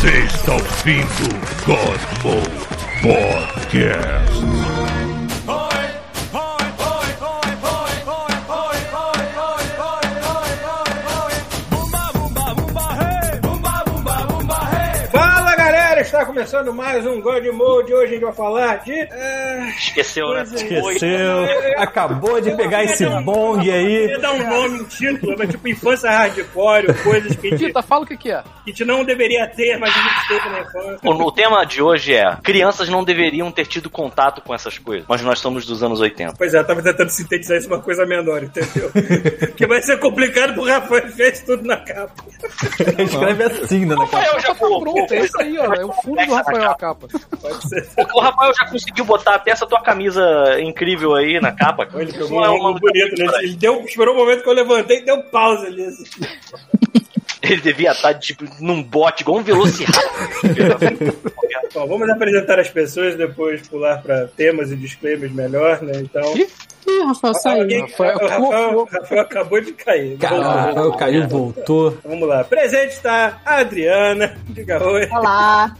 Você está ouvindo Cosmo Podcast. Fala galera, está começando mais um God Mode. Hoje a gente vai falar de. é, Esqueceu, né? coisas- Esqueceu, acabou de pegar esse bong Eu aí. ia dar um nome, um título, mas tipo infância hardcore, coisas que a gente, Tita, fala o que, que é. que a gente não deveria ter, mas a gente teve na infância. O, tema de hoje é: crianças não deveriam ter tido contato com essas coisas, mas nós somos dos anos 80. Pois é, eu tava tentando sintetizar isso uma coisa menor, entendeu? que vai ser complicado pro Rafael fez tudo na capa. Escreve assim, né? na capa. Rafael já Tá pronto, é isso aí, ó. É o fundo do Rafael a capa. Pode ser. O Rafael já conseguiu botar até essa tua camisa incrível aí na capa. Ele pegou é um uma bonito, né? Ele deu, esperou o momento que eu levantei e deu pausa ali. assim. Ele devia estar tipo num bote igual um velociraptor. Bom, vamos apresentar as pessoas, depois pular para temas e disclaimers melhor, né? Então. Ih, Rafael, saiu. Alguém- Rafael, o Rafael, o Rafael acabou de cair. Lá. o Caio voltou. Vamos lá. Presente está a Adriana. Diga oi. Olá.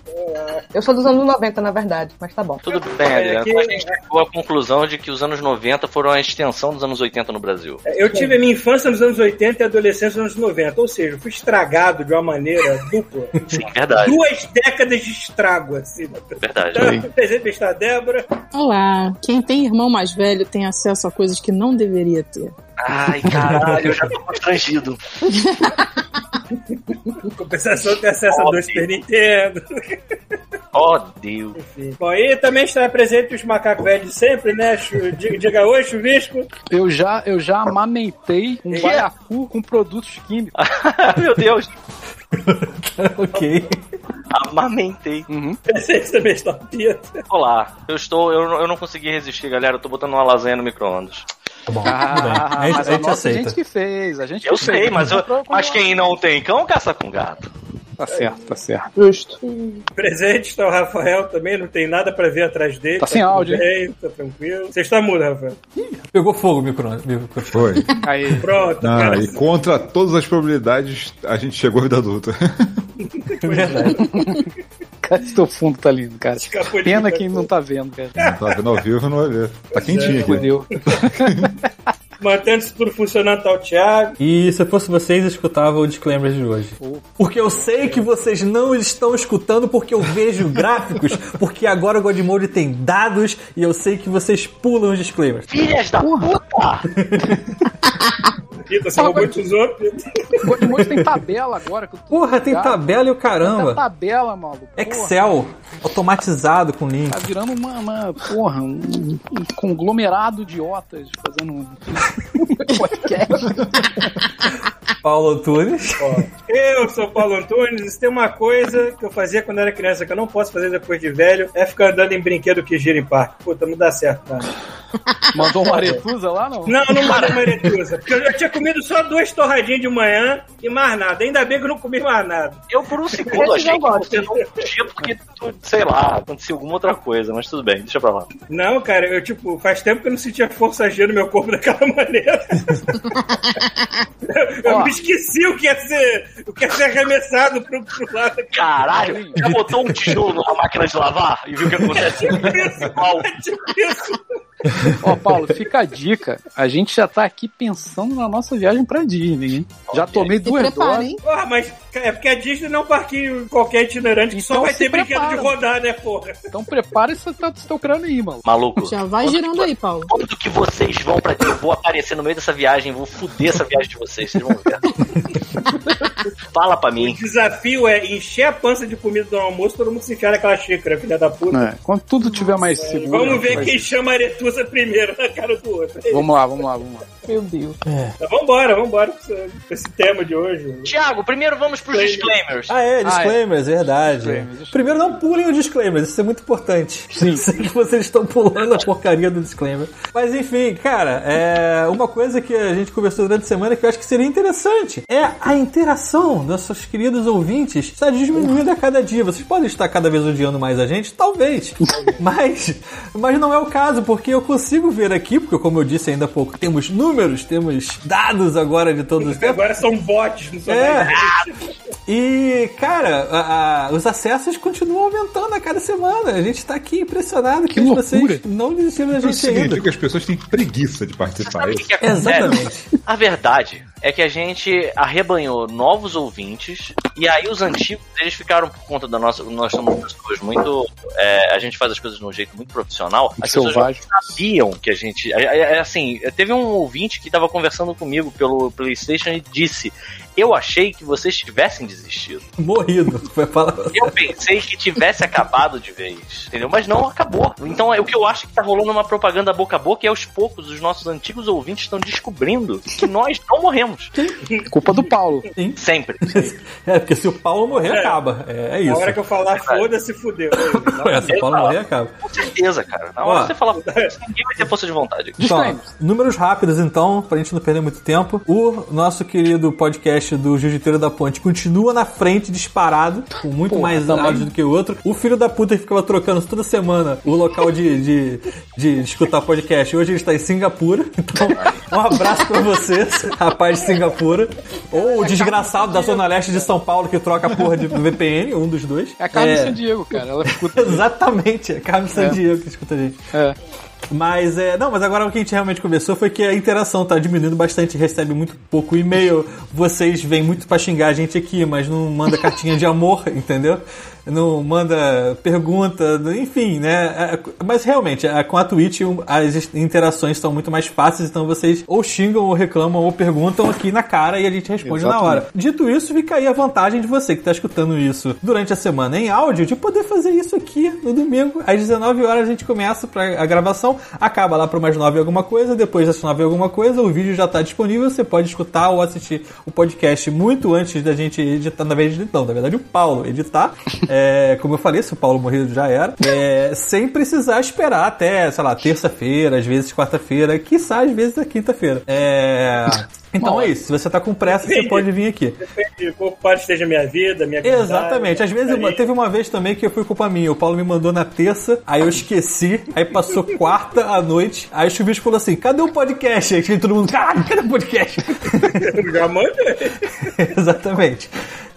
Eu sou dos anos 90, na verdade, mas tá bom. Tudo bem, Adriano. Aqui- A gente chegou à conclusão de que os anos 90 foram a extensão dos anos 80 no Brasil. Eu tive a minha infância nos anos 80 e adolescência nos anos 90. Ou seja, eu fui estragado de uma maneira dupla. Sim, verdade. Duas décadas de estrago, assim. Verdade. Então, presente está a Débora. Olá. Quem tem irmão mais velho tem acesso a coisas que não deveria ter. Ai, caralho, eu já tô constrangido. Compensação, tem acesso a dois Super Nintendo. Oh, Deus. Bom, e também está presente os macacos velhos de sempre, né? Chu- Diga diga oi, chuvisco. Eu já, eu já amamentei um É? baiacu com produtos químicos. Meu Deus. Ok. Amamentei. Uhum. Também está o Pita. Olá, eu estou. Eu, não- eu não consegui resistir, galera. Eu tô botando uma lasanha no micro-ondas. Tá bom. Ah, A gente, mas a gente aceita. gente que fez, a gente Eu que fez. sei, mas, eu, mas quem não tem cão caça com gato. Tá certo, tá certo. Justo. Presente está o Rafael também, não tem nada pra ver atrás dele. Tá sem áudio, bem, Tá tranquilo. Você está mudo, Rafael. Pegou fogo o micro- microfone. Foi. Aí, Pronto, Ah, cara. e contra todas as probabilidades, a gente chegou à vida adulta. Verdade. cara, esse teu fundo tá lindo, cara. Escapou Pena quem não tá vendo, cara. Não tá vendo ao vivo, não vai ver. Tá quentinho aqui. Fudeu. Mantendo isso tudo funcionando, tá o Thiago. E se eu fosse vocês, eu escutava o disclaimer de hoje. Porque eu sei que vocês não estão escutando porque eu vejo gráficos, porque agora o Godmode tem dados e eu sei que vocês pulam os disclaimers. Filhas da puta! Pita, você roubou o tesouro, Pita. Godmode tem tabela agora. Que eu tô Porra, tem ligado. tabela e o Tem caramba. tabela, maluco. Excel, automatizado com link. Tá virando uma, uma porra, um, um conglomerado de idiotas fazendo um podcast. Paulo Antunes. Eu sou Paulo Antunes. e Se tem uma coisa que eu fazia quando era criança que eu não posso fazer depois de velho, é ficar andando em brinquedo que gira em parque. Puta, não dá certo, cara. Mandou uma aretusa lá, não? Não, não mandei maretusa. Porque eu já tinha comido só duas torradinhas de manhã e mais nada. Ainda bem que eu não comi mais nada. Eu por um segundo achei eu que você não podia porque, tu, sei lá, aconteceu alguma outra coisa, mas tudo bem, deixa pra lá. Não, cara, eu, tipo, faz tempo que eu não sentia força G no meu corpo daquela maneira. eu eu Me esqueci o que ia ser, o que ia ser arremessado pro, pro lado. Caralho, já botou um tijolo na máquina de lavar e viu o que acontece? Igual. Tipo isso. Ó, Paulo, fica a dica. A gente já tá aqui pensando na nossa viagem pra Disney, hein? Já tomei Se duas prepara, doses. hein? Porra, mas é porque a Disney não é um parquinho qualquer itinerante que só Então vai se ter brinquedo de prepara. rodar, né, porra? Então prepara esse teu, teu crânio aí, mano. Maluco. Já vai quando girando que- aí, Paulo. Quando que vocês vão pra eu vou aparecer no meio dessa viagem, vou fuder essa viagem de vocês, vocês vão ver. Fala pra O mim. desafio é encher a pança de comida do almoço, todo mundo se enfiar naquela xícara, filha da puta. É, quando tudo tiver mais seguro. Vamos ver vai- quem chama a primeiro na cara do outro. Vamos lá, vamos lá, vamos lá. Meu Deus. Então, vambora, vambora com esse, tema de hoje. Tiago, primeiro vamos pros disclaimers. Ah, é, disclaimers, verdade. Disclaimers. Primeiro, não pulem os disclaimers, isso é muito importante. Sim. Sei que vocês estão pulando a porcaria do disclaimer. Mas enfim, cara, é uma coisa que a gente conversou durante a semana que eu acho que seria interessante é a interação dos nossos queridos ouvintes está diminuindo a cada dia. Vocês podem estar cada vez odiando mais a gente? Talvez. mas, mas não é o caso, porque eu consigo ver aqui, porque como eu disse ainda há pouco, temos números, temos dados agora de todos os tempos. Agora são bots, não são É. mais. E, cara, a- a- os acessos continuam aumentando a cada semana. A gente tá aqui impressionado que, Que loucura. vocês não desistiram da Isso gente ainda. significa que as pessoas têm preguiça de participar. sabe o é que, isso? que acontece? Exatamente. A verdade é que a gente arrebanhou novos ouvintes e aí os antigos eles ficaram por conta da nossa. Nós somos pessoas muito. é, a gente faz as coisas de um jeito muito profissional. As pessoas Selvagem. não sabiam que a gente. é, é, é assim, teve um ouvinte que estava conversando comigo pelo PlayStation e disse: Eu achei que vocês tivessem desistido. Morrido. Vai falar. Eu pensei que tivesse acabado de vez, entendeu? Mas não acabou. Então é o que eu acho que tá rolando uma propaganda boca a boca e aos poucos os nossos antigos ouvintes estão descobrindo que nós não morremos. Culpa do Paulo. Sempre. É, porque se o Paulo morrer, É. acaba. É, é isso. hora que eu falar foda-se, fudeu. É, se o Paulo morrer, acaba. Com certeza, cara. Na hora Ó. que você fala, ninguém vai ter força de vontade. Então, números rápidos, então, pra gente não perder muito tempo. O nosso querido podcast do Jiu-Jiteiro da Ponte continua na frente, disparado, com muito Porra, mais áudio do que o outro. O filho da puta que ficava trocando toda semana o local de, de, de escutar podcast. Hoje ele está em Singapura. Então, um abraço pra vocês, rapaz de Singapura. Ou o desgraçado da Zona Leste de São Paulo que troca a porra de VPN, um dos dois. É a Carmen É, San Diego, cara. Ela ficou. Exatamente, é Carmen San É. Diego que escuta a gente. É. Mas é. Não, mas agora o que a gente realmente conversou foi que a interação tá diminuindo bastante, recebe muito pouco e-mail. Vocês vêm muito pra xingar a gente aqui, mas não manda cartinha de amor, entendeu? Não manda pergunta, enfim, né? É, Mas realmente, é, com a Twitch as interações estão muito mais fáceis, então vocês ou xingam, ou reclamam, ou perguntam aqui na cara e a gente responde na hora. Dito isso, fica aí a vantagem de você que tá escutando isso durante a semana em áudio, de poder fazer isso aqui no domingo, às 19 horas a gente começa a gravação, acaba lá para umas 9 alguma coisa, depois das 9 alguma coisa, o vídeo já tá disponível, você pode escutar ou assistir o podcast muito antes da gente editar, na verdade, não, na verdade o Paulo editar, é, como eu falei, se o Paulo morrer já era, é, sem precisar esperar até, sei lá, terça-feira, às vezes quarta-feira, quiçá às vezes a quinta-feira. É... Então é isso, se você tá com pressa, você pode vir aqui. Depende de qual parte esteja a minha vida, minha vida. Exatamente. Às vezes teve uma vez também que foi culpa minha. O Paulo me mandou na terça, aí eu esqueci, aí passou quarta à noite, aí o Chuvisco falou assim: cadê o podcast? Aí todo mundo, caralho, cadê o podcast? Já manda. Exatamente.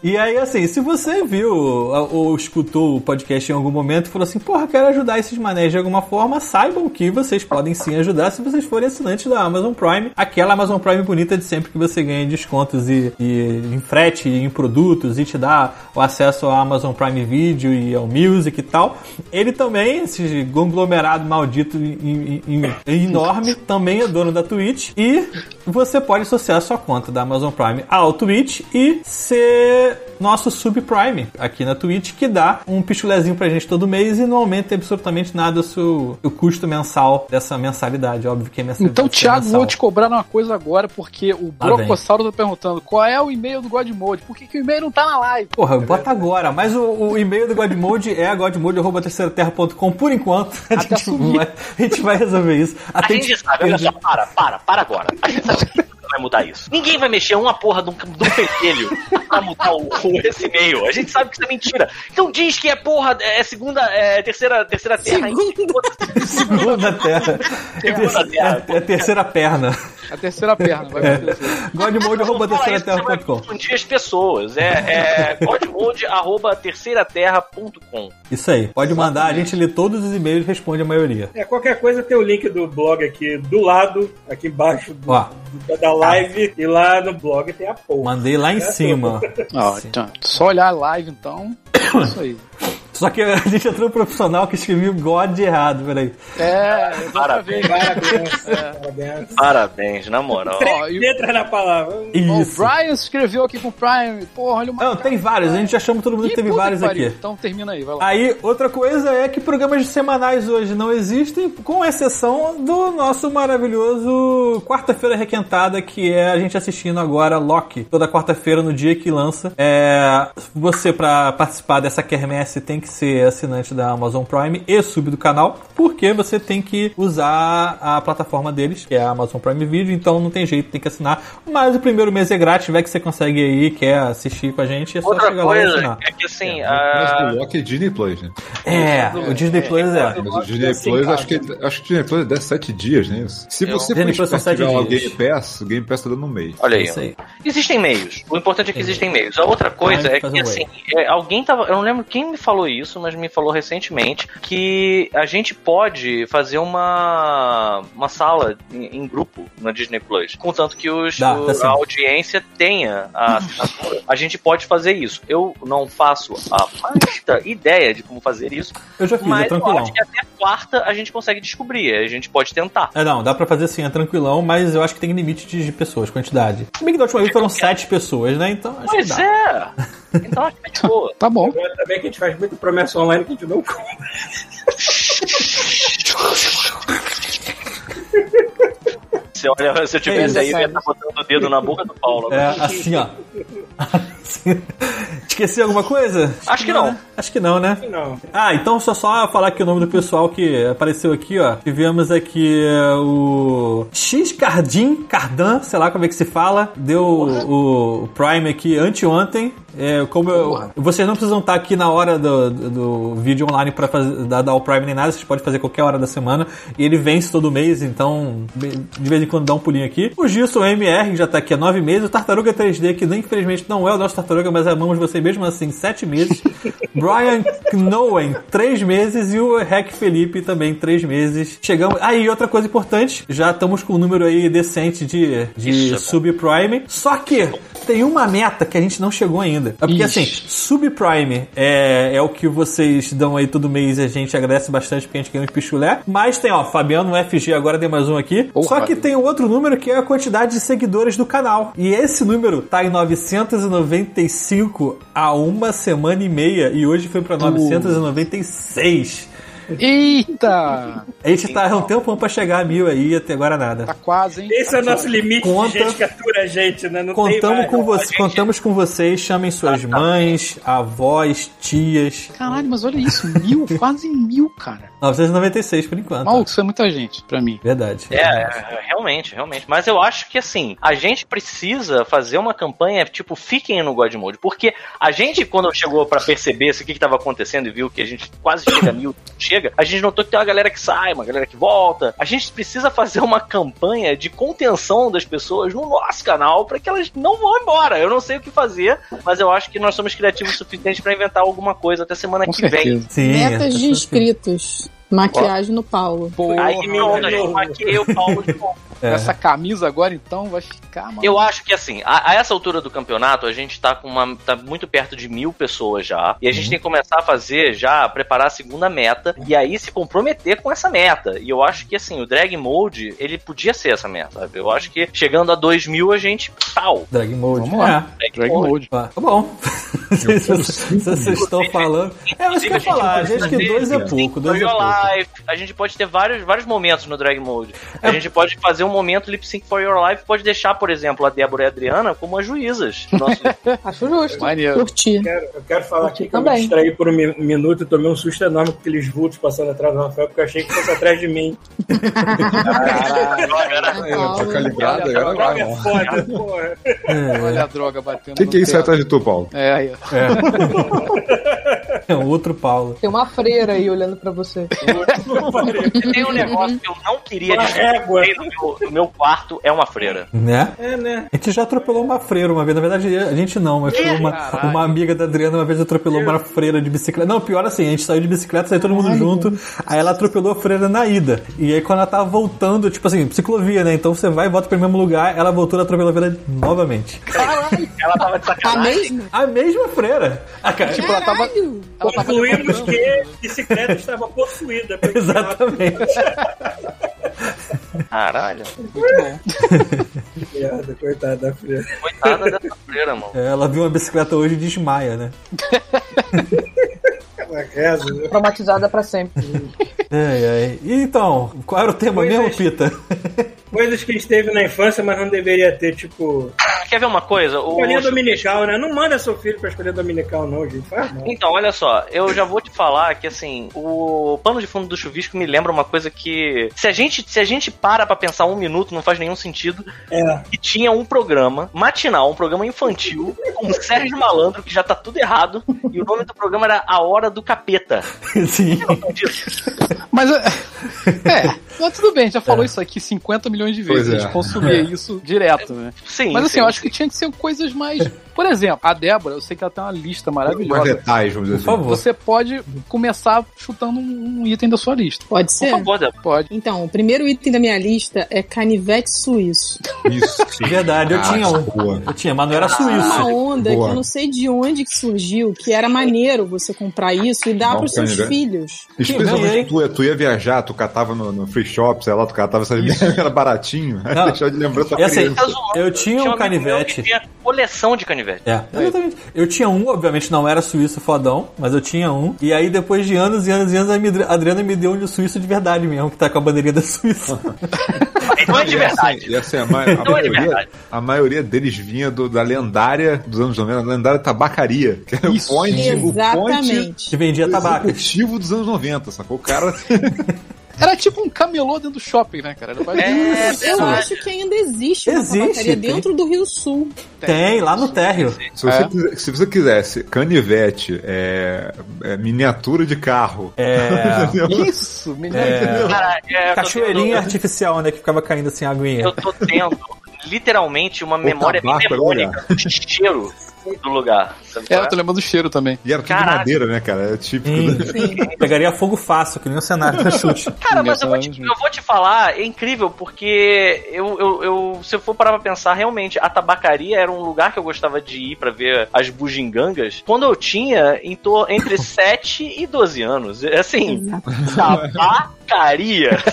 E aí, assim, se você viu ou, ou escutou o podcast em algum momento e falou assim, porra, quero ajudar esses manés de alguma forma, saibam que vocês podem sim ajudar se vocês forem assinantes da Amazon Prime, aquela Amazon Prime bonita de sempre que você ganha descontos e, e em frete, em produtos e te dá o acesso ao Amazon Prime Video e ao Music e tal. Ele também, esse conglomerado maldito e- enorme, também é dono da Twitch e você pode associar sua conta da Amazon Prime ao Twitch e ser nosso subprime aqui na Twitch, que dá um pichulezinho pra gente todo mês e não aumenta absolutamente nada o, seu, o custo mensal dessa mensalidade. Óbvio que é mensal. Então, Thiago, mensal. vou te cobrar uma coisa agora, porque o vem. Brocossauro tá perguntando qual é o e-mail do Godmode. Por que, que o e-mail não tá na live? Porra, bota agora. Mas o, o e-mail do Godmode é godmode.terceiraterra.com por enquanto. A Até gente, vai, a gente vai resolver isso. A Até gente sabe, olha só, para, para, para agora. A gente sabe vai mudar isso. Ninguém vai mexer uma porra de um, de um pentelho pra mudar o, o- esse e-mail. A gente sabe que isso é mentira. Então diz que é porra, é segunda, é terceira, terceira terra. Segunda terra. Segunda terra. É, é a terceira perna. A terceira perna, vai É. Godmode.terceiraterra.com confundir as pessoas. É, é godmode.terceiraterra.com. Isso aí. Pode mandar, a gente lê todos os e-mails e responde a maioria. É, qualquer coisa tem o link do blog aqui do lado, aqui embaixo do- Ó. do- da live, e lá no blog tem a porra. Mandei lá em cima. Ó, então, só olhar a live, então. É isso aí. Só que a gente entrou no profissional que escreveu God errado, peraí. É, Parabéns. Parabéns, É. parabéns. Parabéns, na moral. Ó, e o- Letra na palavra. ó, o Isso. Brian se escreveu aqui com o Prime. Porra, olha uma. Não, tem vários, a gente já chama todo mundo que teve vários que aqui. Então termina aí, vai lá. Aí, outra coisa é que programas semanais hoje não existem, com exceção do nosso maravilhoso Quarta-feira Requentada, que é a gente assistindo agora Loki, toda quarta-feira no dia que lança. É, você, pra participar dessa quermesse, tem que ser assinante da Amazon Prime e sub do canal, porque você tem que usar a plataforma deles, que é a Amazon Prime Video, então não tem jeito, tem que assinar. Mas o primeiro mês é grátis, vai que você consegue aí, quer assistir com a gente, é só Outra chegar lá e coisa assinar. é que assim, Mas a- do Loki é Disney Plus, né? É, o Disney Plus é. Mas o Disney Plus, acho que, acho que o Disney Plus é 10, 7 dias, né? isso? Se Eu- você Disney for tiver o. Game Pass, o Game Pass tá dando um mês. olha aí. Isso aí. Existem meios. O importante é que existem meios. A outra coisa é que, assim, é, alguém tava. Eu não lembro quem me falou isso, mas me falou recentemente que a gente pode fazer uma, uma sala em, em grupo na Disney Plus. Contanto que os, Dá, o- a audiência tenha a assinatura. A gente pode fazer isso. Eu não faço a mais ideia de como fazer isso, Eu já fiz, é mas eu tranquilão. acho que até quarta a gente consegue descobrir. A gente pode tentar. É, não, dá pra fazer assim, é tranquilão, mas eu acho que tem limite de pessoas, quantidade. Se bem que da última vez foram sete pessoas, né? Então acho que Pois dá. é. Então acho que é de boa. Tá bom. Agora também que a gente faz muita promessa online que a gente não compra. Se, olha, se eu tivesse É, aí, eu ia estar botando o dedo na boca do Paulo. É, assim, ó. Esqueci alguma coisa? Acho que não. né? Acho que não, né? Não. Ah, então só só falar aqui o nome do pessoal que apareceu aqui, ó. Tivemos aqui é, o X Cardim, Cardan, sei lá como é que se fala, deu o, o Prime aqui anteontem. É, como eu, vocês não precisam estar aqui na hora do, do, do vídeo online pra fazer, dar, dar o Prime nem nada, vocês podem fazer qualquer hora da semana. E ele vence todo mês, então de vez em quando dá um pulinho aqui. O Gilson MR, que já tá aqui há nove meses. O Tartaruga 3D, que infelizmente não é o nosso Tartaruga, mas amamos você mesmo assim, sete meses. Brian Knowen, três meses. E o Hack Felipe também, três meses. Chegamos. Ah, e outra coisa importante, já estamos com um número aí decente de, de subprime. Só que tem uma meta que a gente não chegou ainda. É porque Ixi. assim, subprime é, é o que vocês dão aí todo mês e a gente agradece bastante porque a gente ganha uns pichulé. Mas tem, ó, Fabiano FG agora tem mais um aqui. Porra, Só que tem um outro número que é a quantidade de seguidores do canal. E esse número tá em 995 há uma semana e meia e hoje foi pra 996. Eita! A gente tá há um tempão pra chegar a mil aí e até agora nada. Tá quase, hein? Esse é o nosso limite Conta- de gente que atura a gente, né? Não tem Contamos mais. com, você, gente- contamos com vocês, chamem suas mães, avós, tias. Caralho, mas olha isso, mil, quase mil, cara. 996 por enquanto. Maluco, isso é muita gente pra mim. Verdade. É, é, realmente, realmente. Mas eu acho que assim, a gente precisa fazer uma campanha tipo, fiquem no God Mode. Porque a gente, quando chegou pra perceber isso, o que, que tava acontecendo e viu que a gente quase chega a mil, chega, a gente notou que tem uma galera que sai, uma galera que volta. A gente precisa fazer uma campanha de contenção das pessoas no nosso canal pra que elas não vão embora. Eu não sei o que fazer, mas eu acho que nós somos criativos o suficiente pra inventar alguma coisa até semana Com que vem. certeza. Sim. Metas de essa- inscritos. Maquiagem no Paulo. Porra, Aí pronto, a gente maquiei o Paulo de novo. É. essa camisa agora então vai ficar, mano. Eu acho que assim, a, a essa altura do campeonato, a gente tá com uma. tá muito perto de mil pessoas já. E a gente tem que começar a fazer já, preparar a segunda meta. E aí se comprometer com essa meta. E eu acho que assim, o drag mode, ele podia ser essa meta, sabe? Eu acho que chegando a dois mil, a gente. pau! Drag Mode. Vamos lá. É. Drag Mode. Tá tá bom. Se vocês estão falando. É, mas que eu falar. A gente que dois é pouco. Dois é pouco. Life. A gente pode ter vários, vários momentos no Drag Mode. A É. gente pode fazer um momento Lip Sync for Your Life, pode deixar, por exemplo, a Débora e a Adriana como as juízas. Nosso... Acho justo. Maneiro. Curti. Eu quero, eu quero falar aqui que eu me Também. distraí por um mi- minuto e tomei um susto enorme com aqueles vultos passando atrás do Rafael, porque eu achei que fosse atrás de mim. É, tá agora vai, é foda, porra. Olha a droga batendo O que, no que é isso atrás de tu, Paulo? É, aí. É um outro Paulo. Tem uma freira aí olhando pra você. Tem um negócio que eu não queria Uma régua. descobrir no meu, no meu quarto, é uma freira. Né? É, né? A gente já atropelou uma freira uma vez. Na verdade, a gente não, mas foi uma, Caralho. uma amiga da Adriana uma vez atropelou uma freira de bicicleta. Não, pior assim, a gente saiu de bicicleta, saiu todo mundo junto. Aí ela atropelou a freira na ida. E aí quando ela tava voltando, tipo assim, ciclovia, né? Então você vai e volta pro mesmo lugar, ela voltou e atropelou a freira novamente. Ela tava de A sacanagem. mesma? A mesma freira. A cara, Tipo, ela tava. Caralho! Concluímos que a bicicleta estava possuída. Exatamente. Caralho. muito bom. Coitada da freira. Coitada dessa freira, mano. Ela viu uma bicicleta hoje e desmaia, né? Reza, né? Traumatizada pra sempre. Ai, ai. E então, qual era o tema Coisas- mesmo, Pita? Coisas que esteve na infância, mas não deveria ter, tipo. quer ver uma coisa? O- Escolinha dominical, né? Não manda seu filho pra escolinha dominical, não, gente. Faz não. Então, olha só, eu já vou te falar que assim, o pano de fundo do chuvisco me lembra uma coisa que se a gente, se a gente para pra pensar um minuto, não faz nenhum sentido. É. Que tinha um programa matinal, um programa infantil com o Sérgio Malandro que já tá tudo errado, e o nome do programa era A Hora do Capeta. Sim. Mas é. É, mas tudo bem, já falou isso aqui 50 milhões de vezes. Pois é. A gente consumia isso direto, né? Sim. Mas assim, sim. eu acho que tinha que ser coisas mais. Por exemplo, a Débora, eu sei que ela tem uma lista maravilhosa. detalhes, vamos dizer Por assim. favor. Você pode começar chutando um item da sua lista. Pode Por ser? favor, Débora. Pode. Então, o primeiro item da minha lista é canivete suíço. Isso. Verdade, eu Ah, tinha um. boa. Eu tinha, mas não era Uma suíço. onda Boa. que eu não sei de onde que surgiu, que era maneiro você comprar isso e dar Não, pros seus canivete. filhos. Especialmente tu, tu ia viajar, tu catava no, no free shop, sei lá, tu catava essas merdas, era baratinho. Não. deixava de lembrança E pra assim, criança. Tá eu tinha um canivete. tinha coleção de canivete. É, exatamente. Eu tinha um, obviamente não era suíço fodão, mas eu tinha um. E aí, depois de anos e anos e anos, a Adri- a Adriana me deu um de suíço de verdade mesmo, que tá com a bandeirinha da Suíça. Então é de verdade. E assim, a, ma- a Não é de maioria, verdade. a maioria deles vinha do- da lendária dos anos 90, a lendária tabacaria, que era Isso. o point, o point Exatamente. que vendia tabaco. executivo dos anos 90, sacou? O cara Era tipo um camelô dentro do shopping, né, cara? É, Eu acho que ainda existe uma Existe, tabacaria tem. dentro do Rio Sul. Tem, lá no térreo. Se você, quiser- se você quisesse canivete, é, é, miniatura de carro, É. Isso, menino. Cara, é, eu tô Cachoeirinha tendo- artificial, né? Que ficava caindo assim, aguinha. Eu tô tendo literalmente uma memória tabaco mnemônica do cheiro do lugar. É, eu tô lembrando do cheiro também. e era tudo de Caraca. madeira, né, cara? É típico. Sim. da- Pegaria fogo fácil, que nem o cenário da chute. Cara, mas eu vou, te, eu vou te falar, é incrível, porque eu, eu, eu- se eu for parar pra pensar, realmente, a tabacaria era um lugar que eu gostava de ir pra ver as bugigangas quando eu tinha em entre 7 e 12 anos. É Assim, tabacaria,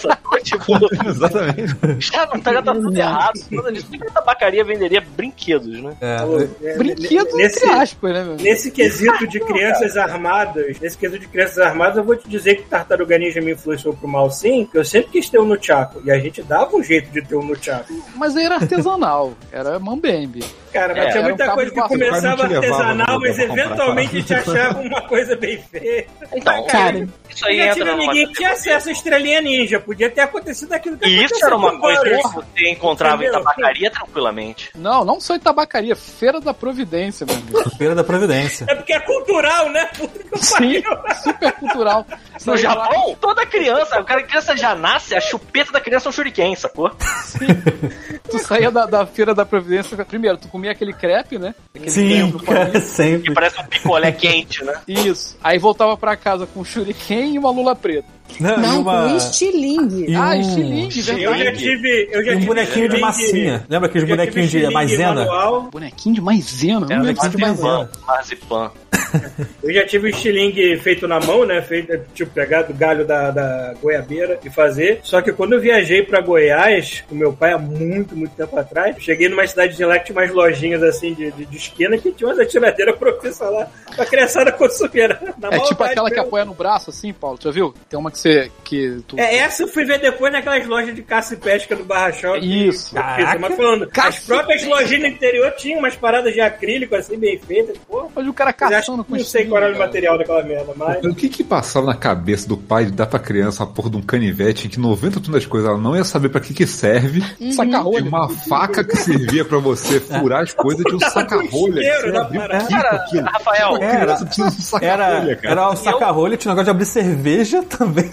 sacou? Tipo, Exatamente. já, tá, já tá tudo errado. Nada disso. Por que a tabacaria venderia brinquedos, né? É. É, Brinquedo nesse, entre aspas, né, meu? Nesse quesito de crianças armadas, nesse quesito de crianças armadas, eu vou te dizer que Tartaruga Ninja me influenciou pro mal sim, que eu sempre quis ter um Nunchaku. E a gente dava um jeito de ter um Nunchaku. Mas aí era artesanal, era mambembe. Cara, mas É, tinha um muita cabo coisa que começava artesanal, não mas eventualmente a gente achava uma coisa bem feita. Então, Cara, isso Eu aí entra numa que tinha acesso estrelinha ninja. Podia ter acontecido aquilo que E aconteceu isso era uma coisa que você encontrava em Entendeu? tabacaria tranquilamente. Não, não só em tabacaria, Feira da Providência, meu amigo. Feira da Providência. É porque é cultural, né? Puta que Sim, pariu. super cultural. No Japão, toda criança, o cara, a criança já nasce, a chupeta da criança é um shuriken, sacou? Tu saía da, da Feira da Providência, primeiro, tu comia aquele crepe, né? Aquele Sim, cara, palito. Que sempre. parece um picolé quente, né? Isso. Aí voltava pra casa com um shuriken e uma lula preta. Não, não, uma- com estilingue. Ah, um- estilingue, Eu já tive. Eu já um tive bonequinho de massinha. Lembra aqueles bonequinhos de maisena? manual. Bonequinho de maisena, É, um lembro negócio de maisena. Marzipan. Eu já tive o estilingue feito na mão, né? Feito, tipo, pegar do galho da, da goiabeira e fazer. Só que quando eu viajei pra Goiás, com meu pai há muito, muito tempo atrás, cheguei numa cidadezinha lá que tinha umas lojinhas assim de, de, de esquina que tinha umas atiradeiras profissionais lá pra criançada consumir. Na É tipo aquela que apoia no braço, assim, Paulo. Tu já viu? Tem uma que você. Que tu... É, essa eu fui ver depois naquelas lojas de caça e pesca do Barra Shopping. Isso. Caraca. Mas falando, as Caça próprias lojinhas no interior tinham umas paradas de acrílico assim, bem feitas. Pô, Olha o cara caçando com não sei qual era o material daquela merda, mas... O que que passava na cabeça do pai de dar pra criança uma porra de um canivete em que 90% das coisas ela não ia saber pra que que serve? Saca-rolha. Tinha uma faca que servia pra você furar as coisas, tinha um saca-rolha. Rafael, de um Era, saca-rolha, cara. era o saca-rolho, tinha um negócio de abrir cerveja também.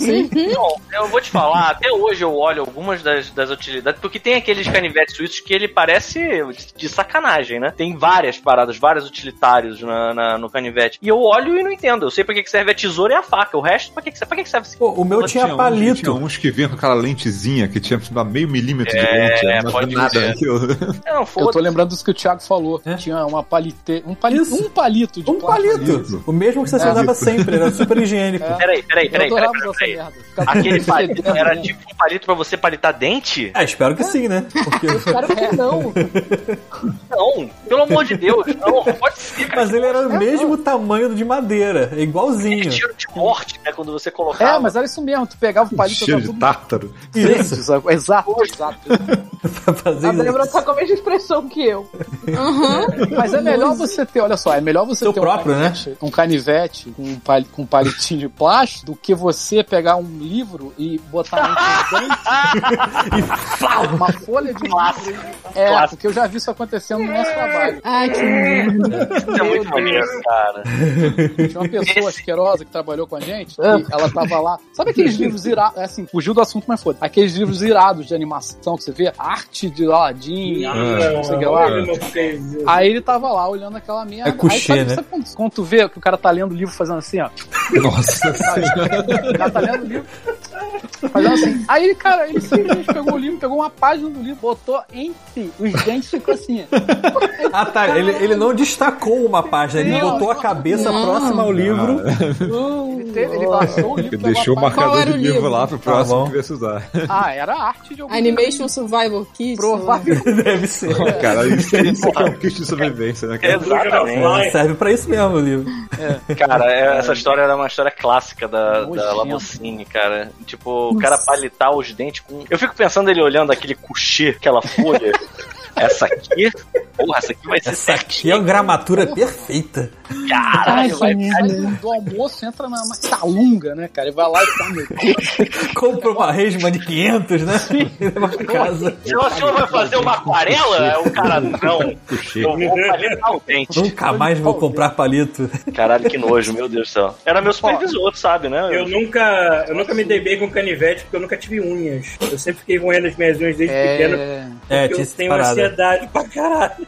Bom, eu vou te falar, até hoje eu olho algumas das, das utilidades, porque tem aqueles canivetes suíços que ele parece de, de sacanagem, né? Tem várias paradas, vários utilitários na, na- no canivete. E eu olho e não entendo. Eu sei pra que serve a tesoura e a faca. O resto, pra que, pra que serve esse Pô, o meu tinha Tinha palito. uns que vinham com aquela lentezinha que tinha tipo, meio milímetro de É, lente. Era uma pode nada ser. aquilo. Não, Eu tô lembrando dos que o Thiago falou. É? Tinha uma palite... um, palito, Isso. um palito de Um plástico. palito. O mesmo que você É. usava sempre, era super higiênico. É. Peraí, peraí, Eu peraí, peraí, peraí. Essa merda. Aquele palito era né? tipo um palito pra você palitar dente? Ah, espero que sim, né? Porque... Espero que não. Não, pelo amor de Deus, não, não pode ser, cara. Mas ele era o mesmo tamanho do de madeira. É igualzinho. Tiro de morte, né? Quando você colocava. É, mas era isso mesmo. Tu pegava o palito Cheiro de tudo tártaro. Isso. Exato, exato, A Débora isso. tá com a mesma expressão que eu. Mas é melhor você ter, olha só, é melhor você Seu ter próprio, um canivete, um canivete com um, pali- com um palitinho de plástico do que você pegar um livro e botar os dentes uma folha de Clássico. livro. É, Clássico. porque eu já vi isso acontecendo no nosso trabalho. Ai, que merda. Isso é muito maneiro, cara. Tinha uma pessoa Esse- asquerosa que trabalhou com a gente, e ela tava lá. Sabe aqueles livros irados? Assim, fugiu do assunto, mas foda. Aqueles livros irados de animação que você vê, arte de Aladdin, arte de não sei o que lá. Fez isso. Aí ele tava lá olhando aquela merda. É couché, aí sabe, né? sabe quando, quando tu vê que o cara tá lendo o livro fazendo assim, ó? Nossa O cara tá lendo o livro. Fazendo assim. Aí ele, cara, ele simplesmente pegou o livro, pegou uma página do livro, botou entre os dentes e ficou assim. Ah, tá. Ele, ele não destacou uma página, ele Não. botou a cabeça Não. próxima ao livro. Ele, teve, ele baixou o livro. Ele deixou o marcador de livro livro? lá pro próximo viesse usar. Ah, era arte de algum Animation Survival Kit. Provavelmente. Deve ser. Cara, isso, é um kit de sobrevivência, né, cara? Exatamente. É, serve pra isso mesmo o livro. Cara, é- essa história era uma história clássica da, da Nojento. Lamocine, cara. Tipo, o cara palitar os dentes com. Eu fico pensando ele olhando aquele couchê, aquela folha. essa aqui, porra, essa aqui vai ser Essa aqui é uma gramatura perfeita. Ai, caralho, vai Aí merda. do, almoço entra na, na calunga, né, cara? E vai lá e tá, meu. Compra uma resma de 500, né? Leva pra casa. Se o senhor vai fazer uma aquarela, o cara, não. Eu vou palitar o dente. Nunca mais vou comprar palito. Caralho, que nojo, meu Deus do céu. Era meu supervisor, sabe, né? Eu nunca, eu nunca me dei bem com canivete porque eu nunca tive unhas. Eu sempre fiquei roendo as minhas unhas desde pequeno. É, É, porque tinha eu tenho parada. ansiedade pra caralho.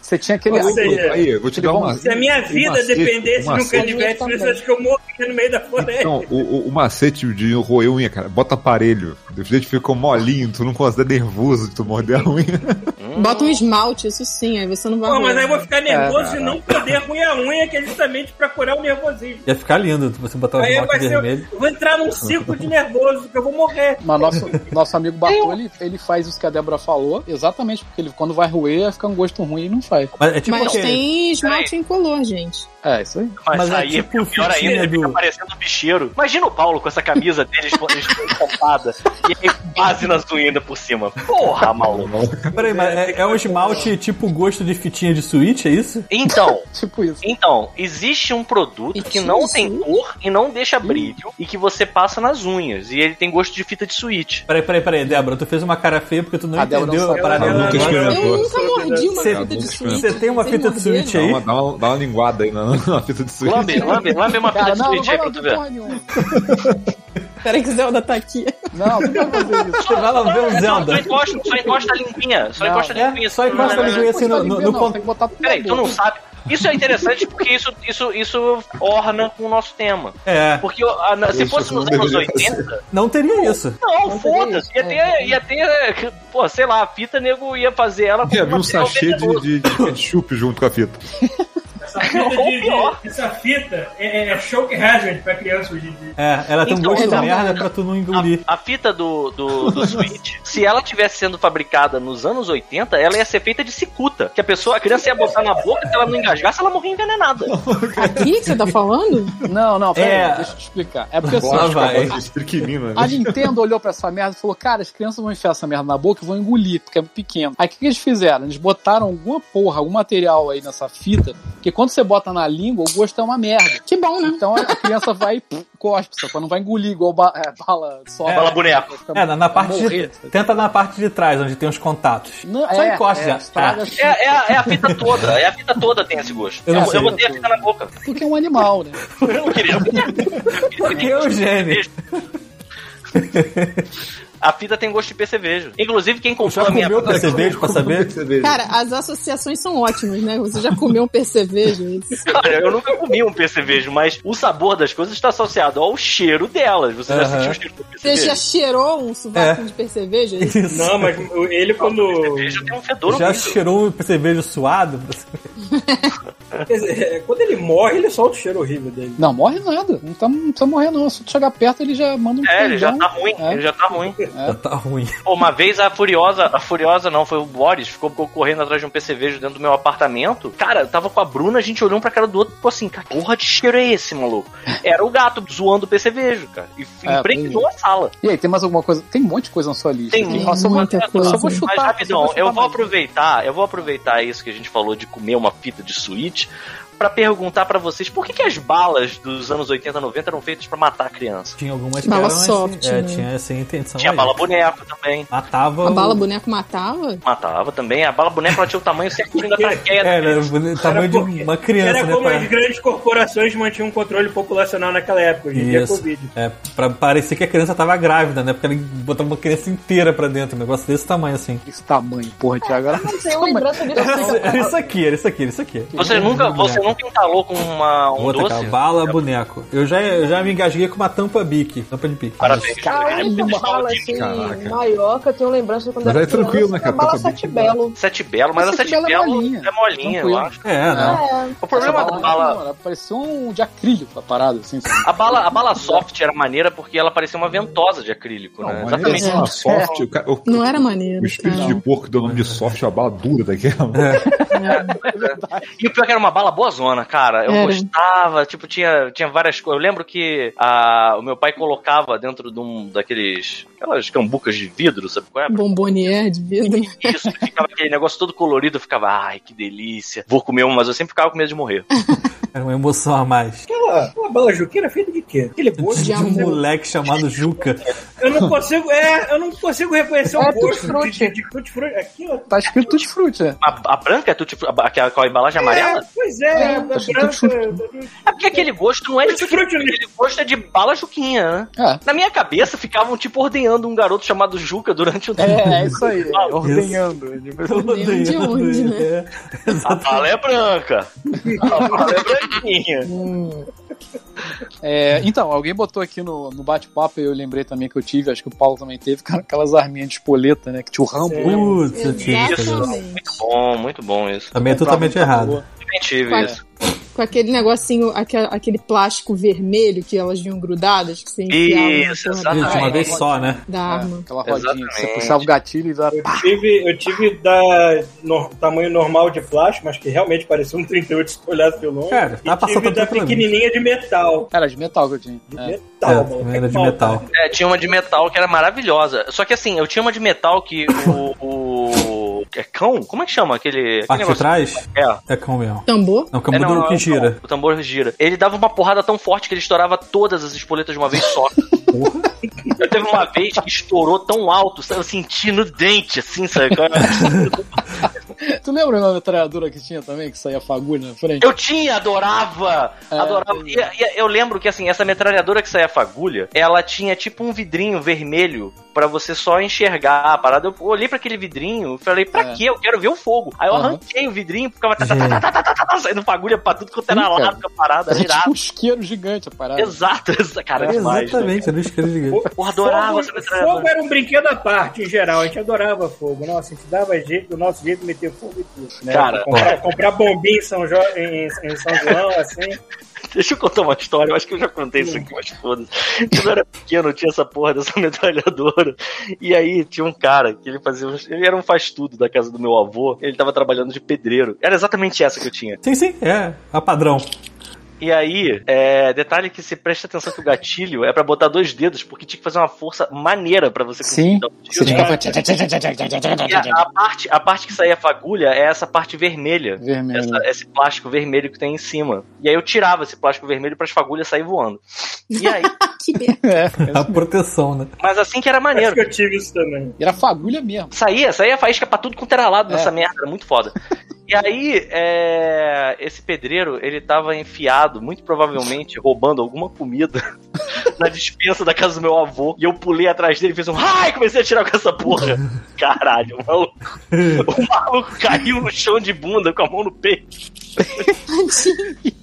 você tinha aquele. Ou seja, Aí, eu vou te dar uma. Se a minha vida macete- dependesse um de um canivete, você acha que eu morria no meio da floresta? Então, o, o, macete de roer unha, cara, bota aparelho. O jeito ficou molinho, tu não considera nervoso de tu morder a unha. Bota um esmalte, isso sim, aí você não vai Pô, mas aí eu vou ficar nervoso É, e não poder roer a unha, que é justamente pra curar o nervosismo. Ia ficar lindo se você botar um Aí esmalte vermelho. eu vou entrar num ciclo de nervoso, que eu vou morrer. Mas nosso, nosso amigo Bartô, ele, ele faz isso que a Débora falou, exatamente porque ele, quando vai roer, fica um gosto ruim e não faz. Mas é tipo Mas tem esmalte incolor, gente. É, isso aí. Mas, Mas é aí, tipo é pior fitinha ainda, ele fica do- parecendo um bicheiro. Imagina o Paulo com essa camisa dele estampada e aí base nas unhas ainda por cima. Porra, maluco. Peraí, mas é, é um esmalte tipo gosto de fitinha de suíte, é isso? Então, Tipo isso. então, existe um produto E que não isso? tem cor e não deixa brilho e que você passa nas unhas. E ele tem gosto de fita de suíte. Peraí, peraí, peraí, Débora, tu fez uma cara feia porque tu não A Débora não entendeu a parada. Experimentou. Eu nunca mordi uma Cê- fita de Você suíte. Você tem uma fita de suíte Dá aí? uma, dá uma, dá uma linguada aí na, na fita de suíte. Lambe, lambe, lambe uma fita Cara, de não, não suíte aí pra tu não ver. Peraí que o Zelda tá aqui. Não, não vai fazer isso. Você vai lá ver o Só, só Zelda. encosta, só encosta a linguinha. Só Não, encosta a é, linguinha. só assim, encosta a linguinha. assim, no- não, na Peraí, tu não sabe. Isso é interessante porque isso, isso, isso orna com o nosso tema. É, Porque a- na- se Isso fosse nos não anos deveria 80, não teria isso. não, foda-se. Ia ter, ia ter, pô, sei lá, a fita nego ia fazer ela com Ia vir um sachê de, de, de ketchup junto com a fita. Essa fita, de, de- essa fita é, é choke hazard pra criança hoje em dia. É, ela tem um Então, gosto de merda pra tu não engolir. A, a fita do, do, do Switch, se ela tivesse sendo fabricada nos anos 80, ela ia ser feita de cicuta. Que a pessoa, a criança ia botar na boca, se ela não engasgasse, ela morria envenenada. Aqui que você tá falando? Não, não, pera É. aí, deixa eu te explicar. É porque assim, Lá vai. A né? Nintendo olhou pra essa merda e falou: Cara, as crianças vão enfiar essa merda na boca e vão engolir, porque é pequeno. Aí o que, que eles fizeram? Eles botaram alguma porra, algum material aí nessa fita, que quando você bota na língua, o gosto é uma merda. Que bom, né? Então a criança vai e cospe, só não vai engolir igual ba é, bala só. É. Bala boneco. É, na, na parte morrer. de, Tenta na parte de trás, onde tem os contatos. Não, Só é, encosta é, já. estraga É, é, a, é a fita toda, é a fita toda tem esse gosto. Eu Eu, não eu, botei a fita na boca. Porque é um animal, né? Eu não queria. Eu queria Porque é o gênio. A fita tem gosto de percevejo. Inclusive, quem comprou Já a minha comeu percevejo pra saber? Cara, as associações são ótimas, né? Você já comeu um percevejo? Cara, eu nunca comi um percevejo, mas o sabor das coisas está associado ao cheiro delas. Você já Aham. sentiu o cheiro do Você já percevejo? cheirou um sovaco É. de percevejo? Isso? Não, mas ele quando. Percevejo tem um fedor Já cheirou um percevejo suado? Quer dizer, é, quando ele morre, ele solta o cheiro horrível dele. Não, morre nada. Não, tá, não precisa morrer, não. Se tu chegar perto, ele já manda um É, ele já tá ruim, É. ele já tá ruim. Já tá ruim. Pô, uma vez a Furiosa, a Furiosa não, foi o Boris, ficou, ficou correndo atrás de um percevejo dentro do meu apartamento. Cara, eu tava com a Bruna, a gente olhou um pra cara do outro e ficou assim, cara, que porra de cheiro é esse, maluco? Era o gato zoando o percevejo, cara. E É, impregnou a sala. E aí, tem mais alguma coisa? Tem um monte de coisa na sua lista. Tem aqui. muita vou- coisa. eu Só vou Mas chutar. rapidão, só vou eu chutar vou mais. aproveitar, eu vou aproveitar isso que a gente falou de comer uma fita de suíte gente. Pra perguntar pra vocês por que, que as balas dos anos 80, 90 eram feitas pra matar a criança. Tinha algumas que Bala eram soft, assim, é, né? tinha essa intenção Tinha aí. bala boneco também. Matava A bala o... boneco matava? Matava também. A bala boneco ela tinha o tamanho certinho da traqueia. É, era o tamanho de porque- uma criança, Era né? como pra- as grandes corporações mantinham um controle populacional naquela época. Hoje em é Isso. Covid. É, pra parecer que a criança tava grávida, né? Porque ele botava uma criança inteira pra dentro, um negócio desse tamanho assim. Esse tamanho, porra, Thiago. Era... Não tenho lembrança disso. Era, assim. era isso aqui, era isso aqui, era isso aqui. Você nunca, você nunca entalou com uma, um Outra, doce? cara, bala, boneco. Eu já, eu já me engasguei com uma tampa bique, tampa de pique. Parabéns. A É única muito bala assim, Caraca. maior eu tenho lembrança de quando Mas era é tranquilo, né, cara? a bala sete bem belo. Sete Belo, mas a Sete Belo é molinha. é molinha, eu acho. É, né? O problema da bala, Não, parecia um de acrílico a parada, assim. a bala, a bala soft era maneira porque ela parecia uma ventosa de acrílico, né? Não, Exatamente. uma soft, o, ca- o- Não era maneiro. o espírito cara. de porco deu o nome de soft, uma bala dura daquela. E o pior é que era uma bala boa zona, cara. Eu Era. gostava, tipo, tinha, tinha várias coisas. Eu lembro que a, o meu pai colocava dentro de um daqueles. aquelas cambucas de vidro, sabe qual é? Bombonier de vidro. Isso, ficava aquele negócio todo colorido, eu ficava, ai, que delícia. Vou comer uma, mas eu sempre ficava com medo de morrer. Era uma emoção a mais. Aquela, aquela bala juqueira feita de quê? Aquele gosto. De um moleque chamado Juca. Eu não consigo, é, eu não consigo reconhecer o É gosto tutti-frutti. de, de, de tutti-frutti. Aquilo, Tá escrito tudo de fruta, né? A, a branca é tutti, a, aquela com a embalagem amarela? É, pois é, É, a tá escrito branca. É porque aquele gosto não é de tutti aquele gosto é de bala juquinha, né? É. Na minha cabeça ficavam, tipo, ordenhando um garoto chamado Juca durante o É, é isso aí. é, ordenhando. Nem de onde, né? É, A bala é branca. A bala é branquinha. É, então, alguém botou aqui no, no bate-papo e eu lembrei também que eu tive, acho que o Paulo também teve, cara, aquelas arminhas de espoleta, né? Que tinha o Rambo? Putz, eu isso. Exatamente. Bom, muito bom isso. Também é totalmente errado. Também tive isso. Com aquele negocinho, aquele, aquele plástico vermelho que elas vinham grudadas, que você enfiava Isso, na porra Isso, exatamente. uma vez só, né? da É, arma. aquela rodinha. Você Exatamente. puxava o gatilho e dava. Eu tive, eu tive da no- tamanho normal de plástico, mas que realmente parecia um 38 se tu olhasse de longe. Cara, e tá passando tive da pequenininha de metal. Era de metal que eu tinha. De É. metal, É, mano. também era de metal. É, tinha uma de metal que era maravilhosa. Só que assim, eu tinha uma de metal que o. o é cão? Como é que chama aquele. aquele Parte de negócio? trás É. é cão mesmo. Tambor? É um É, campo não, não, que não, gira. O tambor gira. Ele dava uma porrada tão forte que ele estourava todas as espoletas de uma vez só. Porra. Eu teve uma vez que estourou tão alto, eu senti no dente, assim, sabe? tu lembra da metralhadora que tinha também, que saía fagulha na frente? Eu tinha, adorava! É, adorava. E, e, eu lembro que, assim, essa metralhadora que saía fagulha, ela tinha tipo um vidrinho vermelho para você só enxergar a parada. Eu olhei para aquele vidrinho e falei, pra é. que? Eu quero ver o fogo. Aí eu uhum. arranquei o vidrinho, ficava tá, tá, tá, uhum. saindo fagulha pra tudo quanto era lado com a parada, girada. Tipo um isqueiro gigante a parada. Exato, cara, é demais. Né? Exatamente, né? Porra, adorava Fogo, essa metralhadora. fogo era um brinquedo à parte, em geral. A gente adorava fogo. Nossa, a gente dava jeito, do nosso jeito, de meter fogo e tudo. Né? Cara, comprar, comprar bombinha em São, jo... em, em São João, assim. Deixa eu contar uma história, eu acho que eu já contei isso aqui, mas foda-se. Quando eu era pequeno, eu tinha essa porra dessa metralhadora. E aí tinha um cara que ele fazia. Ele era um faz-tudo da casa do meu avô. Ele tava trabalhando de pedreiro. Era exatamente essa que eu tinha. Sim, sim, é. A padrão. E aí, é, detalhe que se presta atenção que o gatilho é pra botar dois dedos, porque tinha que fazer uma força maneira pra você Sim. dar Você tiro. tinha que a, a parte, a parte que saía a fagulha é essa parte vermelha. Vermelho. Essa- esse plástico vermelho que tem em cima. E aí eu tirava esse plástico vermelho para as fagulhas sair voando. E aí, Que merda. É, A proteção, né? mas assim que era Acho maneiro. que eu tive isso também. era fagulha mesmo. Saía, saía faísca pra tudo quanto era lado É. nessa merda, era muito foda. E aí, é, esse pedreiro, ele tava enfiado, muito provavelmente, roubando alguma comida na dispensa da casa do meu avô. E eu pulei atrás dele e fiz um ai, comecei a tirar com essa porra. Caralho, o maluco, o maluco caiu no chão de bunda com a mão no peito.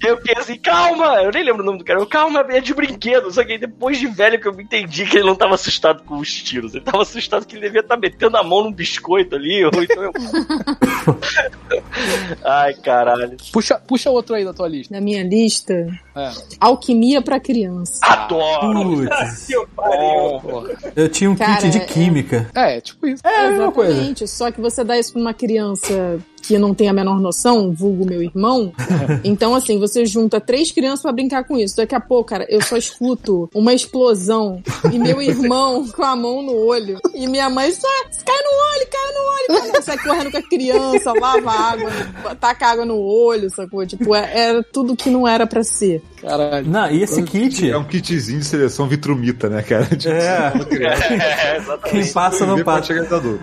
Eu fiquei assim, calma! Eu nem lembro o nome do cara. Eu, calma, é de brinquedo. Só que aí depois de velho que eu me entendi que ele não tava assustado com os tiros. Ele tava assustado que ele devia estar metendo a mão num biscoito ali. Ou então eu... Ai, caralho. Puxa, puxa outro aí da tua lista. Na minha lista, É. alquimia pra criança. Adoro! Putz, eu tinha um Cara, kit de é- química. É, tipo isso. É, a mesma coisa. Exatamente. Só que você dá isso pra uma criança que não tem a menor noção, vulgo meu irmão. então, assim, você junta três crianças pra brincar com isso. Daqui a pouco, cara, eu só escuto uma explosão e meu irmão com a mão no olho. E minha mãe só cai no olho, cai no olho, cai no... sai correndo com a criança, lava água, taca água no olho, sacou? Tipo, é- era tudo que não era pra ser. Caralho. Não, e esse kit, É um kitzinho de seleção vitrumita, né, cara? Tipo, É. É, exatamente. quem passa não passa.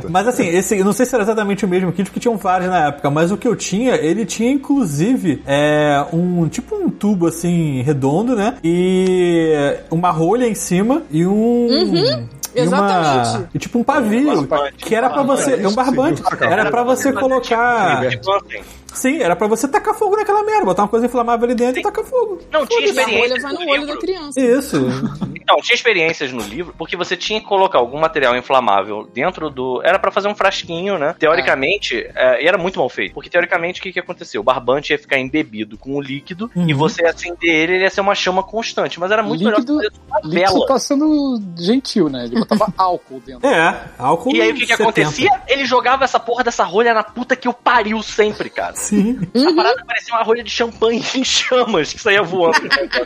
Mas assim, esse, eu não sei se era exatamente o mesmo kit, porque tinham vários na época, mas o que eu tinha, ele tinha inclusive é, um tipo um tubo assim redondo, né? E uma rolha em cima e um. uma- exatamente. e tipo um pavio, Barbante. que era pra você. É um barbante. Era pra você colocar. Tipo assim, Sim, era pra você tacar fogo naquela merda, botar uma coisa inflamável ali dentro e tacar fogo. Não, tinha Foda-se, a experiência vai no olho da criança. Isso. Então, tinha experiências no livro, porque você tinha que colocar algum material inflamável dentro do. Era pra fazer um frasquinho, né? Teoricamente, é, e era muito mal feito. Porque teoricamente, o que, que aconteceu? O barbante ia ficar embebido com o líquido e Uhum. você acender ele, ele ia ser uma chama constante. Mas era muito Líquido- melhor que fazer uma Líquido vela. tá sendo gentil, né? Ele botava álcool dentro. É, álcool. E aí o que, que 70. acontecia? Ele jogava essa porra dessa rolha na puta que o pariu sempre, cara. Sim, A parada parecia uma rolha de champanhe em chamas que saía voando.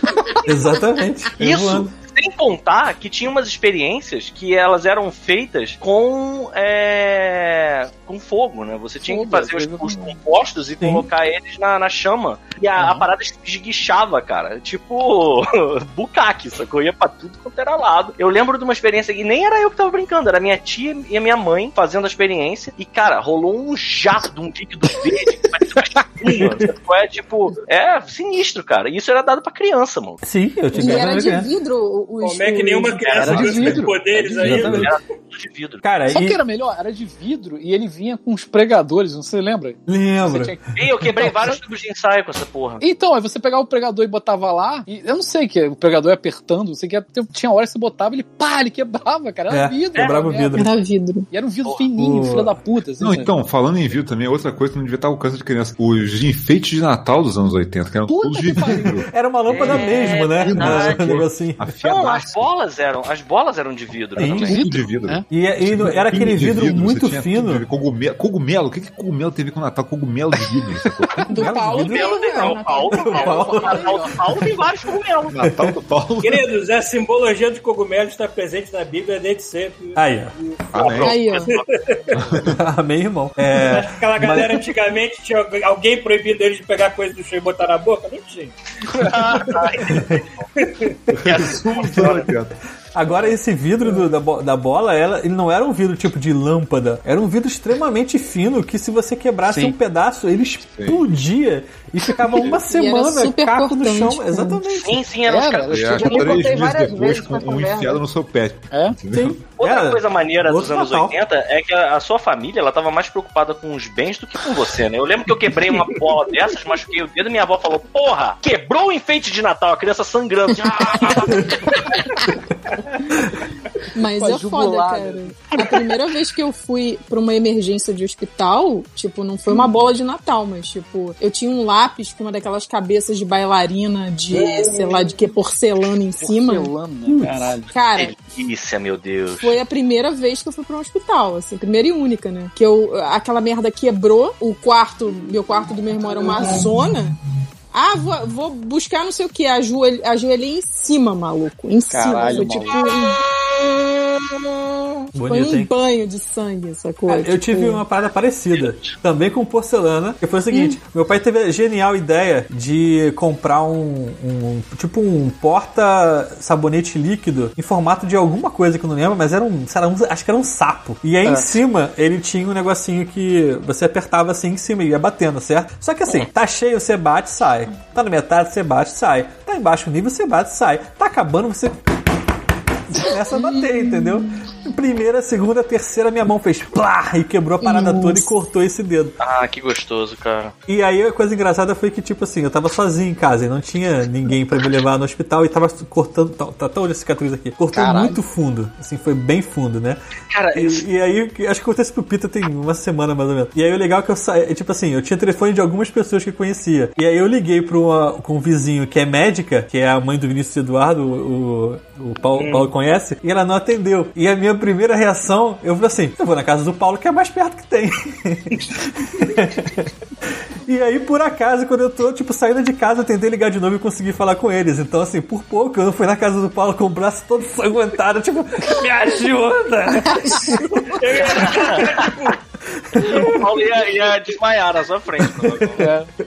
exatamente. É Isso, voando. Sem contar que tinha umas experiências que elas eram feitas com é, com fogo, né? Você tinha que Fogo, fazer os, os com- compostos e Sim. colocar eles na, na chama. E a, Uhum. a parada esguichava, cara. Tipo, bucaque, sacou? Ia pra tudo quanto era lado. Eu lembro de uma experiência que nem era eu que tava brincando, era minha tia e a minha mãe fazendo a experiência. E, cara, rolou um jato de um líquido verde que parecia uma? É tipo, é sinistro, cara. E isso era dado pra criança, mano. Sim, eu E tinha era de criança. vidro os. Como é que nenhuma criança Era de vidro. poderes Era de. Era de vidro. Cara, Sabe o que e... era melhor? Era de vidro e ele vinha com os pregadores, não sei, lembra? Você lembra? tinha que- E eu quebrei vários tubos de ensaio com essa porra. Então, aí você pegava o pregador e botava lá, e eu não sei que o pregador ia apertando, não sei que tinha hora que você botava ele, pá, ele quebrava, cara. Era É, vidro. quebrava o vidro. Era vidro. E era um vidro fininho, filho da puta. Assim, Não, sabe? então, falando em vidro também, outra coisa que não devia estar ao alcance de criança. Os enfeites de Natal dos anos 80, que eram Puta todos de vidro. Era uma lâmpada É, mesmo, né? verdade. Um negocinho. Não, as bolas eram, as bolas eram de vidro Sim. também. Tudo de vidro. É. E, e no- era aquele De vidro, muito fino. vidro. Cogumelo, cogumelo, o que, que cogumelo ver com Natal? Cogumelo de vidro. sacou? Do Paulo vidro? Cogumelo não, né? o Paulo, o Paulo, o Paulo, o Paulo tem vários cogumelos. Natal do Paulo. Queridos, a simbologia de cogumelos está presente na Bíblia desde sempre. Aí, ó. Amém. Aí, ó. Amém, irmão. É, Aquela galera antigamente tinha alguém proibido eles de pegar coisa do chão e botar na boca? Não tinha. ってなった。Agora, esse vidro do- da, da bola, ela, ele não era um vidro tipo de lâmpada. Era um vidro extremamente fino que se você quebrasse Sim. um pedaço, ele explodia e ficava uma semana caco no chão. Exatamente. Sim, sim, Era, caras. Era tipo- que três contei dias várias depois vezes com um enfiado no seu pé. É? Sim. Outra Era coisa maneira dos anos Natal. 80 é que a, a sua família ela tava mais preocupada com os bens do que com você, né? Eu lembro que eu quebrei uma bola dessas, machuquei o dedo e minha avó falou: Porra, quebrou o enfeite de Natal, a criança sangrando. Mas é foda, cara. A primeira vez que eu fui pra uma emergência de hospital, tipo, não foi uma bola de Natal, mas, tipo, eu tinha um lápis com uma daquelas cabeças de bailarina de, sei lá, de que porcelana em cima. Porcelana, caralho. Cara, Delícia, meu Deus. foi a primeira vez que eu fui pra um hospital, assim, primeira e única, né? Que eu, aquela merda quebrou, o quarto, meu quarto do meu irmão era uma zona. Ah, vou, vou buscar não sei o que, ajoelhei, ajoelhei em cima, maluco. Em cima. Caralho, Foi tipo. Foi bonito, um hein? banho de sangue, sacou? Cara, eu Tipo, tive uma parada parecida, também com porcelana, que foi o seguinte, meu pai teve a genial ideia de comprar um, um- tipo um porta sabonete líquido em formato de alguma coisa que eu não lembro, mas era um, sei lá, um- acho que era um sapo. E aí em cima ele tinha um negocinho que você apertava assim em cima e ia batendo, certo? Só que assim, tá cheio, você bate, sai. Tá na metade, você bate, sai. Tá embaixo do nível, você bate, sai. Tá acabando, você começa a bater, entendeu? Primeira, segunda, terceira, minha mão fez plá e quebrou a parada toda e cortou esse dedo. Ah, que gostoso, cara. E aí a coisa engraçada foi que, tipo assim, eu tava sozinho em casa e não tinha ninguém pra me levar no hospital e tava cortando. Tá, tá até olha a cicatriz aqui. Cortou Caralho. muito fundo. Assim, foi bem fundo, né? Cara, E, e aí, acho que acontece pro Pita tem uma semana mais ou menos. E aí o legal é que eu saí, tipo assim, eu tinha telefone de algumas pessoas que eu conhecia. E aí eu liguei pra uma, com um vizinho que é médica, que é a mãe do Vinícius Eduardo, o, o, o Paulo, Paulo conhece, e ela não atendeu. E a minha primeira reação, eu falei assim, eu vou na casa do Paulo, que é mais perto que tem. E aí, por acaso, quando eu tô, tipo, saindo de casa, eu tentei ligar de novo e consegui falar com eles. Então, assim, por pouco, eu fui na casa do Paulo com o braço todo sanguentado, tipo, me ajuda! o Paulo ia, ia desmaiar na sua frente.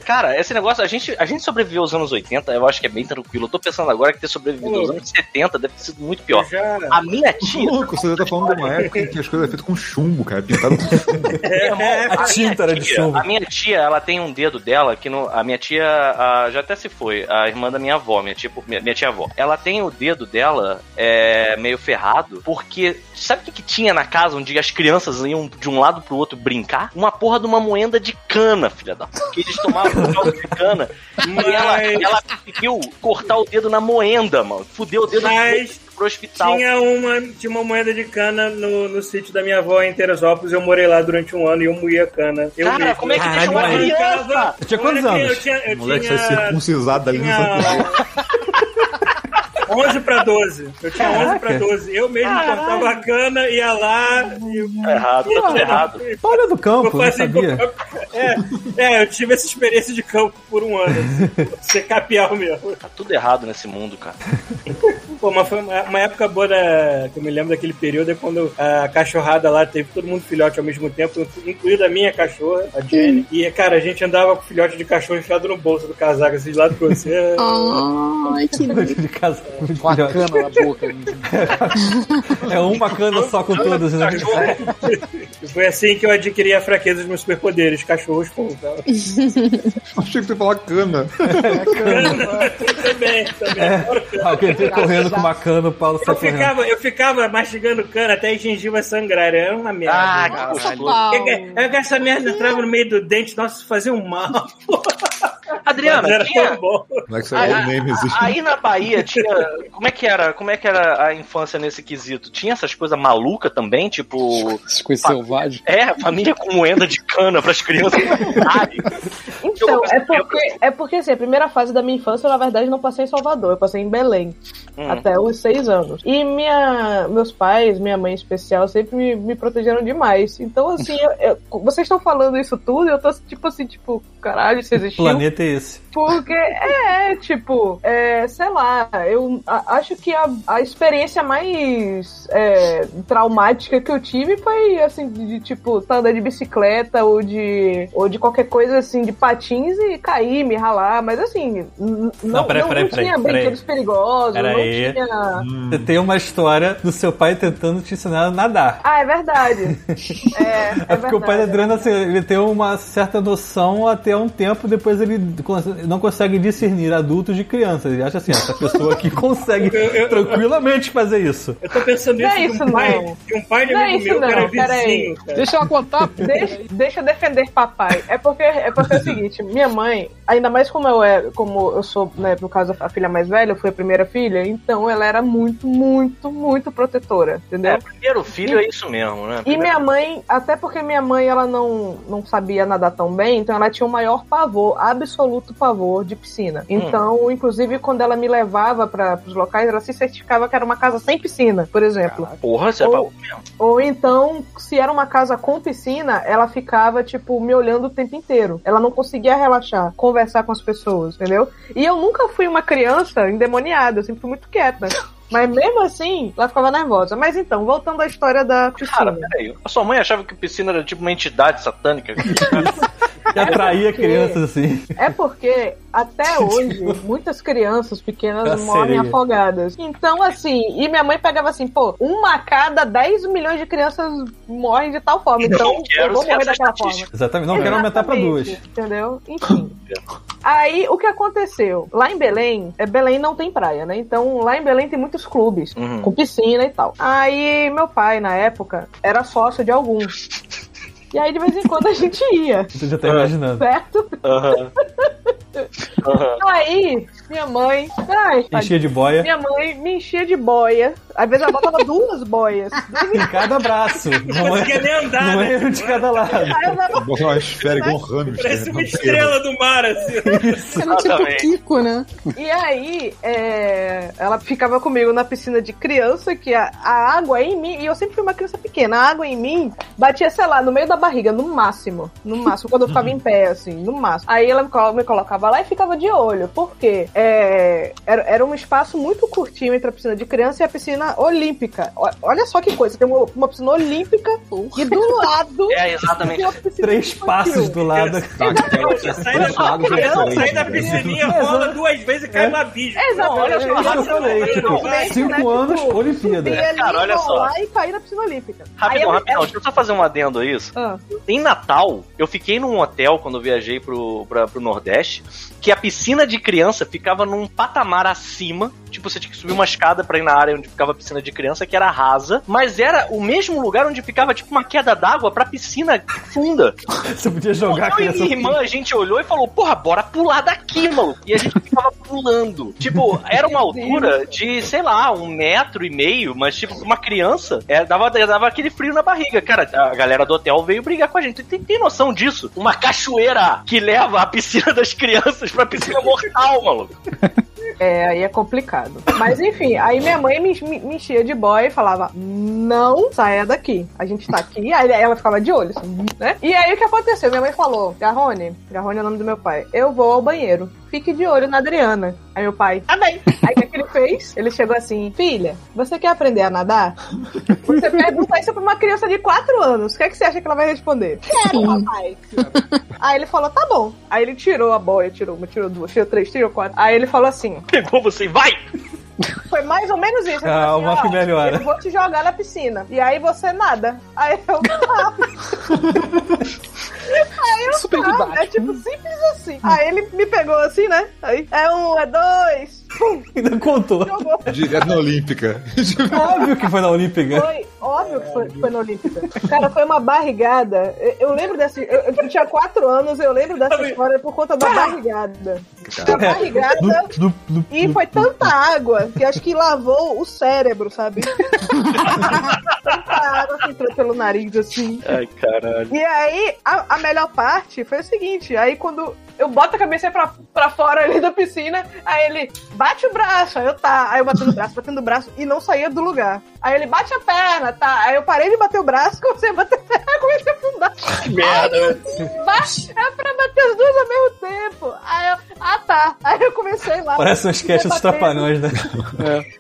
Cara, esse negócio, a gente, a gente sobreviveu aos anos 80, eu acho que é bem tranquilo. Eu tô pensando agora que ter sobrevivido aos anos 70 deve ter sido muito pior. Já. A minha tia. Louco, você tá falando de uma época em que as coisas eram feitas com chumbo, cara. Pintado com chumbo. É, a tinta era de chumbo. A minha tia, ela tem um dedo dela que no, a minha tia a- já até se foi, a irmã da minha avó, minha tia, minha, minha tia avó. Ela tem o dedo dela é, meio ferrado, porque sabe o que, que tinha na casa onde as crianças iam de um lado pro outro brincar? Uma porra de uma moenda de cana, filha da puta. Que eles tomavam caldo de cana e ela, ela conseguiu cortar o dedo na moenda, mano. Fudeu o dedo Mas pro hospital. Tinha uma, tinha uma moeda de cana no, no sítio da minha avó em Teresópolis. Eu morei lá durante um ano e eu moía cana. Eu Cara, mesmo. como é que deixa uma criança? Eu tinha quantos que anos? Eu tinha, eu O moleque tinha, sai circuncisado ali no tinha 11 pra 12. Eu tinha 11 pra Caraca. 12. Eu mesmo cortava a cana, ia lá e. Tá errado, tá tudo errado. Olha do campo, Eu sabia. É, é, eu tive essa experiência de campo por um ano. assim, Ser capial mesmo. Tá tudo errado nesse mundo, cara. Pô, mas foi uma, uma época boa da, que eu me lembro daquele período é quando a cachorrada lá teve todo mundo filhote ao mesmo tempo, incluindo a minha cachorra, a Jenny. E, cara, a gente andava com filhote de cachorro enfiado no bolso do casaco, assim, de lado pra você. Ai, que lindo. de casa muito Com a cana na boca. É uma cana só com todos, né? Foi assim que eu adquiri a fraqueza dos meus superpoderes, cachorros. Então. Achei que você ia falar cana. também, também. adoro cana. Alguém veio correndo com uma cana, o Paulo Eu correndo. ficava, eu ficava mastigando cana até as gengivas sangrarem. Era uma merda. Ah, que gostoso. É que essa merda entrava no meio do dente, nossa, fazia um mal. Era tinha, tão bom. Não é que você é o Nemesis. Aí na Bahia tinha. Como é que era? Como é que era a infância nesse quesito? Tinha essas coisas malucas também, tipo. Essas coisas selvagens. É, família com moeda de cana pras crianças. Ai, Então, é porque, é porque assim, a primeira fase da minha infância, eu, na verdade, não passei em Salvador, eu passei em Belém. Hum. Até os seis anos. E minha, meus pais, minha mãe em especial, sempre me, me protegeram demais. Então, assim, eu- eu- vocês estão falando isso tudo e eu tô tipo assim, tipo, caralho, isso O existiu. planeta é esse. Porque, é, tipo, é, sei lá, eu acho que a, a experiência mais é, traumática que eu tive foi, assim, de, de, tipo, tá andando de bicicleta ou de, ou de qualquer coisa, assim, de patins e cair, me ralar, mas assim, não, não, peraí, não peraí, tinha brinquedos perigosos, não tinha... Você tem uma história do seu pai tentando te ensinar a nadar. Ah, é verdade. É, é, É porque o pai da verdade. Adriana, assim, ele tem uma certa noção até um tempo, depois ele não consegue discernir adultos de crianças. Ele acha assim, essa pessoa aqui consegue Eu- eu- tranquilamente fazer isso. Eu tô pensando Não nisso é de, isso, um pai, não. de um pai de Não é amigo isso, meu não, peraí. vizinho, cara. Deixa ela contar. Deixa, deixa eu defender papai. É porque, é porque é o seguinte, minha mãe, ainda mais como eu é, como eu sou, né, no caso, a filha mais velha, eu fui a primeira filha, então ela era muito, muito, muito protetora, entendeu? É, primeiro filho é isso mesmo, né? E Primeiro- minha mãe, até porque minha mãe ela não, não sabia nadar tão bem, então ela tinha o maior pavor, absoluto pavor de piscina. Então, inclusive, quando ela me levava para os locais, ela se certificava que era uma casa sem piscina, por exemplo. Porra, você é Ou- baú mesmo. Ou então, se era uma casa com piscina, ela ficava, tipo, me olhando o tempo inteiro. Ela não conseguia relaxar, conversar com as pessoas, entendeu? E eu nunca fui uma criança endemoniada, eu sempre fui muito quieta. Mas mesmo assim, ela ficava nervosa. Mas então, voltando à história da piscina. Cara, peraí. A sua mãe achava que piscina era tipo uma entidade satânica. E atraía porque- crianças assim. É porque até hoje muitas crianças pequenas Da morrem sereia. afogadas. Então, assim, e minha mãe pegava assim, pô, uma a cada 10 milhões de crianças morrem de tal forma. Então, Não quero eu vou morrer daquela forma. Exatamente. Não, quero aumentar pra duas. Exatamente, Entendeu? Enfim. Aí, o que aconteceu? Lá em Belém, é, Belém não tem praia, né? Então, lá em Belém tem muitos clubes, Uhum. com piscina e tal. Aí, meu pai, na época, era sócio de alguns. E aí, de vez em quando, a gente ia, Você já tá imaginando. certo? Aham. Aham. Aí, minha mãe. Ai, Enchia de boia minha mãe me enchia de boia. Às vezes ela botava duas boias. em cada braço. Não conseguia é, nem andar, não né? um de cada lado. Botou uma esfera igual um hamster. Parece uma estrela do mar, assim. Era tipo. Kiko, né? E aí, é, ela ficava comigo na piscina de criança, que a, a água em mim, e eu sempre fui uma criança pequena, a água em mim batia, sei lá, no meio da barriga, no máximo. No máximo, quando eu ficava em pé, assim, no máximo. Aí ela me colocava lá e ficava de olho, porque é, era, era um espaço muito curtinho entre a piscina de criança e a piscina olímpica. O- Olha só que coisa, tem uma, uma piscina olímpica e do lado. É, exatamente. tem uma piscina Três infantil. passos do lado. Sai da, piscininha, rola duas vezes e cai no abismo. Exato, olha É só, tipo, Normalmente, cinco né, anos, tipo, Olimpíada. Cara, olha só. e cair na piscina olímpica. Rapidão, eu- rapidão, deixa eu só fazer um adendo a isso. Ah. Em Natal, eu fiquei num hotel quando eu viajei pro, pra, pro Nordeste, que a piscina de criança ficava num patamar acima. Tipo, você tinha que subir uma escada pra ir na área onde ficava piscina de criança, que era rasa, mas era o mesmo lugar onde ficava, tipo, uma queda d'água pra piscina funda. Você podia jogar a eu e minha irmã, a gente olhou e falou, porra, bora pular daqui, maluco. E a gente ficava pulando. Tipo, era uma altura de, sei lá, um metro e meio, mas, tipo, uma criança, é, dava, dava aquele frio na barriga. Cara, a galera do hotel veio brigar com a gente. Tem, tem noção disso? Uma cachoeira que leva a piscina das crianças pra piscina mortal, maluco. É, aí é complicado. Mas enfim, aí minha mãe me, me, me enchia de boia e falava: não saia daqui. A gente tá aqui. Aí ela ficava de olho, assim, né? E aí o que aconteceu? Minha mãe falou: Garrone, Garrone é o nome do meu pai, eu vou ao banheiro. Fique de olho na Adriana. Aí meu pai, tá bem. Aí o que, que ele fez? Ele chegou assim: Filha, você quer aprender a nadar? Você pergunta isso pra uma criança de 4 anos. O que, é que você acha que ela vai responder? Quero, papai. Aí ele falou: tá bom. Aí ele tirou a boia, tirou uma, tirou duas, tirou três, tirou quatro. Aí ele falou assim: Pegou você e vai! Foi mais ou menos isso. Ah, falou uma que ó, melhora. Eu vou te jogar na piscina. E aí você nada. Aí eu. Aí eu. Super tá, didático. é tipo simples assim. Aí ele me pegou assim, né? Aí é um, é dois. Pum, Ainda contou. jogou. Direto na Olímpica. Óbvio que foi na Olímpica. Foi óbvio que foi, foi na Olímpica. Cara, foi uma barrigada. Eu, eu lembro dessa. Eu, eu tinha quatro anos, eu lembro dessa história por conta da barrigada. Uma barrigada. Dup, E foi tanta água que acho que lavou o cérebro, sabe? tanta água que entrou pelo nariz, assim. Ai, caralho. E aí, a, a melhor parte foi o seguinte: aí quando eu boto a cabeça pra, pra fora ali da piscina, aí ele bate o braço, aí eu tá, aí eu batendo o braço, batendo o braço e não saía do lugar. Aí ele bate a perna, tá? Aí eu parei de bater o braço, comecei a bater a perna, comecei a afundar. Que merda, velho. Bate, é pra bater as duas ao mesmo tempo. Aí eu, ah tá. Aí eu comecei lá. Parece um sketch dos trapalhões, né?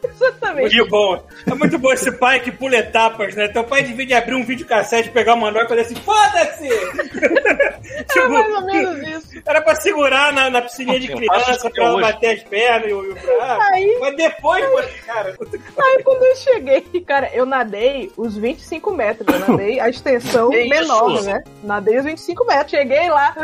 Exatamente. Muito bom. É muito bom esse pai que pula etapas, né? Teu pai devia de abrir um videocassete, pegar o manual e fazer assim, foda-se! Era tipo, mais ou menos isso. era pra segurar na, na piscininha de criança, pra ela bater as pernas e o, braço. Aí- Mas depois, cara, Aí quando eu cheguei, cara, eu nadei os 25 metros. Eu nadei a extensão Que menor, isso? né? Nadei os 25 metros. Cheguei lá,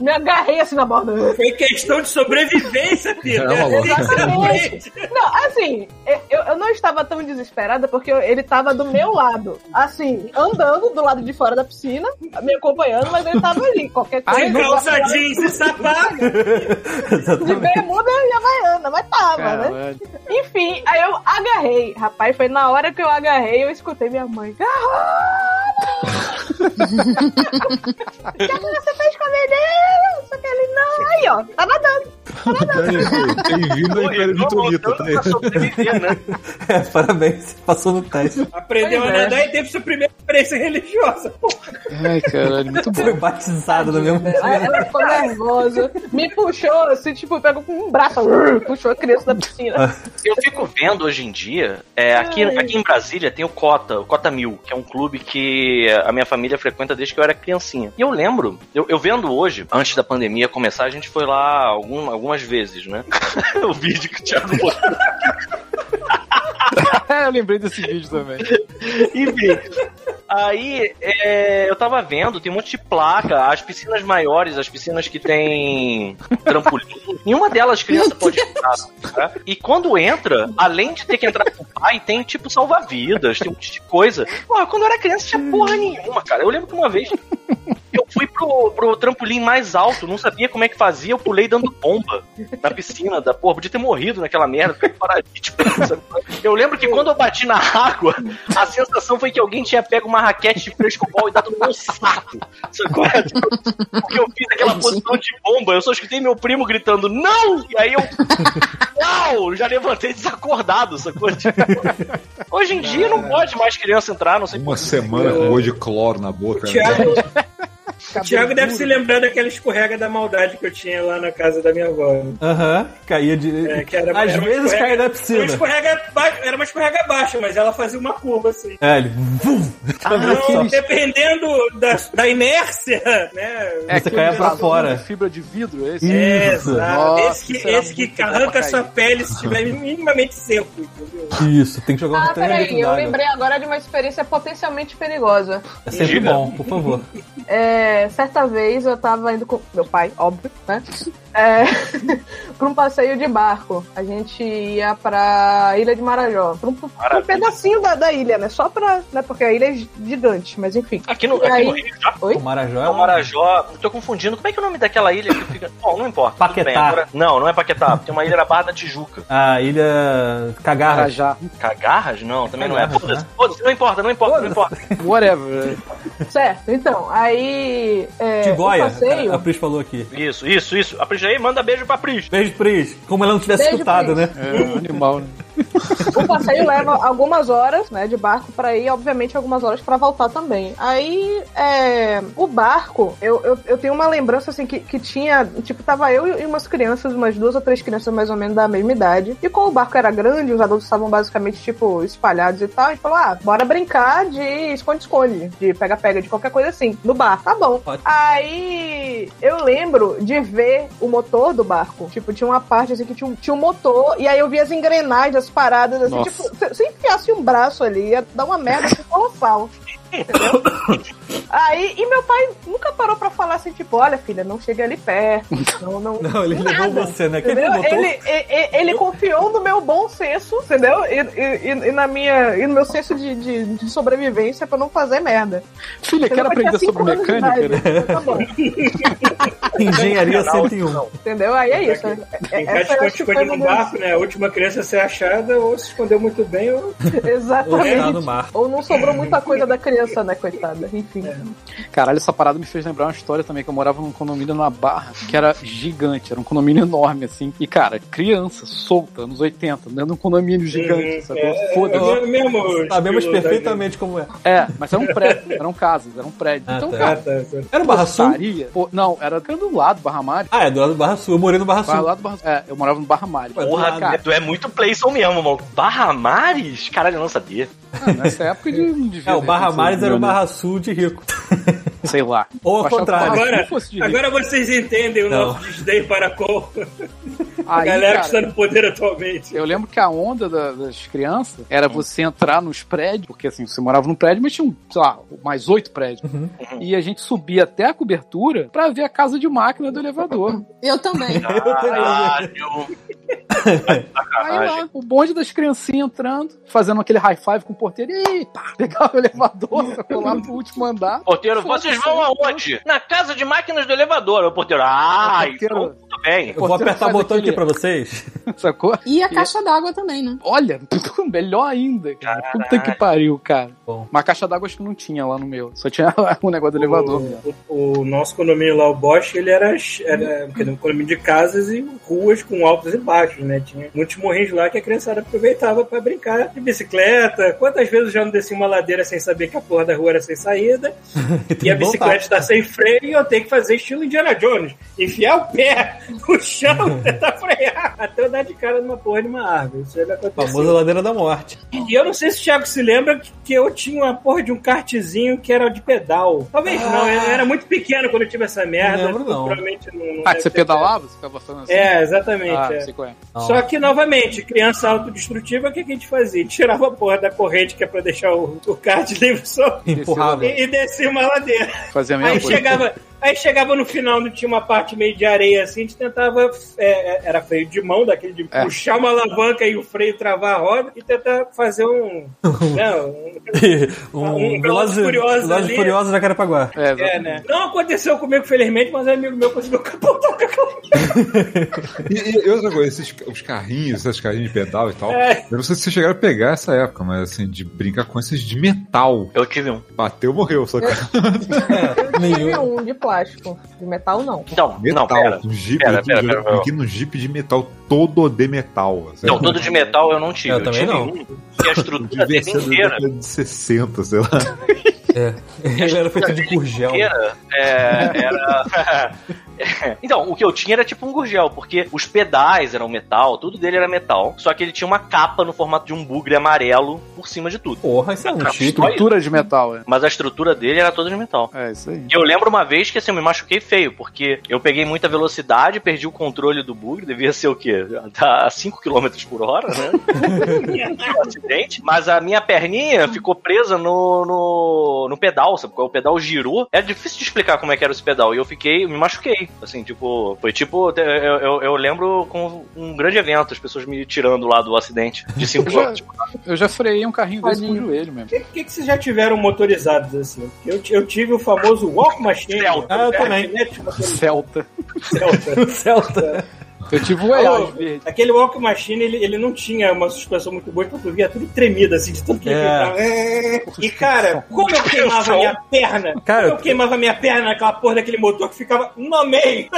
me agarrei assim na borda. Foi questão de sobrevivência, Pita. É. Exatamente. Não, assim, eu, eu não estava tão desesperada porque ele estava do meu lado. Assim, andando do lado de fora da piscina, me acompanhando, mas ele estava ali. Qualquer coisa. Sem calça jeans e sapato. de bermuda e havaiana, mas tava, né? Caralho. Enfim, aí eu agarrei. Rapaz, foi na hora que eu agarrei, eu escutei minha mãe. Que você fez com a menina? Só que ele, não. Aí, ó, tá nadando. Bem-vindo ao Império Vitorita. pra sobreviver, né? É, parabéns, você passou no teste. Aprendeu Pois a é. nadar e teve seu primeiro experiência religiosa. porra. Ai, caralho, muito bom. Foi batizado no mesmo Aí dia. ela ficou nervosa, me puxou, assim, tipo, pegou com um braço, puxou a criança da piscina. Eu fico vendo hoje em dia, é, aqui, aqui em Brasília tem o Cota, o Cota Mil, que é um clube que a minha família frequenta desde que eu era criancinha. E eu lembro, eu, eu vendo hoje, antes da pandemia começar, a gente foi lá algum- algumas vezes, né? o vídeo que o Thiago. É, eu lembrei desse vídeo também. Enfim. Aí, é, eu tava vendo, tem um monte de placa, as piscinas maiores, as piscinas que tem trampolim, nenhuma delas criança pode entrar. tá? E quando entra, além de ter que entrar com o pai, tem tipo salva-vidas, tem um monte de coisa. Porra, quando eu era criança tinha porra nenhuma, cara. Eu lembro que uma vez eu fui pro, pro trampolim mais alto, não sabia como é que fazia, eu pulei dando bomba na piscina da porra. Podia ter morrido naquela merda, paralítico. sabe? Eu lembro que quando eu bati na água, a sensação foi que alguém tinha pego uma raquete de frescobol e dado no meu saco. Sacou? Porque eu fiz aquela posição de bomba, eu só escutei meu primo gritando, não! E aí eu. Uau! Já levantei desacordado, sacou? Hoje em dia não pode mais criança entrar, não sei Uma semana com gosto de cloro na boca. né? Thiago, o Thiago deve se lembrar daquela escorrega da maldade que eu tinha lá na casa da minha avó. né? Aham, caía de. É, que era, Às era vezes caía na Era uma, piscina. escorrega ba- era uma escorrega baixa, mas ela fazia uma curva assim. É, ele. Vum, Então, dependendo da, da inércia, né? É Você caia pra fora. de fibra de vidro, esse? É, Isso. exato. Nossa, esse que, esse que arranca sua pele se estiver minimamente seco, entendeu? Isso, tem que jogar uns Ah, 3 peraí, eu lembrei agora de uma experiência potencialmente perigosa. É sempre Diga. bom, por favor. É, certa vez eu tava indo com meu pai, óbvio, né? É, pra um passeio de barco. A gente ia pra Ilha de Marajó. Pra um, pra um pedacinho da, da ilha, né? Só pra. Né, porque a ilha é gigante, mas enfim. Aqui no, aqui no aí- Rio já. Oi? O Marajó é o. Marajó, tô confundindo. Como é que é o nome daquela ilha que fica. Bom, não importa. Paquetá. bem, agora- Não, não é Paquetá. Tem uma ilha na Barra da Tijuca. A ilha Cagarra. já. Cagarras? Não, também não é. Cagarras, Foda-se, né? foda-se, não importa, não importa, não importa. Whatever. Certo, então, aí. É, passeio. a Pris falou aqui. Isso, isso, isso. A Pris aí, manda beijo pra Pris. Beijo, Pris. Como ela não tivesse Beijo, escutado, Pris. né? É animal, né? O passeio leva algumas horas, né, de barco pra ir, obviamente algumas horas pra voltar também. Aí, é, o barco, eu, eu, eu tenho uma lembrança, assim, que, que tinha, tipo, tava eu e umas crianças, umas duas ou três crianças mais ou menos da mesma idade. E como o barco era grande, os adultos estavam basicamente, tipo, espalhados e tal, a gente falou, ah, bora brincar de esconde-esconde, de pega-pega, de qualquer coisa assim, no bar. Tá bom. Aí, eu lembro de ver o motor do barco. Tipo, tinha uma parte, assim, que tinha um, tinha um motor, e aí eu via as engrenagens, as paradas, assim, Nossa. tipo, se, se enfiasse um braço ali, ia dar uma merda assim, colossal. Entendeu? Aí, e meu pai nunca parou pra falar assim, tipo, olha, filha, não chega ali perto. Não, não. Não, ele levou nada, você, né? Quem botou? Ele, e- e- ele confiou no meu bom senso, entendeu? E, e- e- na minha, e no meu senso de, de, de sobrevivência pra não fazer merda. Filha, quero Entendeu? aprender tinha sobre mecânica, né? idade. Tá bom. Engenharia Não, 101. Entendeu? Aí é isso. Quem é, tá essa eu acho que foi esconde no barco, né? A última criança a ser achada ou se escondeu muito bem ou Ou está Exatamente. no mar. Ou não sobrou muita coisa da criança, né, coitada? Enfim. Caralho, essa parada me fez lembrar uma história também, que eu morava num condomínio na Barra, que era gigante, era um condomínio enorme, assim. E, cara, criança, solta, anos 80, dentro de um condomínio gigante, Uhum, sacou? é, Foda-se. é mesmo Sabemos perfeitamente como é. É, mas era um prédio, eram casas, era um prédio. Ah, então, tá. gente. Ah, cara, tá, tá. Era Barra Sul? Pô, não, era era do lado do Barra Mário. Ah, é do lado do Barra Sul. Eu morei no Barra Barra Sul. lá do Barra É, eu morava no Barra. Ué, Porra, Cara. tu é muito Playson mesmo, mano. Barra Mares? Caralho, eu não sabia. Ah, nessa época de. não devia É, o Barra acontecido, Mares era o? Barra Sul de rico. Sei lá. Ou ao contrário. Agora, agora vocês entendem o Não. nosso desdém para com a Aí, galera cara, que está no poder atualmente. Eu lembro que a onda da- das crianças era você entrar nos prédios, porque assim, você morava num prédio, mas tinha, um, sei lá, mais oito prédios. E a gente subia até a cobertura pra ver a casa de máquina do elevador. Eu também. Caralho. Aí lá, o bonde das criancinhas entrando, fazendo aquele high five com o porteiro, e pá, pegava o elevador, sacou lá pro último andar. Porteiro, vocês vão aonde? Na casa de máquinas do elevador. O porteiro, ah, porteiro- então Eu vou apertar o botão aqui pra vocês. Sacou? E a caixa d'água também, né? Olha, melhor ainda. Cara. Puta que pariu, cara. Bom. Mas a caixa d'água acho que não tinha lá no meu. Só tinha o negócio do elevador. O, o, o, nosso condomínio lá, o Bosch, ele era, era um condomínio de casas e ruas com altos e baixos, né? Tinha muitos morrinhos lá que a criançada aproveitava para brincar de bicicleta. Quantas vezes eu já não desci uma ladeira sem saber que a porra da rua era sem saída e a bicicleta está sem freio e eu tenho que fazer estilo Indiana Jones. Enfiar o pé no chão, tentar frear até eu dar de cara numa porra de uma árvore. Isso já aconteceu. Famosa ladeira da morte. E eu não sei se o Thiago se lembra que eu tinha uma porra de um kartzinho que era de pedal. Talvez ah. não, eu era muito pequeno quando eu tive essa merda. Não lembro, não. Provavelmente não, não ah, que você pedalava? Você ficava fazendo assim? É, exatamente. Ah, é. Só que, novamente, criança autodestrutiva, o que a gente fazia? Tirava a porra da corrente que é pra deixar o, o kart livre só Empurrava. e, e descia uma ladeira. Fazia a mesma Aí coisa. chegava, Aí chegava no final, não tinha uma parte meio de areia assim, a gente tentava. É, era freio de mão, daquele de É. puxar uma alavanca e o freio travar a roda e tentar fazer um. né, um, um, Um Velozes e Furiosos da Carapaguá. É, é, né? Não aconteceu comigo, felizmente, mas um amigo meu conseguiu capotar o carro. E, e outra coisa, esses, os carrinhos, esses carrinhos de pedal e tal. É. Eu não sei se vocês chegaram a pegar essa época, mas assim, de brincar com esses de metal. Eu tive um. Bateu, morreu, só que. Tive Nenhum. um de plástico. De metal, não. Então, Metal. não, pera. um jeep, Pera, num jeep de metal todo de metal. assim. Não, todo de metal eu não tive. Eu Eu, também tive não. um que a estrutura dele inteira. de 60, sei lá. É. Ele era feito de gurgel. inteira, é, era. então, o que eu tinha era tipo um gurgel, porque os pedais eram metal, tudo dele era metal, só que ele tinha uma capa no formato de um bugre amarelo por cima de tudo. Porra, isso é um Não, chip. Estrutura de metal, é. Mas a estrutura dele era toda de metal. É, isso aí. E eu lembro uma vez que assim, eu me machuquei feio, porque eu peguei muita velocidade, perdi o controle do bugre, devia ser o quê? A 5 km por hora, né? um acidente. Mas a minha perninha ficou presa no, no, no pedal, sabe? O pedal girou. Era difícil de explicar como é que era esse pedal. E eu fiquei, me machuquei. Assim, tipo, foi tipo, eu, eu, eu lembro com um grande evento, as pessoas me tirando lá do acidente de 5 Eu já, km. eu já freiei um carrinho desse com o joelho mesmo. O que, que, que vocês já tiveram motorizados assim? Eu, eu tive o famoso Walk Machine. Celta. Ah, eu também. Tipo Celta. Celta. O Celta. Eu tive o Alô, EAS verde. Aquele Walk Machine, ele, ele não tinha uma suspensão muito boa, então tu via tudo tremido, assim, de tanto que ele É. É. E, cara, como eu queimava a minha perna, Cara, como eu queimava a minha perna naquela porra daquele motor que ficava no meio.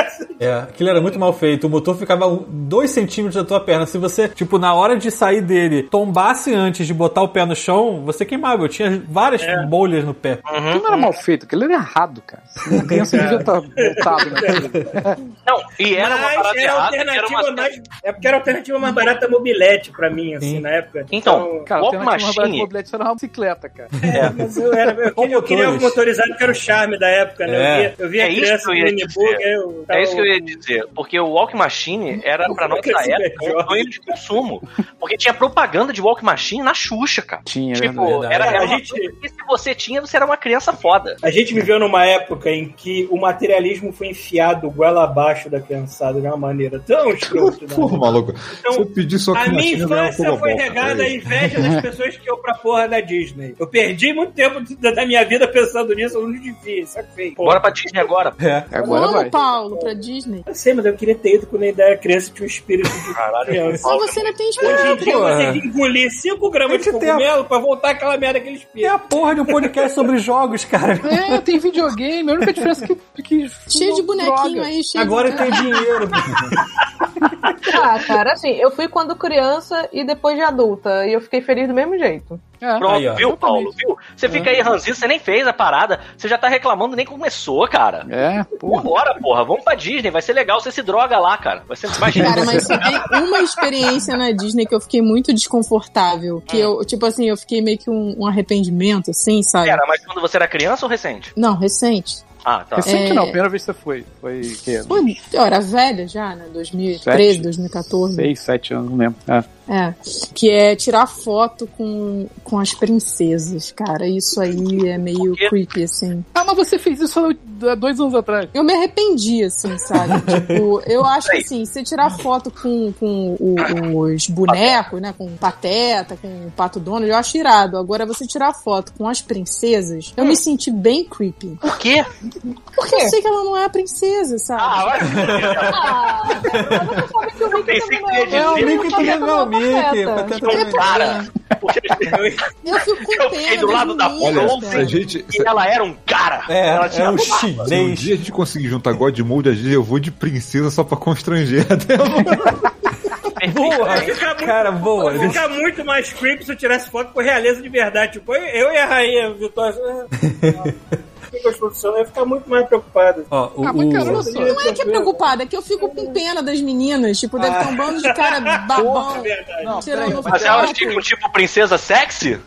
É, aquilo era muito mal feito. O motor ficava um- dois centímetros da tua perna. Se você, tipo, na hora de sair dele, tombasse antes de botar o pé no chão, você queimava. Eu tinha várias bolhas no pé. Aquilo não era mal feito, aquilo era errado, cara. A criança devia estar voltada naquilo. Não, e era uma Mas parada era a errada, alternativa uma... mais. É porque era a alternativa mais barata mobilete pra mim, assim, Sim. na época. Então, Cara, Walk a alternativa mais barata de Machine... mobilete era uma bicicleta, cara. É, mas eu, era, eu, queria, eu queria algo motorizado que era o charme da época, né? É. Eu via, eu via É criança eu no eu tava- É isso que eu ia dizer, porque o Walk Machine era pra nossa Esse época um sonho de consumo. Porque tinha propaganda de Walk Machine na Xuxa, cara. Tinha, Tipo, verdade. era, era A gente- se você tinha, você era uma criança foda. A gente viveu numa época em que o materialismo foi enfiado goela abaixo da criançada de uma maneira tão escrota. né? Porra, maluco. Então, Se eu pedir só A minha infância foi cara. à inveja das pessoas que iam pra porra da Disney. Eu perdi muito tempo da minha vida pensando nisso, eu não devia, isso é feio. Bora pra Disney agora. É. Agora Vamos, vai. Paulo, pra Disney. Eu sei, mas eu queria ter ido quando eu ainda era criança e tinha um espírito de Caralho. criança. Mas você ainda tem Hoje em dia porra. ter que engolir 5 gramas de Tem ter a- cogumelo pra voltar aquela merda aquele espírito. a porra de um podcast sobre jogos, cara. É, tem videogame. A única diferença é que. que Cheio de bonequinho droga. aí, cheio Agora de... tem dinheiro. Ah, cara, assim, eu fui quando criança e depois de adulta. E eu fiquei feliz do mesmo jeito. É. Pronto, Aí, ó. viu, Paulo? Viu? Você fica aí ranzinho, você nem fez a parada, você já tá reclamando, nem começou, cara. É, porra. Vambora, porra, vamos pra Disney, vai ser legal, você se droga lá, cara. Vai ser imagina. Cara, mas tem uma experiência na Disney que eu fiquei muito desconfortável. Que eu, tipo assim, eu fiquei meio que um, um arrependimento, assim, sabe? Era, mas quando você era criança ou recente? Não, recente. Ah, tá. Recente É. não, a primeira vez que você foi. Foi que? Eu era velha já, né? 2013, 2014. 6, 7 anos, não lembro. É. É, que é tirar foto com, com as princesas, cara. Isso aí é meio creepy, assim. Ah, mas você fez isso há dois anos atrás. Eu me arrependi, assim, sabe? tipo, eu acho que assim, você tirar foto com, com o- os bonecos, né? Com o Pateta, com o Pato Donald, eu acho irado. Agora, você tirar foto com as princesas, eu me senti bem creepy. Por quê? Porque eu sei que ela não é a princesa, sabe? Ah, vai. Ah, Eu também que ia não É, o dizer. Mickey também não é o Mickey. o Pateta também não é. Cara, Eu fico com Eu fiquei do lado da Bronze. gente. e ela era um cara. É, ela é tinha um Se um chinês. dia a gente conseguir juntar Godmode, às vezes eu vou de princesa só pra constranger até Boa! Fica muito- Cara, boa. Vai ficar muito mais creepy se eu tirasse foto com realeza de verdade. Tipo, eu e a rainha Vitória. Que construção, eu ia ficar muito mais preocupado. Ó, o, Ah, mas cara, o- só. Não é que é preocupada, é que eu fico com pena das meninas. Tipo, deve ter um bando de cara babão. É. Não, Tirando Mas elas ficam tipo princesa sexy?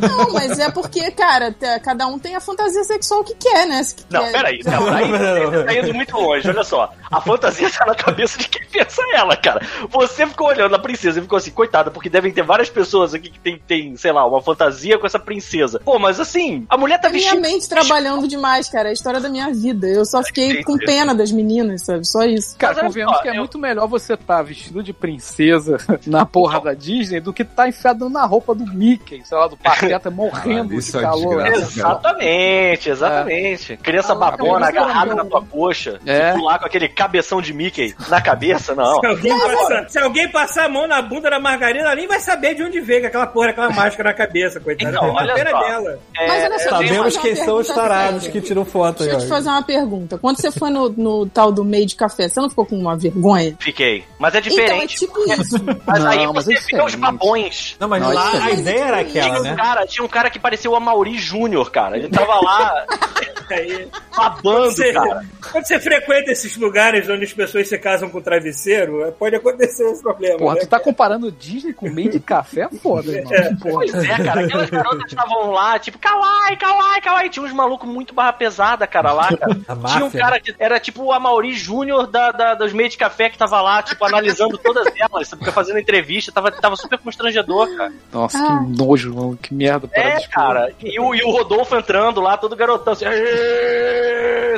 Não, mas é porque, cara, te- cada um tem a fantasia sexual que quer, né? Se Não, quer- peraí. Não, aí você tá indo muito longe. Olha só. A fantasia tá na cabeça de quem pensa ela, cara. Você ficou olhando a princesa e ficou assim, coitada, porque devem ter várias pessoas aqui que tem, tem, sei lá, uma fantasia com essa princesa. Pô, mas assim, a mulher tá É minha vestida. mente trabalhando demais, cara. É a história da minha vida. Eu só fiquei com pena das meninas, sabe? Só isso. Cara, Mas convenhamos só, que é eu- muito melhor você estar vestido de princesa na porra da Disney do que estar enfiado na roupa do Mickey, sei lá, do Pateta morrendo Ah, isso de é calor. desgraça. Exatamente, exatamente. Criança babona mas agarrada na tua coxa. É. Pular com aquele cabeção de Mickey na cabeça, não. Se alguém, passar, se alguém passar a mão na bunda da Margarida, ela nem vai saber de onde veio com aquela porra, aquela máscara na cabeça, coitada. Então, olha pena só. dela. É, Mas olha só, deixa eu Sabemos quem são os pergunta tarados que tiram foto aí. Deixa eu te fazer uma pergunta. Quando você foi no, no tal do meio de café, você não ficou com uma vergonha? Fiquei. Mas é Então, é diferente. tipo isso. Mas aí Não, mas você é vê os diferente. babões. Não, mas Não, lá isso é a ideia era Tinha aquela, um, né? cara, tinha um cara que parecia o Amaury Júnior, cara. Ele tava lá Aí, babando, você, cara. quando você frequenta esses lugares onde as pessoas se casam com travesseiro, pode acontecer esse problema. Porra, né? tu tá comparando Disney com meio de café? É foda, irmão. Porra. Pois é, cara. Aquelas garotas estavam lá, tipo, kawaii, kawaii, kawaii. Tinha uns malucos muito barra pesada, cara, lá, cara. A Tinha um máfia. cara que era tipo o Amaury Júnior da, da- dos meios de café que tava lá, tipo, analisando todas elas, sabe, fazendo entrevista. Tava, tava super constrangedor, cara. Nossa, Ah. que nojo, mano. Que merda. parada É, cara. E o, e o Rodolfo entrando lá, todo garotão, assim!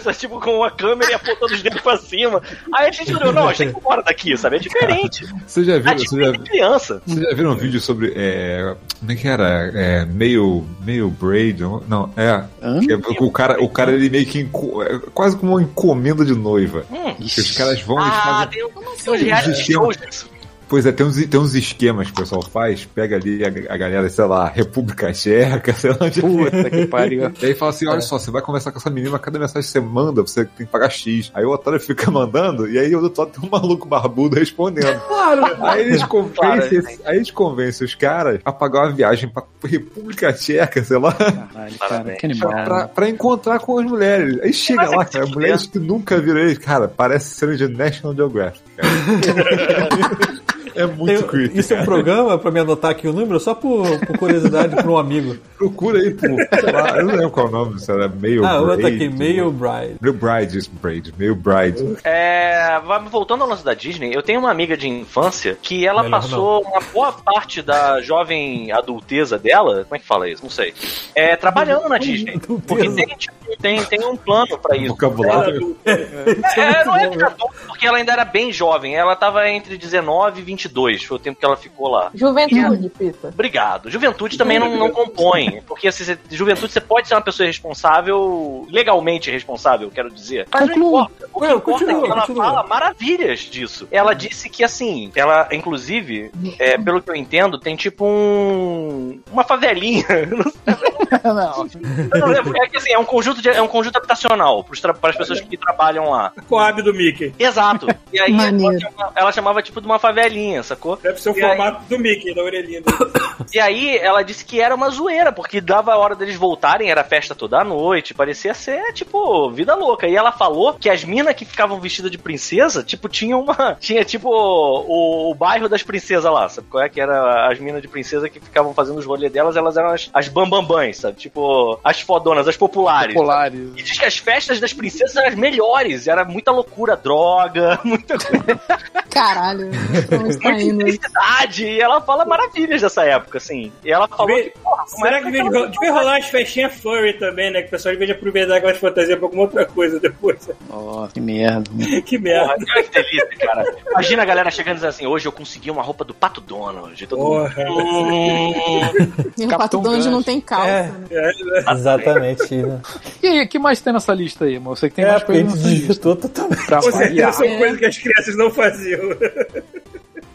Sabe, tipo, com uma câmera e apontando os dedos pra cima. Aí a gente olhou, não, a gente embora daqui, sabe? É diferente. Você já viu, É você já, criança. Vocês já viram um vídeo sobre. É, como é que era? É, meio, meio braid? Não, é. Hã? É o, cara, o cara ele meio que. enco- é quase como uma encomenda de noiva. Hum. Que os caras vão e Ah, fazem. tem, tem uns reality Sistema. shows. Pois é, tem uns, tem uns esquemas que o pessoal faz, pega ali a, a galera, sei lá, República Tcheca, sei lá onde Puta que pariu. E aí fala assim, olha só, você vai conversar com essa menina, cada mensagem que você manda, você tem que pagar X. Aí o otário fica mandando, e aí o outro lado tem um maluco barbudo respondendo. Claro. Aí eles convencem, Claro, aí eles convencem os caras a pagar uma viagem pra República Tcheca, sei lá, Caralho, cara, que animal. pra, pra encontrar com as mulheres. Aí chega Mas é lá, cara, mulheres que nunca viram eles. Cara, parece cena de National Geographic, cara. é muito Tem- creepy. isso é um cara. programa pra me anotar aqui o número, só por, por curiosidade pra um amigo. Procura aí, pô. Sei lá, eu não lembro qual é o nome, se era Mail Ah, outra aqui, Mail Bride. Mail Bride, isso, Braid. Mail Bride. É, voltando ao lance da Disney, eu tenho uma amiga de infância que ela Melhor passou uma boa parte da jovem adulteza dela, como é que fala isso? Não sei. É, trabalhando na Disney. Porque tem, tipo, tem, tem um plano pra isso. Vocabulário. É, não é de adulto, porque ela ainda era bem jovem. Ela tava entre 19 e 22, foi o tempo que ela ficou lá. Juventude, Pita. Obrigado. Juventude também não, não compõe. Porque assim, você- juventude você pode ser uma pessoa responsável, legalmente responsável, quero dizer. Mas não importa. O que importa continua, é que ela continua. fala maravilhas disso. Ela disse que assim, ela, inclusive, é, pelo que eu entendo, tem tipo um. uma favelinha. Não, não lembro. É que assim, é um conjunto, de, é um conjunto habitacional para as pessoas que trabalham lá. Coab do Mickey. Exato. E aí ela chamava, ela chamava tipo de uma favelinha, sacou? Deve ser o E aí- formato do Mickey, da orelhinha dele. E aí ela disse que era uma zoeira, porque dava a hora deles voltarem, era festa toda noite, parecia ser, tipo, vida louca. E ela falou que as minas que ficavam vestidas de princesa, tipo, tinham uma. Tinha, tipo, o, o bairro das princesas lá, sabe qual é? Que era as minas de princesa que ficavam fazendo os rolês delas, elas eram as, as bambambãs, sabe? Tipo, as fodonas, as populares. populares. E diz que as festas das princesas eram as melhores, era muita loucura, droga, muita coisa. Caralho, Muita intensidade. E ela fala maravilhas dessa época, assim. E ela falou Devia- que, porra, como Será é que devia, devia rolar as festinhas furry também, né? Que o pessoal devia aproveitar aquelas fantasias pra alguma outra coisa depois. Ó, que merda. que Porra, merda. olha que delícia, cara. Imagina a galera chegando e dizendo assim: hoje eu consegui uma roupa do Pato Donald. Todo mundo. Porra. Hum, E o Pato Donald não tem calça. É. né? Exatamente. né? E aí, o que mais tem nessa lista aí, amor? Eu sei que tem É, mais porque a coisas gente nessa lista. totalmente. Pra Com certeza são É. coisas que as crianças não faziam.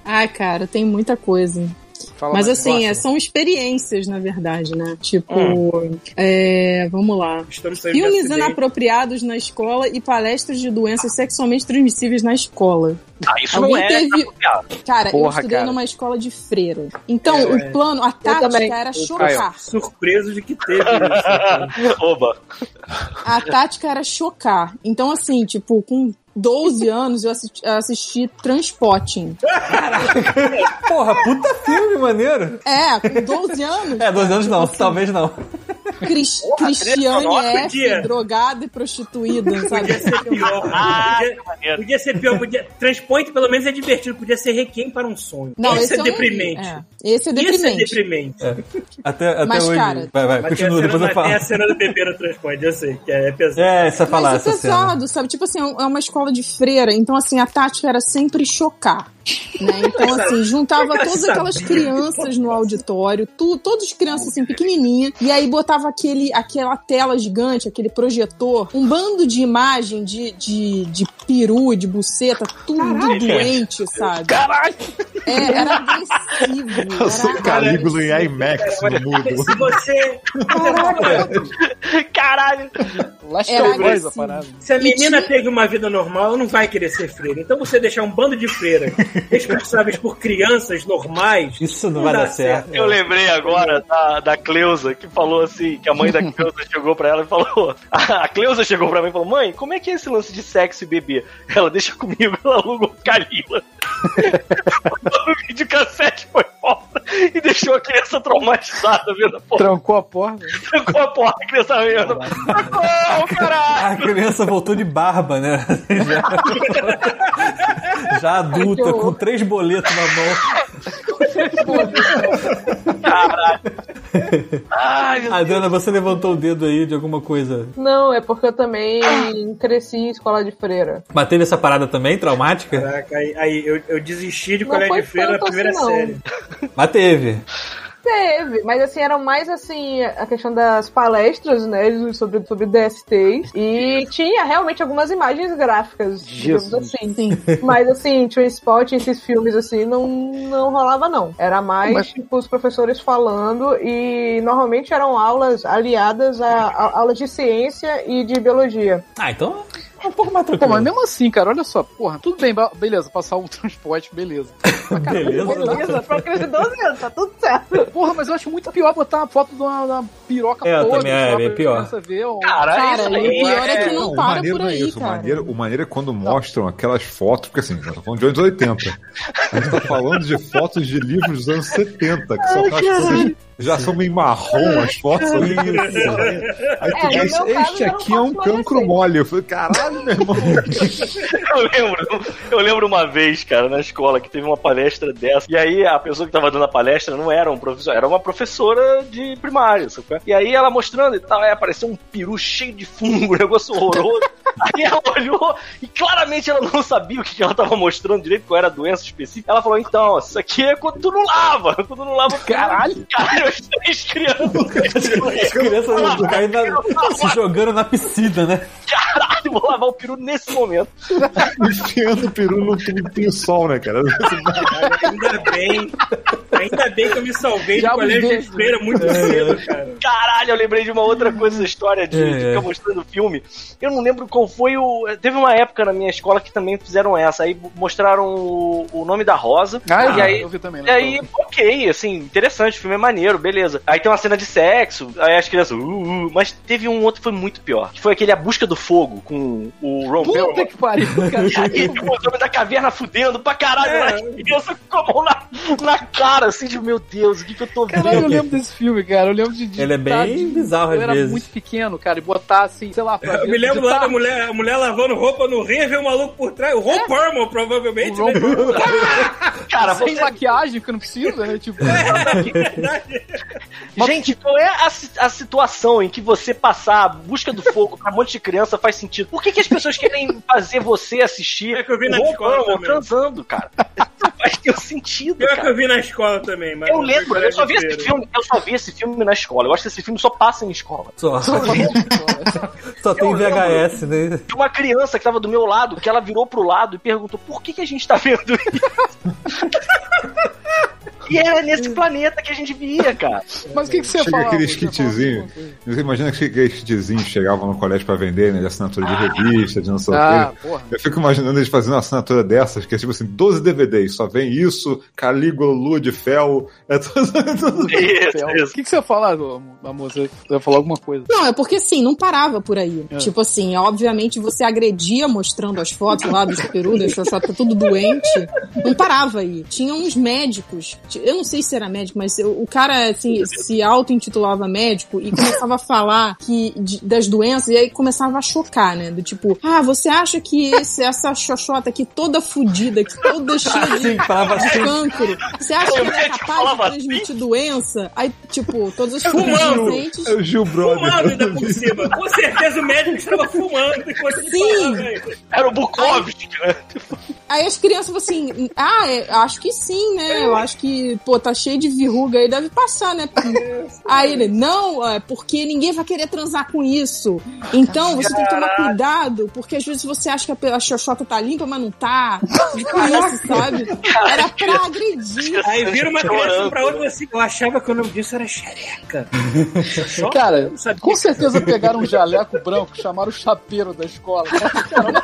Ai, cara, tem muita coisa. Fala Mas assim, é, são experiências, na verdade, né? Tipo, é, vamos lá. Filmes inapropriados na escola e palestras de doenças sexualmente transmissíveis na escola. Ah, isso Alguém não é. teve- inapropriado. Cara, eu Porra, estudei cara. numa escola de freira. Então, É, o é. plano, a também. tática era Caio. chocar. Surpreso de que teve isso. Oba. A tática era chocar. Então, assim, tipo, com 12 anos eu assisti, assisti Transpotting. Porra, puta filme, maneiro. É, com 12 anos. É, 12 anos não, talvez não. Cris- Porra, Cristiane F, podia. drogada e prostituída, sabe? Podia ser pior. Ah, Podia, podia ser pior. Podia... Transpoint, pelo menos, é divertido. Podia ser Requiem para um sonho. Não, esse, esse é deprimente. É, esse é Esse é deprimente. deprimente. Até, até Mas, hoje. cara, vai, vai, continua, tem a depois cena, eu falo. tem a cena do bebê no Transpoint, eu sei, que é pesado. É, você vai falar Mas é essa cena. pesado, sabe? Tipo assim, é uma escola de freira, então assim, a tática era sempre chocar. Né? Então, assim, juntava todas aquelas crianças no auditório, tu, todas as crianças assim, pequenininhas, e aí botava aquele, aquela tela gigante, aquele projetor, um bando de imagem de, de, de peru, de buceta, tudo doente, sabe? Caralho! É, era agressivo. Eu sou Era... Calígula em IMAX no mudo. Se você. Caralho! Last Era of Us, a agressivo. parada. Se a menina tinha- teve uma vida normal, ela não vai querer ser freira. Então você deixar um bando de freiras responsáveis por crianças normais. Isso não Não vai dar certo. Eu lembrei agora da, da Cleusa, que falou assim, que a mãe da Cleusa chegou pra ela e falou. A Cleusa chegou pra mim e falou: Mãe, como é que é esse lance de sexo e bebê? Ela deixa comigo, ela alugou o Calila. o videocassete foi fora e deixou a criança traumatizada vendo a porra. Trancou a porta. Trancou a porta, a criança vendo. Não, caralho! A criança voltou de barba, né? Já, já adulta, com três boletos na mão. Caralho! Ai, Adriana, você levantou o dedo aí de alguma coisa. Não, é porque eu também cresci em escola de freira. Mas teve essa parada também, traumática? Caraca, aí, aí eu, eu desisti de Não colégio de freira na primeira assim, série. Mas teve. Teve, mas assim, eram mais assim, a questão das palestras, né, sobre, sobre DSTs, e tinha realmente algumas imagens gráficas, digamos Jesus. assim. Sim. Mas assim, Transport, esses filmes assim, não, não rolava não. Era mais, Mas- tipo, os professores falando, e normalmente eram aulas aliadas a, a aulas de ciência e de biologia. Ah, então um pouco mais Pô, tranquilo. mas mesmo assim, cara, olha só, porra, tudo bem, beleza, passar um transporte, beleza. Beleza. Beleza, pra criança de 12 anos, tá tudo certo. Porra, mas eu acho muito pior botar uma foto de uma, de uma piroca É, podre também, é, bem pior. ver. Cara, Cara, isso e o aí pior é que não o para maneiro por não é aí, isso. O cara. maneiro, o maneiro é quando mostram aquelas fotos, porque assim, nós estamos falando de anos 80. A gente tá falando de fotos de livros dos anos 70, que são aquelas coisas já são meio marrom as fotos ali. Aí tu É, diz, este aqui é um cancro fluorescentes. mole. Eu falei, caralho, meu irmão. Eu lembro, eu lembro uma vez, cara, na escola, que teve uma palestra dessa. E aí a pessoa que tava dando a palestra não era um professor, era uma professora de primário, sabe? E aí ela mostrando e tal, aí apareceu um peru cheio de fungo, um negócio horroroso. aí ela olhou e claramente ela não sabia o que ela tava mostrando direito, qual era a doença específica. Ela falou: então, isso aqui é quando tu não lava, quando tu não lava. Caralho, caralho, as três crianças. As crianças caindo na- se jogando na piscina, né? Caralho, vou lavar o peru nesse momento. Enfiando o peru no tubo tem sol, né, cara? Ainda bem. Ainda bem que eu me salvei Já de colégio de freira muito cedo, cara. Caralho, eu lembrei de uma outra coisa da história de, É, de é. ficar mostrando filme. Eu não lembro qual foi o. Teve uma época na minha escola que também fizeram essa. Aí mostraram o, o nome da Rosa. Ah, eu, e aí. eu vi também, E né? aí, ok, assim, interessante, o filme é maneiro, beleza. Aí tem uma cena de sexo, aí as crianças, uh, uh, mas teve um outro que foi muito pior, que foi aquele A Busca do Fogo, com o Ron Puta Perlman. que pariu, cara. E aí, tipo, os homens da caverna fudendo pra caralho, É. As crianças com a mão na, na cara, assim, de meu Deus, o que, que eu tô Caralho, eu vendo? lembro desse filme, cara. Eu lembro de. de Ele é bem tá, bizarro às Eu era vezes. muito pequeno, cara, e botar assim, sei lá, pra Eu ver- me lembro lá da mulher, a mulher lavando roupa no rio e vê um maluco por trás. O Ron Perlman, provavelmente, O né? Cara, Sem você... maquiagem, que não precisa, né? Tipo, Gente, qual é a, a situação em que você passar a busca do fogo pra um monte de criança faz sentido? Por que, que as pessoas querem fazer você assistir É que eu vi na o Ron Perlman transando, cara? Não faz nenhum sentido, Pior que cara. eu vi na escola também, mas Eu lembro, eu só vi esse filme, eu só vi esse filme na escola. Eu acho esse filme só passa em escola. Só, só tem Eu lembro. VHS, né? De uma criança que tava do meu lado, que ela virou pro lado e perguntou: por que, que a gente tá vendo isso? e era nesse planeta que a gente via, cara. mas o que, que você Chega fala? aqueles kitzinhos. Você imagina que aqueles kitzinhos chegavam no colégio pra vender, né? De assinatura de revista, de não sei Ah, o quê. porra. Eu fico imaginando eles fazendo uma assinatura dessas, que é tipo assim, 12 DVDs, só vem isso, Calígula, Lua de Fel, é tudo. tudo- Fel. O que, que você fala, amor? Você vai falar alguma coisa? Não, é porque assim, não parava por aí. É. Tipo assim, obviamente você agredia mostrando as fotos lá dos peru, da xoxota, tudo doente. Não parava aí. Tinha uns médicos, eu não sei se era médico, mas eu- o cara assim, se auto-intitulava médico e começava a falar que, de- das doenças e aí começava a chocar, né? Do tipo, ah, você acha que esse- essa xoxota aqui toda fudida, que toda cheia de Sim, de assim. cancro, você acha que ela é capaz de transmitir doença? Aí, tipo, todas as Fumando. pacientes É o Gil Fumando ainda por cima. Com certeza o médico estava fumando enquanto ele Sim. falava isso. Era o Bukowski, né? Aí as crianças falam assim, ah, é, acho que sim, né? Eu acho que, pô, tá cheio de verruga aí, deve passar, né? Aí ele, não, é porque ninguém vai querer transar com isso. Então você tem que tomar cuidado, porque às vezes você acha que a xoxota tá limpa, mas não tá. Isso, sabe? Era pra agredir. Aí vira uma criança pra outra e assim, eu achava que o nome disso era xereca. Cara, com certeza pegaram um jaleco branco, chamaram o chapeiro da escola. Cara,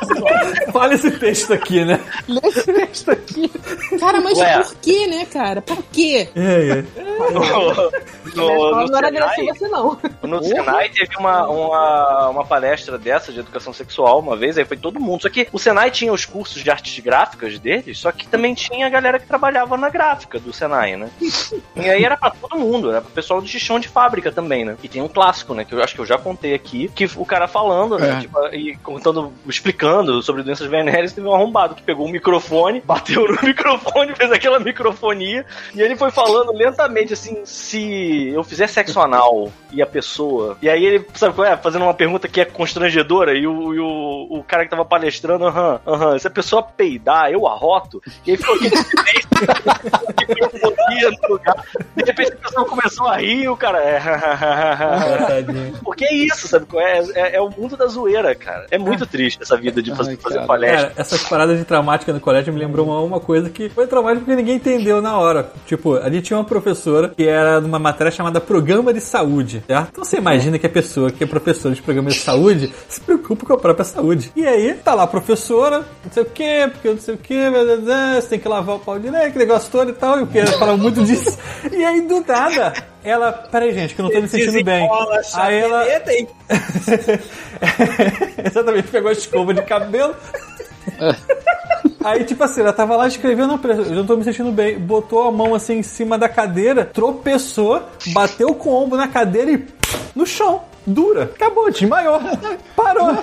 Olha esse texto aqui, né? lê esse texto aqui. Cara, mas Ué. por que, né, cara? Pra quê? É, é. No, no, não era Senai, assim, não. no Senai teve uma, uma, uma palestra dessa de educação sexual uma vez, aí foi todo mundo. Só que o Senai tinha os cursos de artes gráficas deles, só que também tinha a galera que trabalhava na gráfica do Senai, né? E aí era pra todo mundo, era pro pessoal de chão de fábrica também, né? E tem um clássico, né? Que eu acho que eu já contei aqui, que o cara falando, né? É. Tipo, e contando, explicando sobre doenças venéreas, teve um arrombado que pegou um microfone, bateu no microfone, fez aquela microfonia, e ele foi falando lentamente assim: se eu fizer sexo anal e a pessoa. E aí ele, sabe qual é? Fazendo uma pergunta que é constrangedora, e o, e o, o cara que tava palestrando, aham, aham, se a pessoa peidar, eu arroto. E aí ficou microfonia no lugar. De repente a pessoa começou a rir o cara. É. Porque é isso, sabe é? É, é o mundo da zoeira, cara. É muito triste essa vida de fazer, Ai, fazer palestra. Cara, essas paradas de traumática no colégio me lembrou uma, uma coisa que foi traumática porque ninguém entendeu na hora. Tipo, a gente tinha uma professora que era numa matéria chamada Programa de Saúde, certo? Então você imagina que a pessoa que é professora de programa de saúde se preocupa com a própria saúde. E aí, tá lá a professora, não sei o que, porque eu não sei o que, você tem que lavar o pau direito, aquele negócio todo e tal, e o que? Ela falava muito disso. E aí, do nada, ela, peraí, gente, que eu não tô me sentindo bem. Aí ela. e Exatamente, pegou a escova de cabelo. Aí, tipo assim, ela tava lá escrevendo, eu não tô me sentindo bem. Botou a mão assim em cima da cadeira, tropeçou, bateu com o ombro na cadeira e no chão. Dura. Acabou, desmaiou. Parou.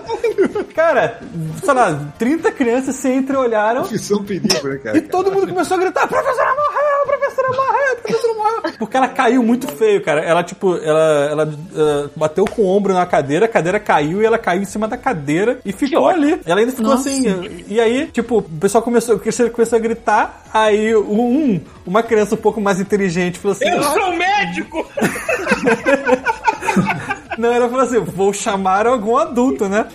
Cara, sei lá, 30 crianças se entreolharam Profissão perigo, né, e cara? todo mundo começou a gritar: professora morreu, professora morreu, professora morreu. Porque ela caiu muito feio, cara. Ela, tipo, ela, ela, eh, bateu com o ombro na cadeira, a cadeira caiu e ela caiu em cima da cadeira e ficou ali. Ela ainda ficou Nossa. assim. E aí, tipo, o pessoal começou, começou a gritar. Aí, um, uma criança um pouco mais inteligente falou assim: eu "Ah, sou médico! Não, ela falou assim: vou chamar algum adulto, né?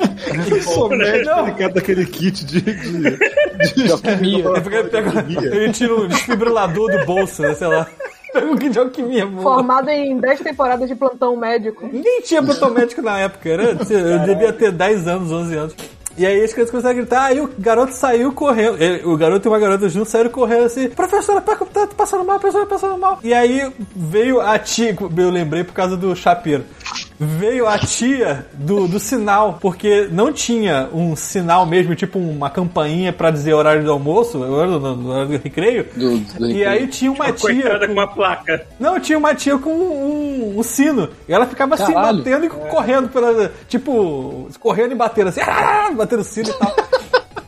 Eu sou médico, Não. ele quer daquele kit de. de, de alquimia. É porque ele, pega, ele tira um desfibrilador do bolso, né? Sei lá. Pega um kit de alquimia, boa. Formado em 10 temporadas de plantão médico. Nem tinha plantão médico na época, era, eu devia ter 10 anos, 11 anos. E aí as crianças começaram a gritar, aí o garoto saiu correndo. Ele- o garoto e uma garota juntos saíram correndo assim, professora, tá tá passando mal, professora, tá passando mal. E aí veio a tia, eu lembrei por causa do chapeiro. veio a tia do, do sinal, porque não tinha um sinal mesmo, tipo uma campainha pra dizer horário do almoço, horário do, horário do recreio. Do, do E aí tinha uma tia. Coitada com uma placa. Não, tinha uma tia com um, um sino. E ela ficava assim, Caralho. batendo e correndo pela. Tipo, correndo e batendo assim, batendo o sino e tal.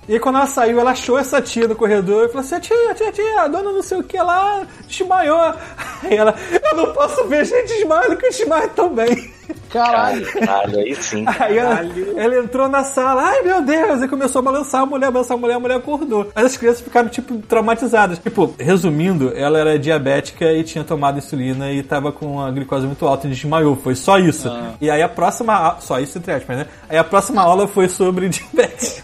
E aí, quando ela saiu, ela achou essa tia no corredor e falou assim: tia, tia, tia, a dona não sei o que lá desmaiou. Aí ela, eu não posso ver gente desmaiando que eu desmaio também. Caralho. Caralho, aí sim. Aí ela, ela entrou na sala, ai meu Deus, e começou a balançar a mulher, balançar a mulher, a mulher acordou. Mas as crianças ficaram, tipo, traumatizadas. Tipo, resumindo, ela era diabética e tinha tomado insulina e tava com a glicose muito alta e desmaiou. Foi só isso. E aí a próxima. Só isso entre aspas, né? Aí a próxima aula foi sobre diabetes.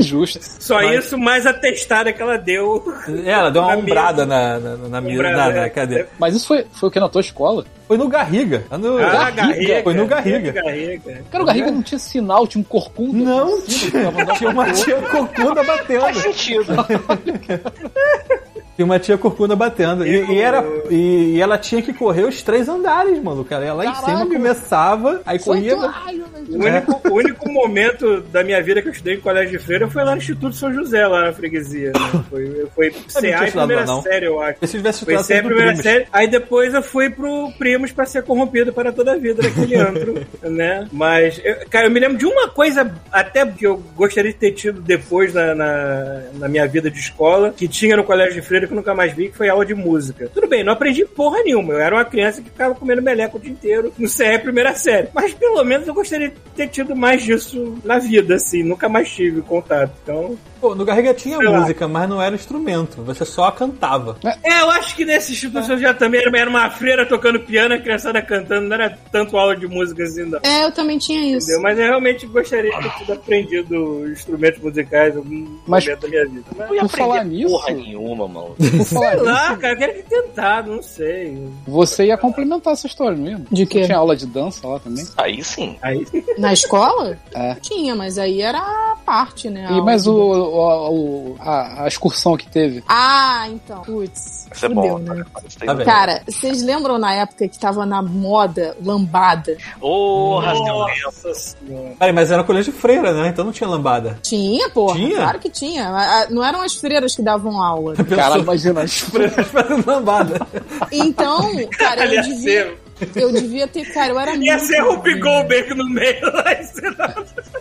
Justo. Só isso, mais a testada que ela deu. Ela deu uma Na umbrada na, na, na, mesa, Umbrada, na, na é. cadeira. Mas isso foi, foi o que na tua escola? Foi no Garriga. No... Ah, Garriga, Foi no Garriga. Garriga. Cara, o Garriga não tinha sinal, tinha um corcunda. Não, tinha, tinha uma corcunda. tia corcunda batendo. Faz sentido. Tinha uma tia corcunda batendo. E, e era, e, e ela tinha que correr os três andares, mano. Cara, ela lá em cima começava, aí corria. Santuário, né? O único, o único momento da minha vida que eu estudei em colégio de freira foi lá no Instituto São José, lá na freguesia. né? Foi, foi CA em primeira lá, série, eu acho. Se tivesse Foi CA em primeira primos. série. Aí depois eu fui pro Primos pra ser corrompido para toda a vida naquele antro, né? Mas, eu- cara, eu me lembro de uma coisa até que eu gostaria de ter tido depois na, na, na minha vida de escola, que tinha no colégio de freira que eu nunca mais vi, que foi aula de música. Tudo bem, não aprendi porra nenhuma. Eu era uma criança que ficava comendo meleca o dia inteiro no CE primeira série. Mas pelo menos eu gostaria de ter tido mais disso na vida, assim. Nunca mais tive contato. Então. Pô, no Garriga tinha Sei lá. música, mas não era instrumento. Você só cantava. É, eu acho que nesse Instituto São José também era era uma freira tocando piano, a criançada cantando, não era tanto aula de música assim, não. É, eu também tinha isso. Entendeu? Mas eu realmente gostaria de ter tido aprendido instrumentos musicais em algum Mas- momento da minha vida. Mas, Não ia Por falar nisso- porra nenhuma, mano. Sei lá, cara, eu quero ter tentado, não sei. você ia complementar essa história, não ia? De quê? Você tinha aula de dança lá também? Aí sim. Aí Na escola? É. Tinha, mas aí era a parte, né? a E, mas o, o- o- a, a excursão que teve. Ah, então. Putz. Isso é bom. né? Tá? Cara, vocês lembram na época que tava na moda lambada? Porra, seu Deus. Nossa senhora. Mas era colégio de freira, né? Então não tinha lambada. Tinha, porra. Tinha? Claro que tinha. Não eram as freiras que davam aula. Cara, imagina. Freiras fazendo lambada. Então, cara, eu Ia devia, eu devia ter. Cara, eu era muito. ia ser Rupi. Goldberg no meio.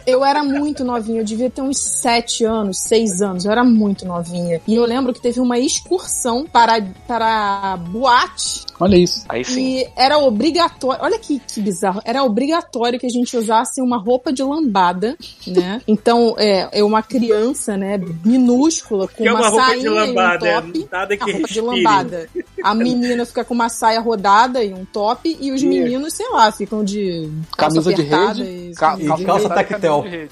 Eu era muito novinha, eu devia ter uns sete anos, seis anos, eu era muito novinha. E eu lembro que teve uma excursão para, para boate Olha isso. Aí sim. e era obrigatório. Olha que, que bizarro. Era obrigatório que a gente usasse uma roupa de lambada, né? Então, é, é uma criança, né, minúscula, com Que é uma, uma roupa sainha de lambada, e é um top. nada que a roupa de respire. lambada. A menina fica com uma saia rodada e um top, e os meninos, sei lá, ficam de Camisa de rede. e- ca- e calça tactel. de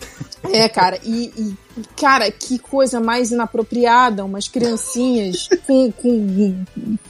é, cara, e, e, cara, que coisa mais inapropriada, umas criancinhas com, com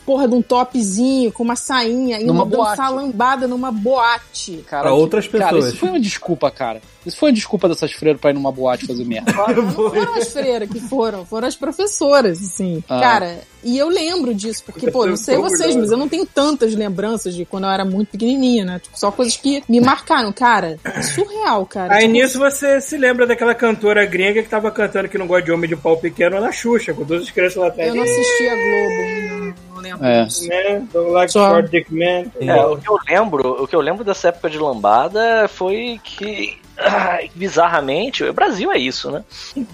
porra de um topzinho, com uma sainha, e Numa uma dançar boate. lambada numa boate. Cara, Pra que- outras Cara, pessoas. isso foi uma desculpa, cara. Isso foi uma desculpa dessas freiras pra ir numa boate fazer merda. Não foram as freiras que foram, foram as professoras, assim. Ah. Cara, e eu lembro disso, porque, pô, não sei vocês, mas eu não tenho tantas lembranças de quando eu era muito pequenininha, né? Tipo, só coisas que me marcaram, cara. Surreal, cara. Aí Tipo, nisso você se lembra daquela cantora gringa que tava cantando que não gosta de homem de pau pequeno na Xuxa, com duas crianças lá atrás. Eu não assistia a Globo, não, lembro É. Don't like Só. dick man. É, o que eu lembro, o que eu lembro dessa época de lambada foi que ai, bizarramente, o Brasil é isso, né?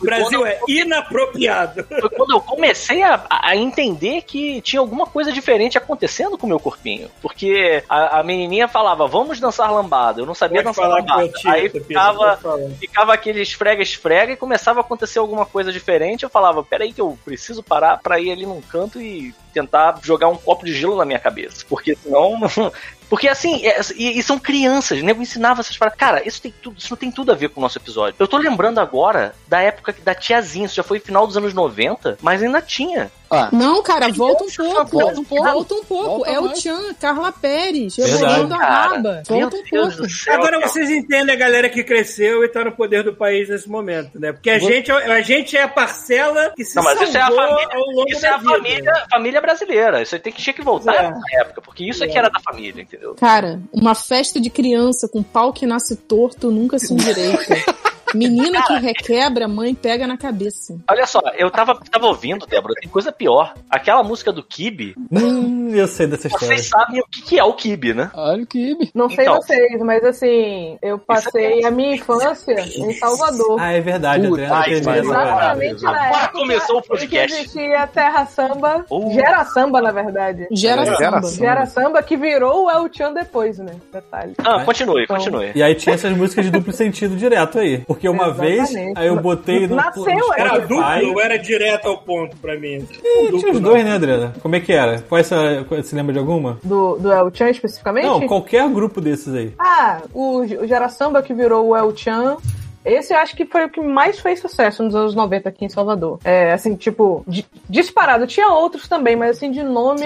O Brasil é inapropriado. Foi quando eu comecei a, a entender que tinha alguma coisa diferente acontecendo com o meu corpinho. Porque a, a menininha falava, vamos dançar lambada. Eu não sabia Pode dançar lambada. tia, Aí ficava, ficava aquele esfrega-esfrega e começava a acontecer alguma coisa diferente. Eu falava, peraí que eu preciso parar pra ir ali num canto e tentar jogar um copo de gelo na minha cabeça. Porque senão... Porque assim, é- e, e são crianças, né? Eu ensinava essas paradas. Cara, isso tem tudo, isso não tem tudo a ver com o nosso episódio. Eu tô lembrando agora da época da tiazinha, isso já foi final dos anos 90, mas ainda tinha. Ah, Não, cara, volta um pouco. Volta um pouco. Volta um pouco. Volta é o. Tchan, Carla Pérez, Verdade. rebolando a raba. Volta um pouco. céu. Agora cara. vocês entendem a galera que cresceu e tá no poder do país nesse momento, né? Porque a, Vou- gente, é- a gente é a parcela que se Não, mas isso é a família, ao longo isso é da a vida. família, família brasileira. Isso aí tem que, tinha que voltar É. nessa época. Porque isso é que era da família, entendeu? Cara, uma festa de criança com pau que nasce torto nunca se endireita. Menina que requebra, mãe pega na cabeça. Olha só, eu tava, tava ouvindo, Débora, tem coisa pior. Aquela música do Kibe, Hum, eu sei dessa história. vocês sabem o que, que é o Kibe, né? Olha o Kibe. Não sei Então. vocês, mas assim, eu passei a minha infância em Salvador. Ah, é verdade, Puta, Adriana. parada. Exatamente na Agora época começou o em que podcast. existia Terra Samba, Uh. Gera Samba, na verdade. Gera Gera samba. samba. Gera Samba que virou o El Chan depois, né? Detalhe. Ah, continue, Então. continue. E aí tinha essas músicas de duplo sentido direto aí. Porque uma Exatamente. vez, aí eu botei no, Nasceu, no Era duplo ou era direto ao ponto pra mim? Ih, Duplo, Tinha os dois, né, Adriana? Como é que era? Qual essa, qual- você lembra de alguma? Do, do El Chan especificamente? Não, qualquer grupo desses aí. Ah, o, o Gera Samba que virou o El Chan. Esse eu acho que foi o que mais fez sucesso nos anos 90 aqui em Salvador. É, assim, tipo, di- disparado. Tinha outros também, mas assim, de nome,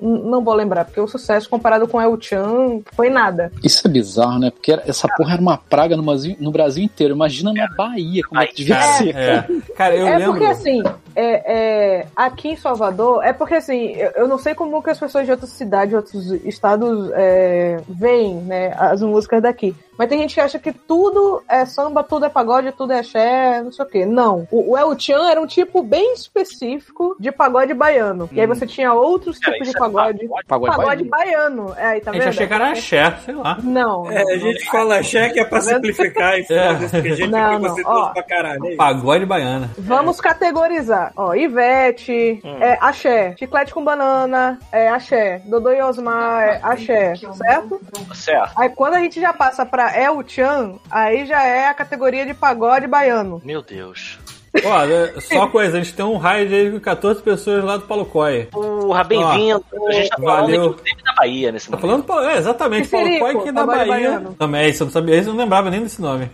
não vou lembrar, porque o sucesso comparado com El Chan foi nada. Isso é bizarro, né? Porque era- essa porra era uma praga no Brasil, no Brasil inteiro. Imagina na Bahia como é que devia Cara, ser. é. Cara, eu é lembro. porque assim, é, é, aqui em Salvador, é porque assim, eu, eu não sei como que as pessoas de outras cidades, outros estados é, veem, né, as músicas daqui. Mas tem gente que acha que tudo é samba, tudo é pagode, tudo é axé, não sei o quê. Não. O, o El Chan era um tipo bem específico de pagode baiano. E aí você tinha outros Cara, tipos de é pagode. Pagode Pagode baiano. baiano. É, aí tá A gente vendo? achei que era axé, sei lá. Não. É, a gente fala cheque é pra simplificar e foda-se, que a gente Não, é não, ó. pra caralho. é. Pagode baiana. Vamos categorizar. Ó, Ivete, é, axé. Chiclete com banana, é axé. Dodô e Osmar, é axé. Certo? Certo. Aí quando a gente já passa pra El Chan, aí já é a categoria de pagode baiano. Meu Deus. Ó, é, só coisa, a gente tem um aí com 14 pessoas lá do Palocói. Porra, bem-vindo. A gente tá falando, valeu. inclusive, da Bahia nesse Tá momento. falando, é, exatamente, Palocói que da pagode Bahia. baiano. Também, isso eu não sabia, isso eu não lembrava nem desse nome.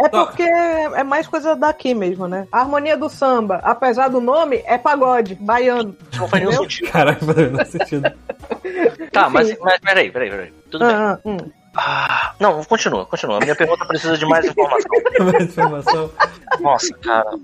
É porque é mais coisa daqui mesmo, né? A harmonia do samba, apesar do nome, é pagode, baiano. Não faz nenhum sentido. Caraca, não faz sentido. Tá, mas, mas peraí, peraí, peraí. Tudo bem. Ah, ah, hum. Ah, não, continua, continua. A minha pergunta precisa de mais informação. Mais informação. Nossa, cara.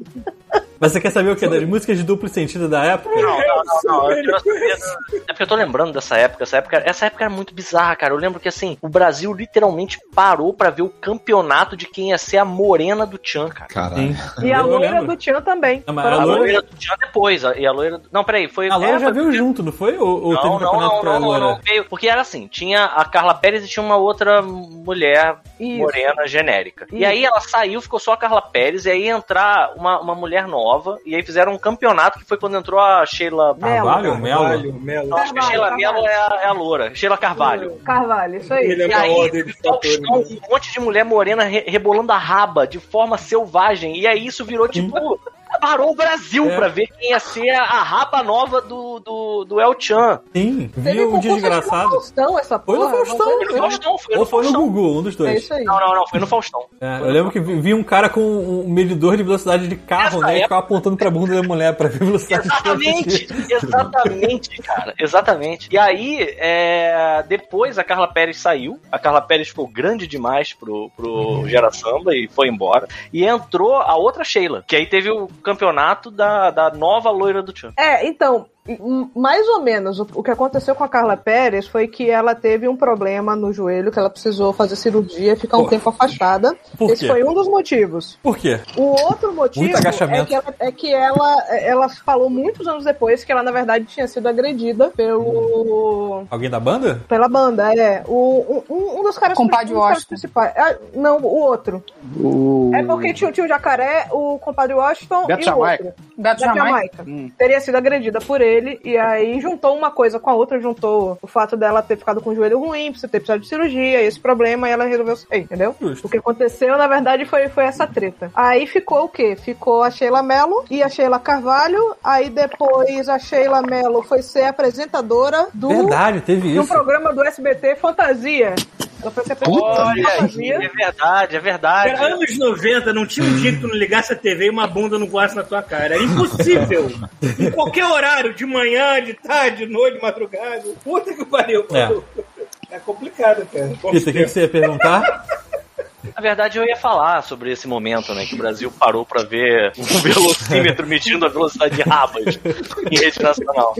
Mas você quer saber o que? Das músicas de duplo sentido da época? Não, não, não, não. Eu É porque eu tô lembrando dessa época. Essa época, essa época era muito bizarra, cara. Eu lembro que assim, o Brasil literalmente parou pra ver o campeonato de quem ia ser a morena do Tchan, cara. Caralho. E a loira do Tchan também. Não, a A loira- loira do Tchan depois. a- E a loira. Não, peraí, foi. A Loura é, já veio junto, não foi? Ou, ou teve um Não, não, campeonato não, pra não, não, Loura? não veio. Porque era assim, tinha a Carla Pérez e tinha uma outra mulher Isso. morena genérica. E Isso. aí ela saiu, ficou só a Carla Pérez, e aí ia entrar uma, uma mulher nova, e aí fizeram um campeonato que foi quando entrou a Sheila. Melo. Carvalho, Melo? Carvalho, Melo. Não, acho que a Sheila Mello é a, é a loura. Sheila Carvalho. Carvalho, isso aí. Ele é E uma aí, ordem de o Faustão, fatores. um monte de mulher morena re- rebolando a raba de forma selvagem. E aí isso virou tipo. Parou o Brasil É. pra ver quem ia ser a, a raba nova do, do, do El Chan. Sim, viu um no desgraçado. Faustão, essa Foi porra. no Faustão. Foi no Faustão, foi no Ou foi no Faustão. Gugu, um dos É dois. isso aí. Não, não, não, foi no Faustão. É, eu lembro que vi, um cara com um medidor de velocidade de carro, Nessa né? E época- ficava apontando pra bunda da mulher pra ver a velocidade Exatamente, exatamente, cara, exatamente. E aí, é, depois a Carla Pérez saiu, a Carla Pérez ficou grande demais pro, pro Gera Samba e foi embora. E entrou a outra Sheila, que aí teve o campeonato da, da nova loira do Tchan. É, então, mais ou menos, o, que aconteceu com a Carla Pérez foi que ela teve um problema no joelho, que ela precisou fazer cirurgia e ficar um Pô. tempo afastada. Por Esse quê? foi um dos motivos. Por quê? O outro motivo é que, ela, é que ela, ela falou muitos anos depois que ela, na verdade, tinha sido agredida pelo. Alguém da banda? Pela banda, é. O, um, um dos caras, Compadre um dos caras Washington. principais. Ah, não, o outro. O... É porque tinha, tinha o jacaré, o compadre Washington Beto e Jamaica. o outro. Beto Da Jamaica. Jamaica. Hum. Teria sido agredida por ele, e aí juntou uma coisa com a outra, juntou o fato dela ter ficado com o joelho ruim, você ter precisado de cirurgia, esse problema, e ela resolveu sair, entendeu? Justo. O que aconteceu, na verdade, foi, foi essa treta. Aí ficou o quê? Ficou a Sheila Mello e a Sheila Carvalho, aí depois a Sheila Mello foi ser apresentadora do, Verdade, teve de um isso. programa do SBT Fantasia. Apresentadora Olha, é verdade, é verdade. Era anos 90, não tinha um dia que tu não ligasse a TV e uma bunda não voasse na tua cara. Era impossível. em qualquer horário, de manhã, de tarde, de noite, de madrugada. Puta que pariu. É. É, complicado, cara. Peter, o que, que você ia perguntar? Na verdade, eu ia falar sobre esse momento, né? Que o Brasil parou pra ver um velocímetro medindo a velocidade de rabas em rede nacional.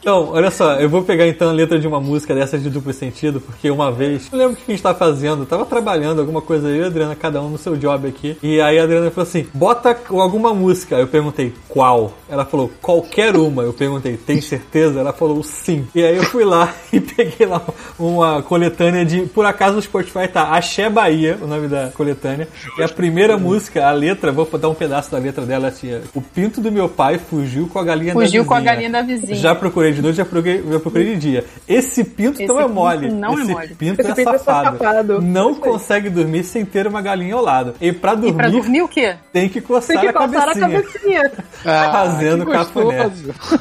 Então, olha só, eu vou pegar então a letra de uma música dessas de duplo sentido, porque uma vez, não lembro o que a gente tava fazendo, tava trabalhando alguma coisa aí, Adriana, cada um no seu job aqui. E aí a Adriana falou assim: bota alguma música. Eu perguntei, qual? Ela falou, qualquer uma. Eu perguntei, tem certeza? Ela falou, sim. E aí eu fui lá e peguei lá uma coletânea de. Por acaso no Spotify tá Axé Bahia, o nome da coletânea. E a primeira música, a letra, vou dar um pedaço da letra dela, assim, O pinto do meu pai fugiu com a galinha da Fugiu vizinha. com a galinha da vizinha. Já procurei de noite, já procurei, já procurei de dia. Esse pinto Esse não é pinto mole. não é Esse mole. pinto Esse é pinto é safado. safado. Não consegue dormir sem ter uma galinha ao lado. E pra dormir, E pra dormir o quê? tem que coçar, Tem que a coçar a cabecinha. cabecinha. Ah, Fazendo que cafuné.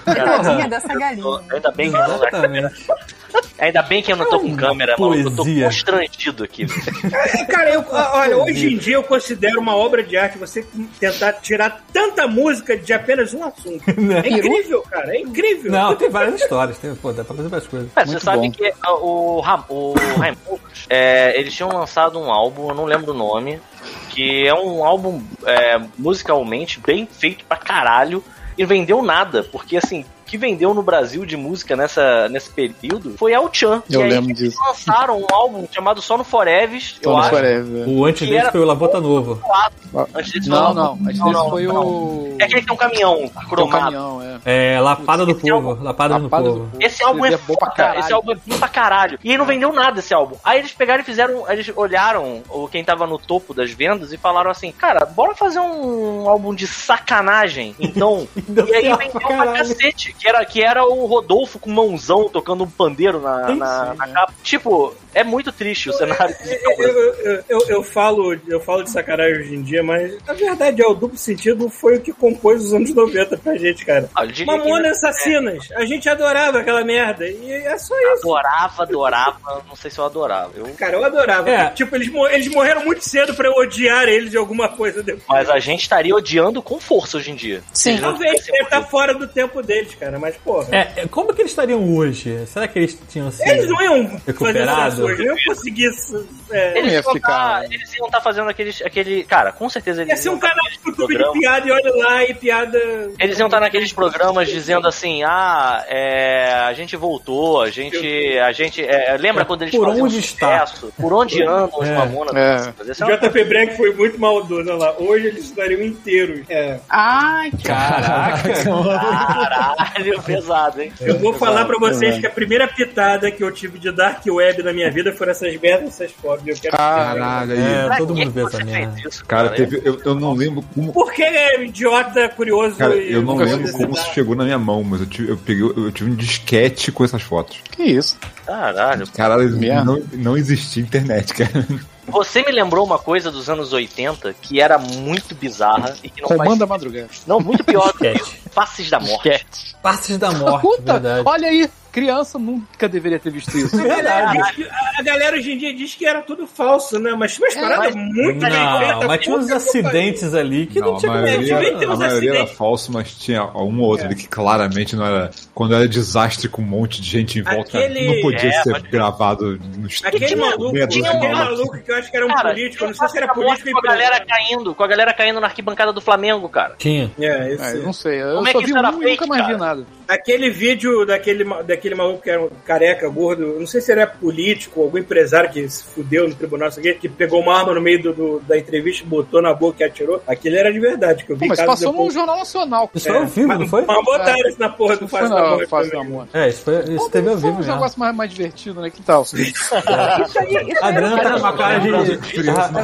Tadinha dessa galinha. Ainda bem que não, Exatamente. Ainda bem que eu não tô com câmera, mano. Eu tô constrangido aqui. Cara, eu, olha, hoje em dia eu considero uma obra de arte você tentar tirar tanta música de apenas um assunto. Né? É incrível, cara, é incrível. Não, tem várias histórias. Tem, pô, dá pra fazer várias coisas. Mas você Muito sabe bom. que ah, o, Ram, o Raimundos, é, eles tinham lançado um álbum, eu não lembro o nome, que é um álbum é, musicalmente bem feito pra caralho e não vendeu nada, porque assim, que vendeu no Brasil de música nessa, nesse período foi El Chan. Eu e aí lembro eles disso. lançaram um álbum chamado Só no Foreves, eu Tony acho. Forever. O antes Que dele foi o Lavota Novo. Antes desse Não, não. Antes não, foi não. o. É aquele que tem um caminhão um cromado. caminhão, é. É, Lapada do Povo. Lapada no do Povo. Esse álbum é é bom pra caralho. esse álbum é bom pra caralho. E aí não vendeu nada esse álbum. Aí eles pegaram e fizeram, eles olharam o quem tava no topo das vendas e falaram assim, cara, bora fazer um álbum de sacanagem, então. E aí vendeu pra cacete, que era, que era o Rodolfo com mãozão tocando um pandeiro na, Sim, na, sim, na é. capa. Tipo, é muito triste o cenário Eu, eu, eu, eu falo, eu falo de sacanagem hoje em dia, mas a verdade é o duplo sentido foi o que compôs os anos 90 pra gente, cara. Ah, Mamonas Assassinas. A gente adorava aquela merda. E é só isso. Adorava, adorava, não sei se eu adorava. Eu Cara, eu adorava. É. Tipo, eles, eles morreram muito cedo pra eu odiar eles de alguma coisa depois. Mas a gente estaria odiando com força hoje em dia. Sim. Talvez ele tá fora do tempo deles, cara, mas porra. É, é, como que eles estariam hoje? Será que eles tinham sido... Eles não iam fazer Recuperado? essas coisas, não conseguir. É, Eles ia iam, ficar- tá, eles iam estar fazendo aqueles, aquele. Cara, com certeza eles ia ser um tá canal de YouTube de piada e olha lá e piada. Eles iam estar naqueles programas dizendo assim, ah, é, a gente voltou, a gente, a gente, é, lembra É, quando eles por faziam onde está? sucesso? Por onde andam os É. mamonas? É. É JP Breck foi muito maldoso, olha lá. Hoje eles estariam inteiros. É. Ai, que Caraca! Caralho, pesado, hein? Eu vou falar pra vocês que a primeira pitada que eu tive de Dark Web na minha vida foram essas merdas, essas quero Caralho. É, todo mundo vê essa merda. Cara, teve, eu, eu não lembro como. Porque é idiota, curioso Cara, e eu não lembro como isso chegou na minha mão, mas eu tive, eu peguei, eu tive um disquete com essas fotos. Que isso? Caralho. Caralho, não, não existia internet, cara. Você me lembrou uma coisa dos anos 80 que era muito bizarra e que não Comanda faz... madrugada. Não, muito pior do que. Faces da morte. Passes da morte, Puta, verdade. olha aí. Criança nunca deveria ter visto isso. A galera, que- a galera hoje em dia diz que era tudo falso, né? Mas tinha umas paradas mas- muito Não, mas tinha uns acidentes ali que não, Não, a tinha como maioria, acreditar. a uns maioria era acidentes. falso, mas tinha um ou outro ali que claramente não era. Quando era desastre com um monte de gente em volta, Aquele- não podia É, ser pode- gravado no estúdio. Aquele maluco, tinha malucos. maluco que eu acho que era um Cara, político, eu não sei se era político com a galera caindo, com a galera caindo na arquibancada do Flamengo, cara. Tinha. É, esse- Ah, eu não sei. Eu Como é só que vi isso era um e fake, nunca mais vi nada. Aquele vídeo daquele, daquele maluco que era um careca, gordo, não sei se ele é político, algum empresário que se fudeu no tribunal, isso aqui, que pegou uma arma no meio do, do- da entrevista, botou na boca e atirou. Aquele era de verdade, que eu Pô, vi mas caso passou depois. no Jornal Nacional. Isso foi ao vivo, mas, não foi? Mas botaram isso na porra do Face da Face da. Morte. É, isso, foi, isso teve ao vivo um negócio mais, mais divertido, né? Que tal? Isso aí, isso A Adriana tá com uma cara de... Ah, não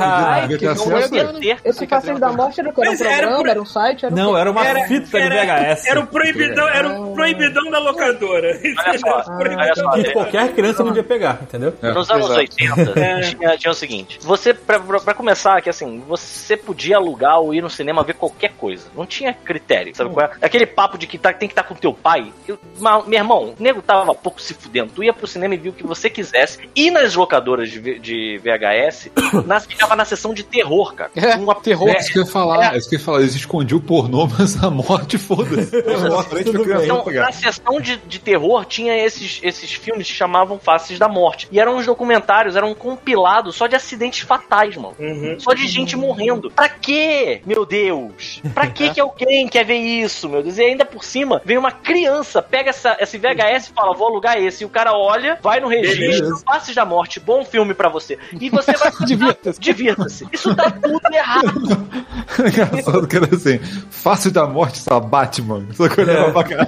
acesso. é. Esse Passeio da Morte era, era um Mas era programa, era um site? Era Não, era uma Era- fita era- de VHS. Era o proibidão, era o proibidão da locadora. Olha só, olha só. Que qualquer criança podia pegar, entendeu? É, Nos anos exato. 80, É. tinha, tinha o seguinte: você, pra, pra- começar, que assim, você podia alugar ou ir no cinema ver qualquer coisa. Não tinha critério, sabe qual é? Aquele papo de que tá- tem que estar com teu pai. Eu- ma- meu irmão, o nego tava pouco se fudendo. Tu ia pro cinema e viu o que você quisesse. E nas locadoras de, de VHS, nas, ficava na sessão de terror, cara. É, terror. É isso que eu ia falar, é isso que eu ia falar. Eles escondiam o pornô, mas a morte, foda-se. A Então, na sessão de, de terror tinha esses, esses filmes que chamavam Faces da Morte. E eram uns documentários, eram um compilado só de acidentes fatais, mano. Uhum. Só de gente morrendo. Pra quê, meu Deus? Pra que que alguém quer ver isso, meu Deus? E ainda por cima, vem uma criança, pega essa, esse VHS e fala, vou alugar esse. E o cara olha, vai no registro, Beleza. Faces da Morte, bom filme pra você. E você vai... Divirta-se. Divirta-se. Isso tá tudo errado. Engraçado que era assim, fácil da morte, só Batman. Só que eu olhava pra cara.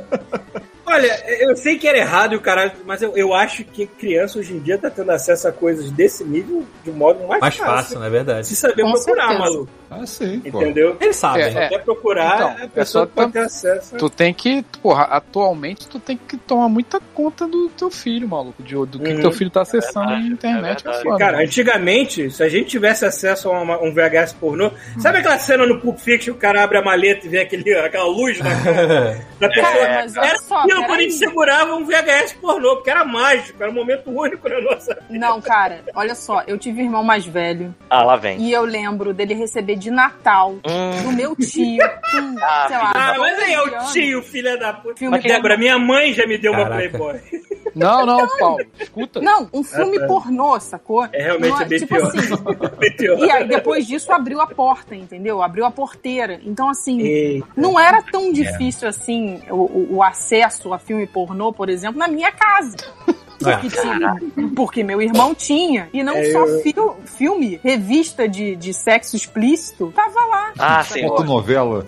Olha, eu sei que era errado e o caralho, mas eu, eu acho que criança hoje em dia tá tendo acesso a coisas desse nível de um modo mais, Mais fácil, não é verdade? Se saber Com procurar, certeza. maluco. Ah, sim, pô. Entendeu? Eles sabem. É, né? Até procurar, Então, a é pessoa só pode ter acesso. Tu tem que, porra, atualmente tu tem que tomar muita conta do teu filho, maluco. De, do que, Uhum. teu filho tá acessando verdade, na internet. é foda, Cara, né? antigamente, se a gente tivesse acesso a uma- um VHS pornô, sabe aquela cena no Pulp Fiction, o cara abre a maleta e vê aquele, aquela luz na cara da pessoa? Cara, mas olha só, quando a gente segurava um VHS pornô, porque era mágico, era um momento único na nossa vida. Não, cara, olha só, eu tive um irmão mais velho Ah, lá vem. e eu lembro dele receber de Natal Hum. do meu tio, com, Ah, sei lá, Ah, mas aí é 12 o tio, filha da puta. Filme Mas, Débora, minha mãe já me deu uma Caraca. Playboy. Não, não, Paulo, escuta. Não, um filme Ah, tá. pornô, sacou? É realmente Não é bem tipo pior. assim. Pior. E aí depois disso abriu a porta, entendeu? Abriu a porteira. Então, assim, Eita. não era tão difícil assim o, o- o acesso a filme pornô, por exemplo, na minha casa. Porque, tinha- porque meu irmão tinha. E não É, só eu- fil- filme, revista de, de sexo explícito, tava lá. Ah, sim. Fotonovela.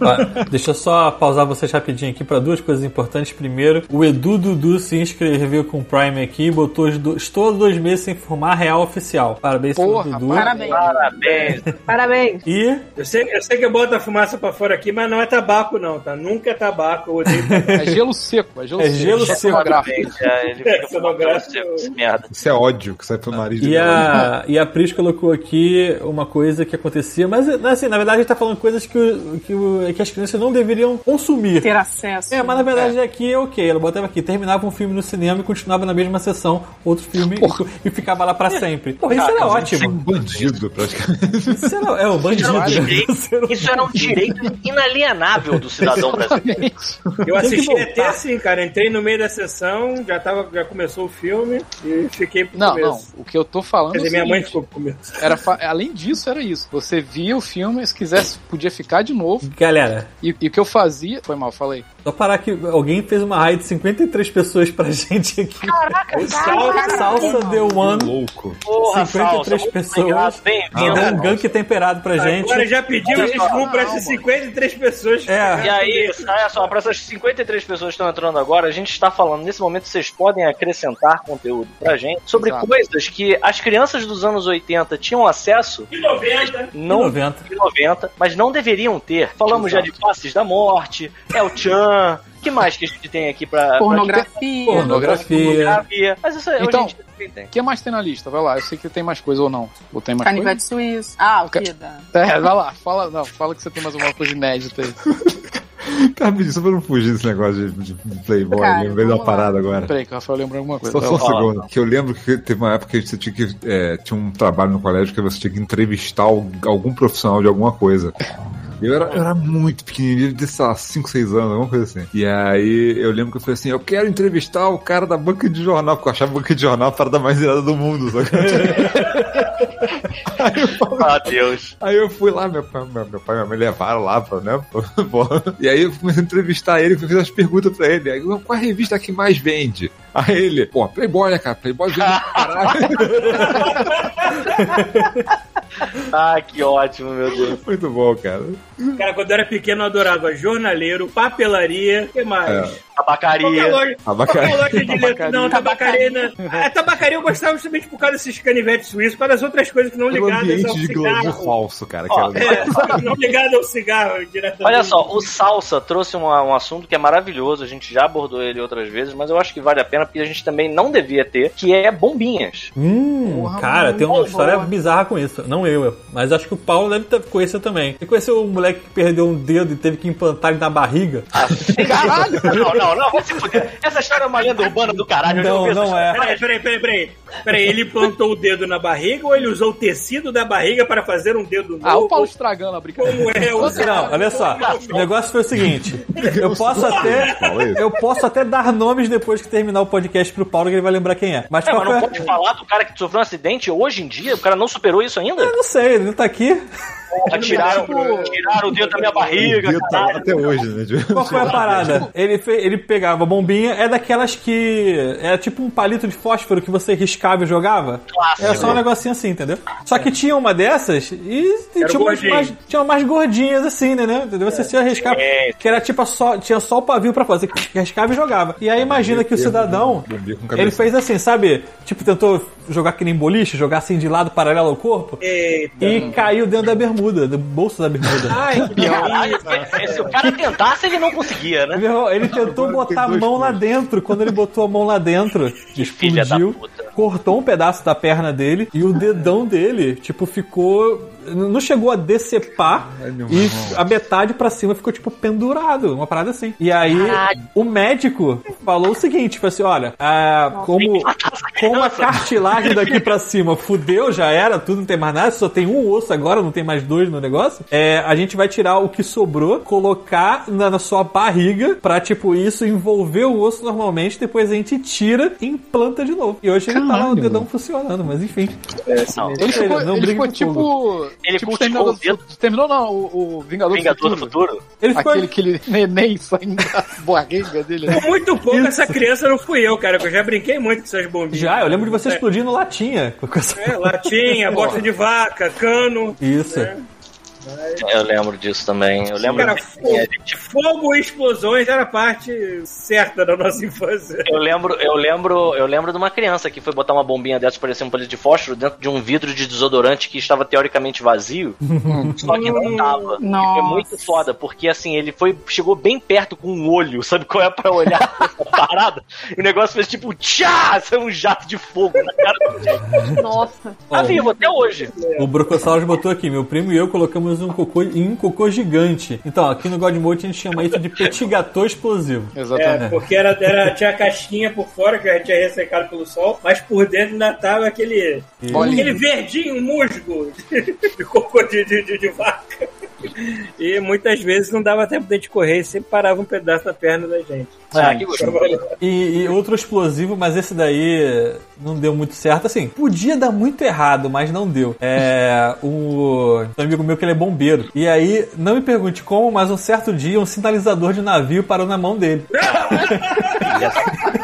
Ó, deixa eu só pausar vocês rapidinho aqui para duas coisas importantes. Primeiro, o Edu Dudu se inscreveu com o Prime aqui e botou os do... estou há dois meses sem formar real oficial. Parabéns Porra, pro Dudu. Parabéns. Parabéns. Parabéns. E Eu sei, eu sei que bota a fumaça pra fora aqui, mas não é tabaco, não, tá? Nunca é tabaco. Eu odeio tabaco. É gelo seco, é gelo É seco. gelo seco. Cenográfico. É, ele fica Cenográfico. falando esse merda. Isso é ódio que sai pelo nariz. E de a, e a Pris colocou aqui uma coisa que acontecia, mas assim, na verdade a gente tá falando coisas que, que, que as crianças não deveriam consumir. Ter acesso. É, mas na verdade aqui é ok. Ela botava aqui, terminava um filme no cinema e continuava na mesma sessão, outro filme e, e ficava lá pra sempre. Porra, isso era Ser um ótimo. bandido, praticamente. Isso era, é o bandido. Isso era um né? direito- um um inalienável do cidadão brasileiro. Eu assisti até assim, cara. Entrei no meio da sessão, já, tava, já começou o filme e fiquei pro Não, começo. não. O que eu tô falando Quer é dizer, minha mãe ficou pro começo. era fa- além disso, era isso. Você via o filme, se quisesse, podia ficar de novo. Galera, E, e o que eu fazia. Foi mal, falei. Só parar que alguém fez uma raid de 53 pessoas pra gente aqui. O salsa, Salsa deu one. Louco. Porra, 53 Salsa, pessoas. Mandou um gank temperado pra gente. Agora já pediu desculpa pra essas mano. 53 pessoas. É. E aí, olha só, para essas 53 pessoas que estão entrando agora, a gente está falando, nesse momento, vocês podem acrescentar conteúdo pra gente sobre Exato. coisas que as crianças dos anos 80 tinham acesso, De 90. não 90. de 90, mas não deveriam ter. Falamos já de Faces da Morte, El Chan, que mais que a gente tem aqui pra... Pornografia. Porno. Pornografia. Pornografia. Mas isso Então, hoje em tem. O que mais tem na lista? Vai lá, eu sei que tem mais coisa ou não. Ou tem mais Canivete suíço. Ah, o que? Da... coisa? É, vai lá, fala, não, fala que você tem mais alguma coisa inédita aí. Diz, só pra não fugir desse negócio de, de Playboy, Cara, lembrei lá. parada agora. Peraí, que o Rafael lembrou alguma coisa. Só, só um segundo. Que eu lembro que teve uma época que você tinha que. é, tinha um trabalho no colégio que você tinha que entrevistar al- algum profissional de alguma coisa. Eu era, eu era muito pequenininho, de sei lá, 5, 6 anos, alguma coisa assim. E aí eu lembro que eu falei assim: eu quero entrevistar o cara da banca de jornal, porque eu achava a banca de jornal a parada mais irada do mundo. Sabe? aí, eu falei, Ah, Deus. aí eu fui lá, meu pai, meu, meu pai e minha mãe levaram lá, pra, né? E aí eu comecei a entrevistar ele, fiz as perguntas pra ele. Aí, qual a revista que mais vende? Aí ele, pô, Playboy, né, cara? Playboy vende caralho. Ah, que ótimo, meu Deus. Muito bom, cara. Cara, quando eu era pequeno eu adorava jornaleiro, papelaria, o que mais? É. Tabacaria. loja, Abacaria. qualquer loja de letra. Não, tabacaria. né? A tabacaria eu gostava justamente por causa desses canivetes suíços, por causa das outras coisas que não ligadas ambiente ao de cigarro. falso, cara. Ó, era... É, não ligado ao cigarro diretamente. Olha só, o Salsa trouxe um, um assunto que é maravilhoso, a gente já abordou ele outras vezes, mas eu acho que vale a pena porque a gente também não devia ter, que é bombinhas. Hum, Porra, cara, mano, tem uma boa. história bizarra com isso. Não eu, mas acho que o Paulo deve ter conhecer também. Você conheceu um moleque que perdeu um dedo e teve que implantar ele na barriga? Caralho! Não, não, não, vai se fuder. Essa história é uma lenda urbana do caralho. Não, não é. Peraí, peraí, peraí, peraí. Peraí, ele plantou o dedo na barriga ou ele usou o tecido da barriga para fazer um dedo novo? Ah, o Paulo estragando a brincadeira. Como é o Não, olha só. O negócio foi o seguinte. Eu posso até. Eu posso até dar nomes depois que terminar o podcast pro Paulo, que ele vai lembrar quem é. Mas É, mas não foi? pode falar do cara que sofreu um acidente hoje em dia? O cara não superou isso ainda? Eu não sei, ele não tá aqui. Porra, tiraram, tipo- tiraram o dedo da minha O barriga, tá caralho. até hoje, né? Qual foi a parada? Ele, fe- ele pegava a bombinha, é daquelas que. É tipo um palito de fósforo que você riscava e jogava. Clássico. Era só um negocinho assim, entendeu? Só que tinha uma dessas e, e Era tinha, umas mais, tinha umas gordinhas assim, né? Entendeu? Você se arriscava. É. Que era tipo só. Tinha só o pavio pra fazer. Você arriscava e jogava. E aí imagina que o cidadão. Cabeça. Ele fez assim, sabe? Tipo, tentou jogar que nem boliche, jogar assim de lado paralelo ao corpo. Eita. E caiu dentro da bermuda, do bolso da bermuda. Ai, que Caralho, delícia. se o cara tentasse, ele não conseguia, né? Meu Ele tentou Agora botar a mão lá dentro. Quando ele botou a mão lá dentro, da explodiu, cortou um pedaço da perna dele e o dedão dele, tipo, ficou. Não chegou a decepar Ai, e irmão. a metade pra cima ficou, tipo, pendurado. Uma parada assim. E aí, Caralho. o médico falou o seguinte: falou assim, olha, ah, como, como a cartilagem daqui pra cima fudeu, já era, tudo não tem mais nada, só tem um osso agora, não tem mais dois no negócio. É, a gente vai tirar o que sobrou, colocar na, na sua barriga pra, tipo, isso envolver o osso normalmente, depois a gente tira e implanta de novo. E hoje ele tá lá o Caralho. dedão funcionando, mas enfim. Não. Ele ficou, Não ele ficou com tipo. Ele tipo cultivou o dedo. Terminou não, o, o Vingador, Vingador do do Futuro. Futuro? Ele ficou. Aquele, aquele neném saindo da barriga dele. né? Por muito pouco essa criança não fui eu, cara, que eu já brinquei muito com essas bombinhas. Já, eu lembro de você É. explodindo latinha. com essa- É, latinha, bosta de vaca, cano. Isso. Eu lembro disso também. Eu lembro Cara, fogo, a gente fogo e explosões era parte certa da nossa infância. Eu lembro, eu lembro, eu lembro de uma criança que foi botar uma bombinha dessa parecia um palito de fósforo dentro de um vidro de desodorante que estava teoricamente vazio, só que não tava. E foi muito foda, porque assim, ele foi chegou bem perto com um olho, sabe qual é pra olhar essa parada? E o negócio fez tipo tchá, saiu um jato de fogo na cara do. Nossa. Tá vivo até hoje. O Brocossaurus botou aqui, meu primo e eu colocamos um cocô em um cocô gigante. Então, aqui no Godmode a gente chama isso de petit gâteau explosivo. É, Exatamente. porque era, era, tinha a casquinha por fora que já tinha ressecado pelo sol, mas por dentro ainda tava aquele, aquele verdinho musgo de, de cocô de, de, de- de vaca. E muitas vezes não dava tempo de a gente correr, sempre parava um pedaço da perna da gente. Ah, que gostoso. E, e outro explosivo, mas esse daí não deu muito certo. Assim, podia dar muito errado, mas não deu. É. O um amigo meu que ele é bombeiro. E aí, não me pergunte como, mas um certo dia um sinalizador de navio parou na mão dele.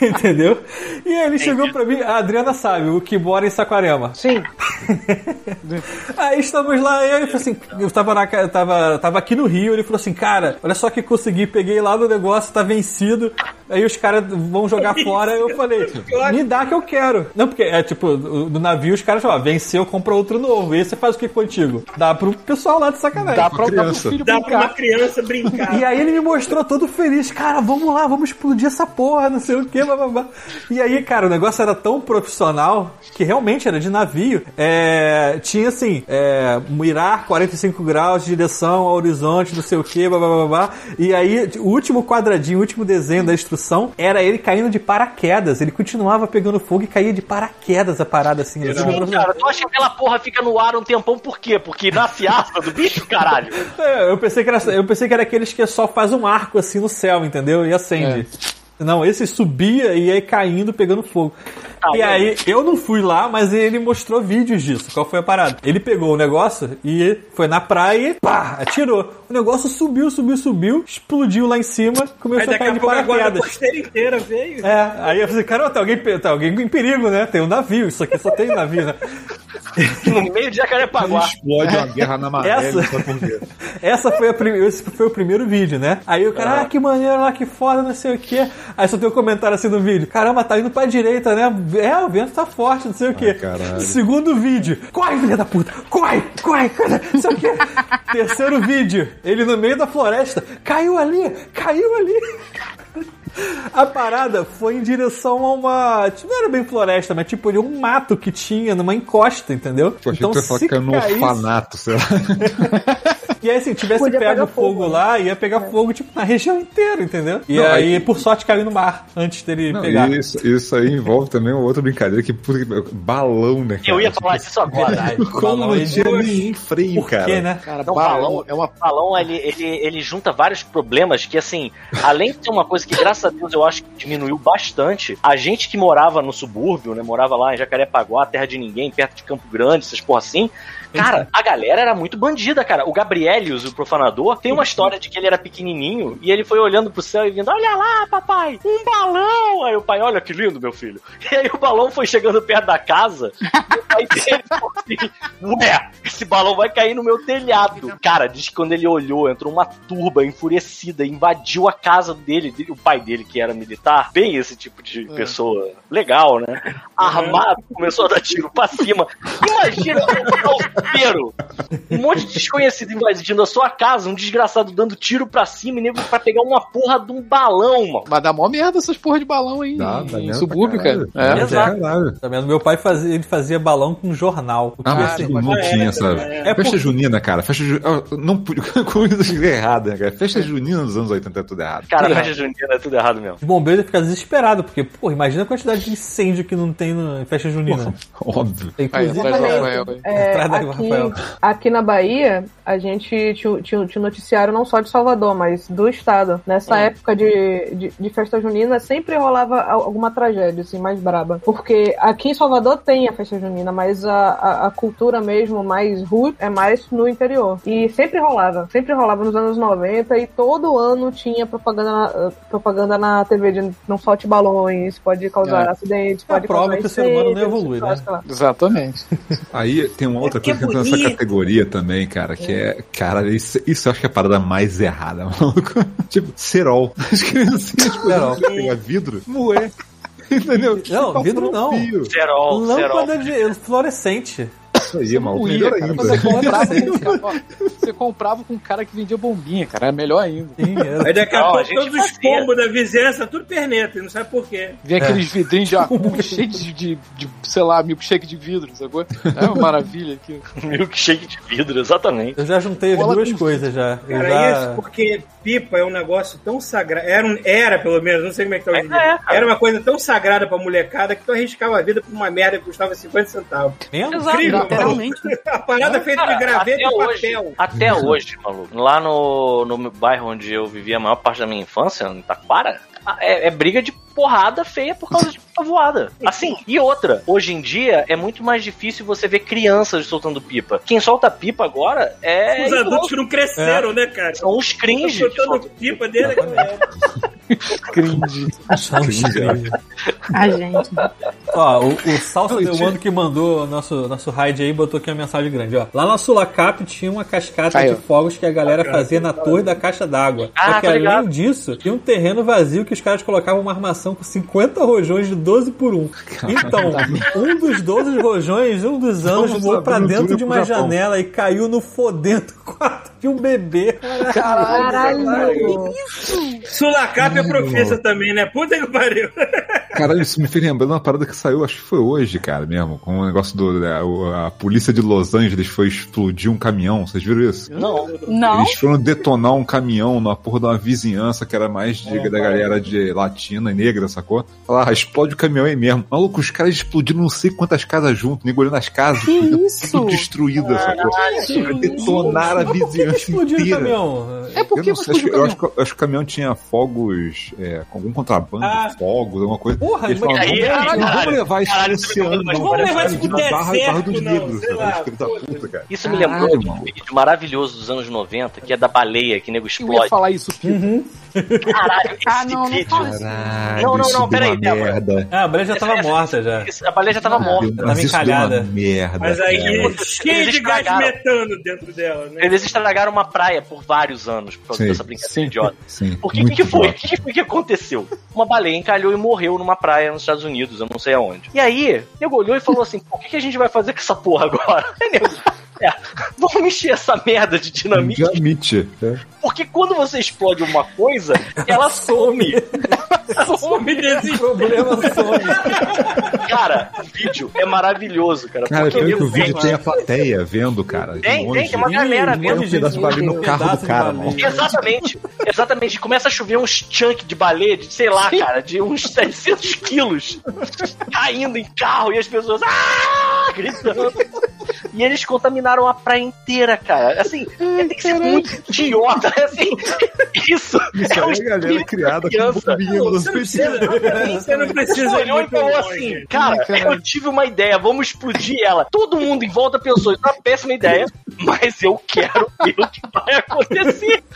Entendeu? E aí ele chegou pra mim, a Adriana sabe, o que mora em Saquarema. Sim. Aí estamos lá, e ele falou assim, eu tava, na, ca- tava, tava aqui no Rio, ele falou assim, cara, olha só que consegui, peguei lá no negócio, tá vencido, aí os caras vão jogar fora, eu falei, me dá que eu quero. Não, porque é tipo, do, do navio os caras falam, venceu, compra outro novo, e aí você faz o que contigo? Dá pro pessoal lá de sacanagem. Dá pra, dá pro filho Dá pra uma criança brincar. E aí ele me mostrou todo feliz, cara, vamos lá, vamos explodir essa porra, não sei o que, bababá. E aí, cara, o negócio era tão profissional que realmente era de navio. É, tinha assim, é, mirar 45 graus de direção ao horizonte, não sei o que, bababá. E aí, o último quadradinho, o último desenho da instrução era ele caindo de paraquedas. Ele continuava pegando fogo e caía de paraquedas a parada assim. Sim, cara, tu acha que aquela porra fica no ar um tempão por quê? Porque nasce asa do bicho, caralho. É, eu pensei que era, eu pensei que era aqueles que só faz um arco assim no céu, entendeu? E acende. Não, esse subia e ia caindo, pegando fogo. Tá e aí, eu não fui lá, mas ele mostrou vídeos disso. Qual foi a parada? Ele pegou o negócio e foi na praia e pá, atirou. O negócio subiu, subiu, subiu, explodiu lá em cima, Aí começou a daqui cair a de a paraquedas. costeira inteira veio. É, aí eu falei, cara, tem alguém, tem alguém em perigo, né? Tem um navio, isso aqui só tem navio, né? No meio de Jacarepaguá. Explode uma guerra na maré, Essa-. Essa foi a prim... Esse foi o primeiro vídeo, né? Aí o cara, ah, que maneiro lá, que foda, não sei o quê. Aí só tem um comentário assim no vídeo: caramba, tá indo pra direita, né? É, o vento tá forte, não sei o quê. caralho. Segundo vídeo: corre, filha da puta, corre, corre, corre, não sei o quê. Terceiro vídeo: ele no meio da floresta, caiu ali, caiu ali. A parada foi em direção a uma. tipo, Não era bem floresta, mas tipo de um mato que tinha numa encosta, entendeu? Pô, achei que tu ia falar que era orfanato, sei lá. E aí, assim, tivesse Podia pego fogo, fogo, né? lá, ia pegar fogo, tipo, na região inteira, entendeu? E Não, aí, aí- por sorte, caiu no mar antes dele Não, pegar. isso, isso aí envolve também uma outra brincadeira que puta que- balão, né? Cara? Eu ia falar disso agora. Verdade. Como Balão não aí tinha de- nenhum freio, Por cara. quê, né? Cara, Não, balão é uma O balão, ele, ele, ele junta vários problemas que, assim, além de ser uma coisa que, graças a Deus, eu acho que diminuiu bastante, a gente que morava no subúrbio, né, morava lá em Jacarepaguá, terra de ninguém, perto de Campo Grande, essas porra assim, cara, a galera era muito bandida, cara. O Gabrielius, o profanador, tem uma história de que ele era pequenininho e ele foi olhando pro céu e vindo, olha lá, papai, um balão! Aí o pai, olha que lindo, meu filho. E aí o balão foi chegando perto da casa e o pai dele falou assim, ué, esse balão vai cair no meu telhado. Cara, diz que quando ele olhou, entrou uma turba enfurecida, invadiu a casa dele, o pai dele, que era militar, bem esse tipo de pessoa legal, né? Armado, começou a dar tiro pra cima. Imagina desespero. Um monte de desconhecido invadindo a sua casa, um desgraçado dando tiro pra cima e nego pra pegar uma porra de um balão, mano. Mas dá mó merda essas porra de balão aí Dá, em, dá em merda subúrbio, cara. É. Dá Exato. Tá vendo? Meu pai fazia, ele fazia balão com jornal. Ah, ia mas ser- não é, tinha essa. é. É Festa por- junina, cara. Festa junina. Não podia. Coisa errada, né, cara? Festa junina nos anos 80 é tudo errado. Cara, festa junina é tudo errado mesmo. Os bombeiros iam ficar desesperados, porque, pô, imagina a quantidade de incêndio que não tem no, em festa junina. Óbvio. Aí, Inclusive, atrás do Exatamente. Rafael, aí. É, Atrás da aqui, Rafael. aqui na Bahia, a gente tinha, tinha, tinha um noticiário não só de Salvador, mas do estado. Nessa Hum. época de, de, de festa junina, sempre rolava al- alguma tragédia, assim, mais braba. Porque aqui em Salvador tem a festa junina, mas a, a, a cultura mesmo, mais root, é mais no interior. E sempre rolava, sempre rolava nos anos 90 e todo ano tinha propaganda na, propaganda na TV de não solte balões, pode causar É. acidentes, É pode prova que o ser humano não evolui, né? Exatamente. Aí tem uma outra É coisa que é entra nessa categoria também, cara, que é. Cara, isso, isso eu acho que é a parada mais errada, maluco. tipo, cerol. As criancinhas Cerol. pegar vidro, moer. Entendeu? Não, Passa vidro no não. Cerol, cerol. Lâmpada de fluorescente. Isso aí, ia, Melhor cara. ainda. Você comprava, com, um cara- ó, você comprava com um cara que vendia bombinha, cara. Era melhor ainda. Sim, era. Aí daqui a pouco todos os fazia. combos da vizinhança, tudo perneta, e não sabe por quê. Vem aqueles vidrinhos de acúmulo cheio de, de, de, sei lá, milkshake de vidro, sacou? É uma maravilha aqui. Milkshake de vidro, exatamente. Eu já juntei as Bola duas com- coisas já. Eu Cara, já... isso porque pipa é um negócio tão sagrado. Era, um- era, pelo menos, não sei como é que tá hoje em dia. É. Era uma coisa tão sagrada pra molecada que tu arriscava a vida por uma merda que custava 50 centavos. Mesmo? Incrível, literalmente. A parada feita de graveto até e hoje, papel. até hoje, maluco. Lá no, no meu bairro onde eu vivia a maior parte da minha infância, em Taquara, é, é briga de porrada feia por causa de pipa voada. Assim, e outra, hoje em dia é muito mais difícil você ver crianças soltando pipa. Quem solta pipa agora é. Os adultos que não cresceram, né, cara? São os cringe. Soltando pipa dele. Cringe. A gente. Ó, o, o Salsa Del Mundo que mandou nosso, nosso raid aí botou aqui uma mensagem grande, ó. Lá na Sulacap tinha uma cascata de fogos que a galera fazia na torre da caixa d'água. Ah, Só que tá além disso, tinha um terreno vazio que os caras colocavam uma armação com 50 rojões de 12 por 1. Então, um dos 12 rojões, um dos anos, Vamos voou pra um dentro de uma Japão. janela e caiu no fodento quarto de um bebê. Caralho! Sulacap é profissa também, né? Puta que pariu. Caralho, isso me fez lembrando uma parada que saiu, acho que foi hoje, cara, mesmo. Com o negócio do. da- o- a polícia de Los Angeles foi explodir um caminhão. Vocês viram isso? Não. Não? Eles foram detonar um caminhão na porra de uma vizinhança que era mais de, da galera de latina e negra, sacou? Falar, ah, explode o caminhão aí mesmo. Maluco, os caras explodiram não sei quantas casas junto, nego olhando as casas. Que tudo isso? destruída, sacou? Detonaram a Por que vizinhança explodiu o inteira. caminhão? É Eu porque não sei, acho, que- eu acho, que, eu acho que o caminhão tinha fogos, é, com algum contrabando Ah. de fogos, alguma coisa. Porra, Eles mas falaram, aí, vamos, caralho, vamos levar isso pro isso oceano, não, vamos coisa. levar isso isso pro barra dos deserto, não, lá. Isso me lembrou de um vídeo maravilhoso dos anos 90, que é da baleia, que nego Eu ia explode. falar isso, Pio. Caralho, esse Ah, não, não vídeo. isso. Caralho, Não, não, não, peraí, merda. Ah, a Breja já tava Essa- morta já. A baleia já tava morta. Tava encalhada. merda. Mas aí, cara. cheio Eles de gás metano dentro dela, né? Eles estragaram uma praia por vários anos por causa Sim, dessa brincadeira sim. idiota. Sim, Por que, muito que foi? O que, que foi que aconteceu? Uma baleia encalhou e morreu numa praia nos Estados Unidos, eu não sei aonde. E aí, nego olhou e falou assim: Pô, o que, que a gente vai fazer com essa porra agora? Aí, nego, é, vamos mexer essa merda de dinamite. Dinamite. é. Por Porque quando você explode uma coisa, ela some. Some desse Problema some. Cara, o vídeo é maravilhoso, cara. Cara, porque que o vídeo tem a plateia vendo, cara. Tem, longe. tem, tem uma galera Tem um vendo. pedaço de no carro do cara, mano. Exatamente, exatamente. Começa a chover uns chunk de baleia, de sei lá, cara, de uns 700 quilos caindo em carro e as pessoas ah! gritando. E eles contaminaram a praia inteira, cara. Assim, tem que ser muito idiota. Assim, isso, Isso é um aí é a galera criada com criança. Você não precisa, você não precisa ir olhou e falou assim, cara, eu tive uma ideia, vamos explodir ela. Todo mundo em volta pensou, isso é uma péssima ideia, mas eu quero ver o que vai acontecer.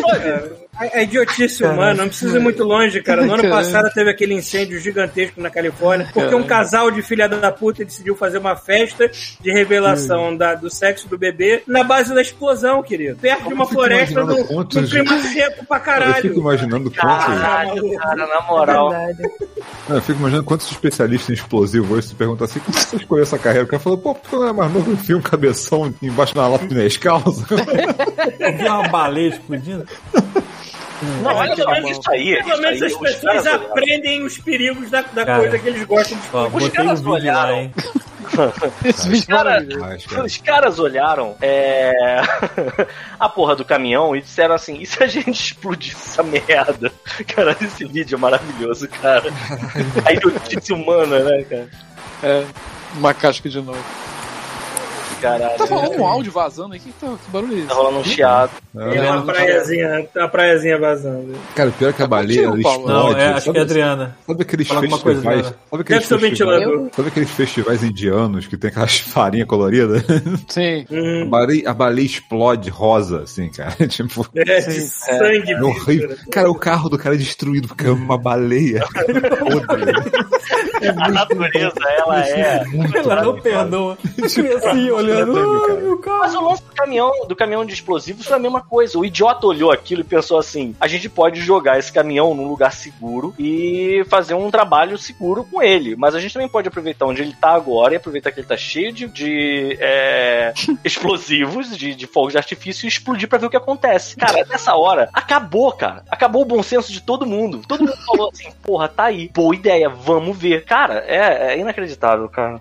Sabe? A, a idiotice humana não precisa ir muito longe, cara. No ano Caralho. passado teve aquele incêndio gigantesco na Califórnia, porque um casal de filha da puta decidiu fazer uma festa de revelação da- do sexo do bebê na base da explosão, querido. Perto de uma floresta no, quantos- no clima seco pra Eu fico caralho. imaginando quantos. Caralho, cara, na moral. Verdade. Eu fico imaginando quantos especialistas em explosivo hoje se perguntam assim: como você escolheu essa carreira? O cara falou, pô, porque eu não é mais novo, enfia um cabeção embaixo da lata de Nescau. Eu vi uma baleia explodindo. Não, olha só, isso aí. Pelo menos as os pessoas caras olharam. aprendem os perigos da, da Cara. coisa que eles gostam de Ó, Os caras lá, olharam. hein? É Cara. Mas, cara, Os caras olharam é, a porra do caminhão e disseram assim: e se a gente explodisse essa merda? Cara, esse vídeo é maravilhoso, cara. A idiotice humana, né, cara? É, uma casca de novo. Caralho. Tá falando um áudio vazando aí? Que, tá, que barulho é Tá esse? rolando um chiado. Tem é, uma praiazinha, uma praiazinha vazando. cara, o pior é que a baleia ela explode. Não, é, acho sabe, que é a Adriana. sabe aqueles Fala coisa, festivais? Sabe aqueles Deve ser o festivais? Sabe aqueles festivais indianos que tem aquelas farinhas coloridas? Sim. A Hum, baleia, a baleia explode rosa, assim, cara. tipo, é, de sangue. é horrível. Cara, o carro do cara é destruído porque é uma baleia. Podre. A natureza, ela é. Ela não perdoa. Fiquei assim, olhando. Cara. "Ai, meu carro." Mas o lance do caminhão, do caminhão de explosivos foi a mesma coisa. O idiota olhou aquilo e pensou assim: a gente pode jogar esse caminhão num lugar seguro e fazer um trabalho seguro com ele. Mas a gente também pode aproveitar onde ele tá agora e aproveitar que ele tá cheio de, de, é, explosivos, de, de fogos de artifício e explodir pra ver o que acontece. Cara, nessa hora, acabou, cara. Acabou o bom senso de todo mundo. Todo mundo falou assim: porra, tá aí. Boa ideia, vamos ver. Cara, é, é inacreditável, cara.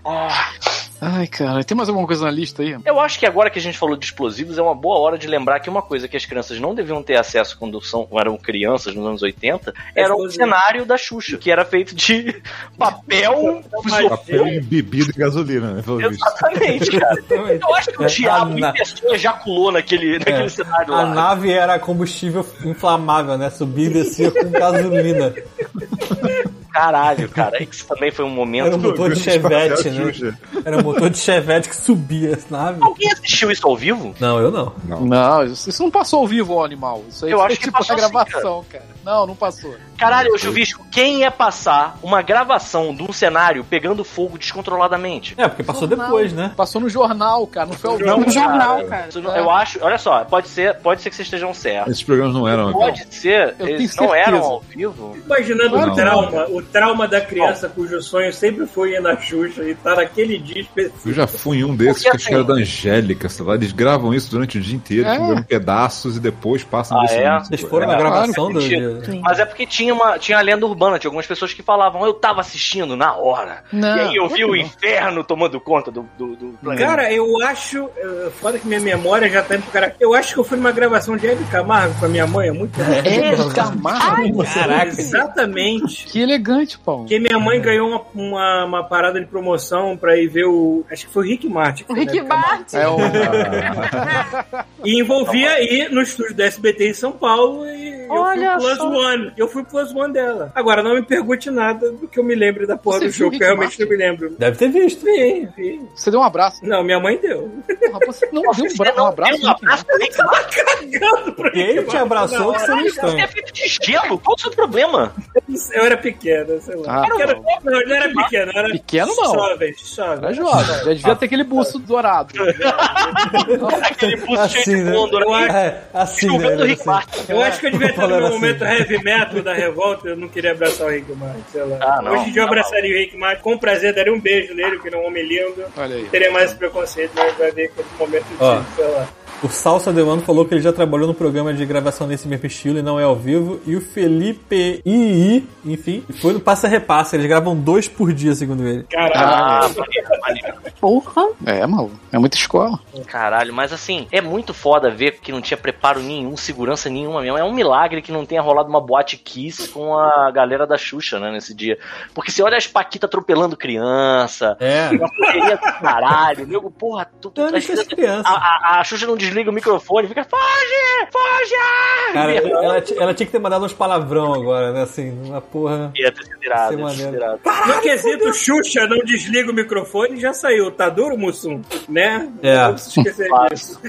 Ai, cara, tem mais alguma coisa na lista aí? Eu acho que agora que a gente falou de explosivos, é uma boa hora de lembrar que uma coisa que as crianças não deviam ter acesso quando são, eram crianças nos anos 80 era o Explosivo. cenário da Xuxa, que era feito de papel, Papel e bebida e gasolina, né? Exatamente, cara. Eu acho que o É, diabo a na- em pessoa ejaculou naquele, naquele É. cenário A lá. nave era combustível inflamável, né? Subia e descia com gasolina. Caralho, cara. Isso também foi um momento. Era um motor de chevette, né? Xuxa. Era um motor de chevette que subia as naves. Alguém assistiu isso ao vivo? Não, eu não. Não, isso isso não passou ao vivo, ó, animal. Isso aí Eu foi acho que tipo passou a sim, gravação, cara. Não, não passou. Caralho, Chuvisco, quem ia passar uma gravação de um cenário pegando fogo descontroladamente? É, porque passou depois, né? Passou no jornal, cara, não foi ao vivo. No jornal, cara. Não- Eu acho, olha só, pode ser, pode ser que vocês estejam certos. Esses programas não eram. Pode ser, Eu eles não eram ao vivo. Imaginando Claro o trauma, o trauma da criança cujo sonho sempre foi ir na Xuxa e tá naquele dia específico. Eu já fui em um desses Porque que acho que era assim- da Angélica, sei lá. Eles gravam isso durante o dia inteiro, É. pedaços e depois passam Ah, desse é? anúncio. Vocês foram na É. gravação do dia. Mas é porque tinha uma tinha a lenda urbana, tinha algumas pessoas que falavam, eu tava assistindo na hora. Não, e aí eu vi o não. inferno tomando conta do, do, do planeta. Cara, eu acho. eh, Foda que minha memória já tá indo pro cara. Eu acho que eu fui numa gravação de Hebe Camargo com a minha mãe há muito. É, Camargo. Caraca. Exatamente. Que elegante, Paulo. Porque minha mãe ganhou uma, uma, uma parada de promoção pra ir ver o. Acho que foi o Rick Martin. O Rick Camargo. Martin. É o. E envolvia ir no estúdio da SBT em São Paulo e Olha eu fui o Plus só. One. Eu fui o Plus One dela. Agora, não me pergunte nada do que eu me lembre da porra Você do viu show, o que eu realmente não me lembro. Deve ter visto. Vi, vi. Você deu um abraço. Não, minha mãe deu. Porra, você não deu um, bra- um não abraço. deu um abraço pro Rick Martin? Cagando pra E ele te abraçou que você não Você é feito de gelo, qual o seu problema? Eu era pequena, sei lá. Ah, Eu era- não, eu não era pequena, eu era Pequeno não. jovem, jovem. Era jovem. Já devia ter aquele buço dourado. Aquele busto cheio Assim, de né? fundo, né? É, assim, né? Assim. Eu acho que eu devia no assim. momento heavy metal da revolta, eu não queria abraçar o Rick Martin, sei lá. Ah, não, Hoje em dia eu não. abraçaria o Rick Martin com prazer, daria um beijo nele, porque ele é um homem lindo. Olha aí. Teria mais esse preconceito, mas vai ver que no momento eu Ó. sei lá. O Salsa Demano falou que ele já trabalhou no programa de gravação nesse mesmo estilo e não é ao vivo. E o Felipe II, enfim, foi no Passa Repassa. Eles gravam dois por dia, segundo ele. Caralho. Ah. Porra. É, maluco. É muita escola. Caralho, mas assim, é muito foda ver que não tinha preparo nenhum, segurança nenhuma mesmo. É um milagre que não tenha rolado uma boate Kiss com a galera da Xuxa, né, nesse dia. Porque você olha as Paquita atropelando criança, É. uma do caralho, nego, porra, tu, tu, as crianças- crianças. a, a, a Xuxa não desliga o microfone, fica, foge, foge! Cara, ela, ela tinha que ter mandado uns palavrão agora, né? Assim, uma porra. Ia ter sido irado, Ia ter sido maneiro. irado. No quesito Xuxa não desliga o microfone, já saiu. Tá duro, Mussum? Né? É. Não esquecer disso.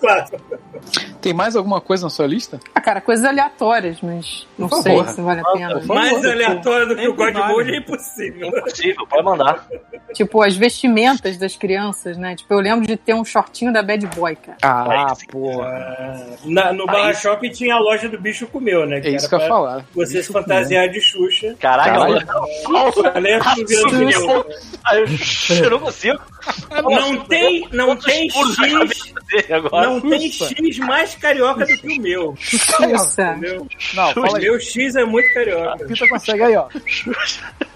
claro. Tem mais alguma coisa na sua lista? Ah, cara, coisas aleatórias, mas não Por sei favor. se vale a pena. Mais aleatório do que o Sempre God vale. Mode é impossível. Impossível, pode mandar. Tipo, as vestimentas das crianças, né? Tipo, eu lembro de ter um shortinho da Bad Boy, cara. Ah, sim. porra. Ah, na- no Barra Shopping tinha a loja do bicho comeu, né? É isso que eu ia falar. Você se fantasiar de Xuxa. Caraca, Caralho. Ah. Ah, eu, eu não consigo. Não tem, não tem X, não tem X mais carioca do que o meu. Xuxa. Não, O fala aí. meu X é muito carioca. Pita consegue aí, ó.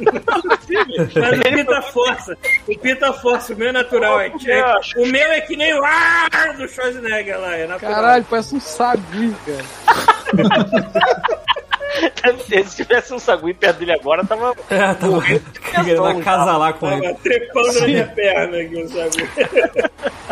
Mas o Pita força. O Pita força, o meu é natural. É, é- o meu é que nem o ar do Schwarzenegger lá. É natural. Caralho, parece um sabi, cara. Se tivesse um sagui perto dele agora, tava. É, tava querendo acasalar com ele. Tava trepando na minha perna aqui, o sagui.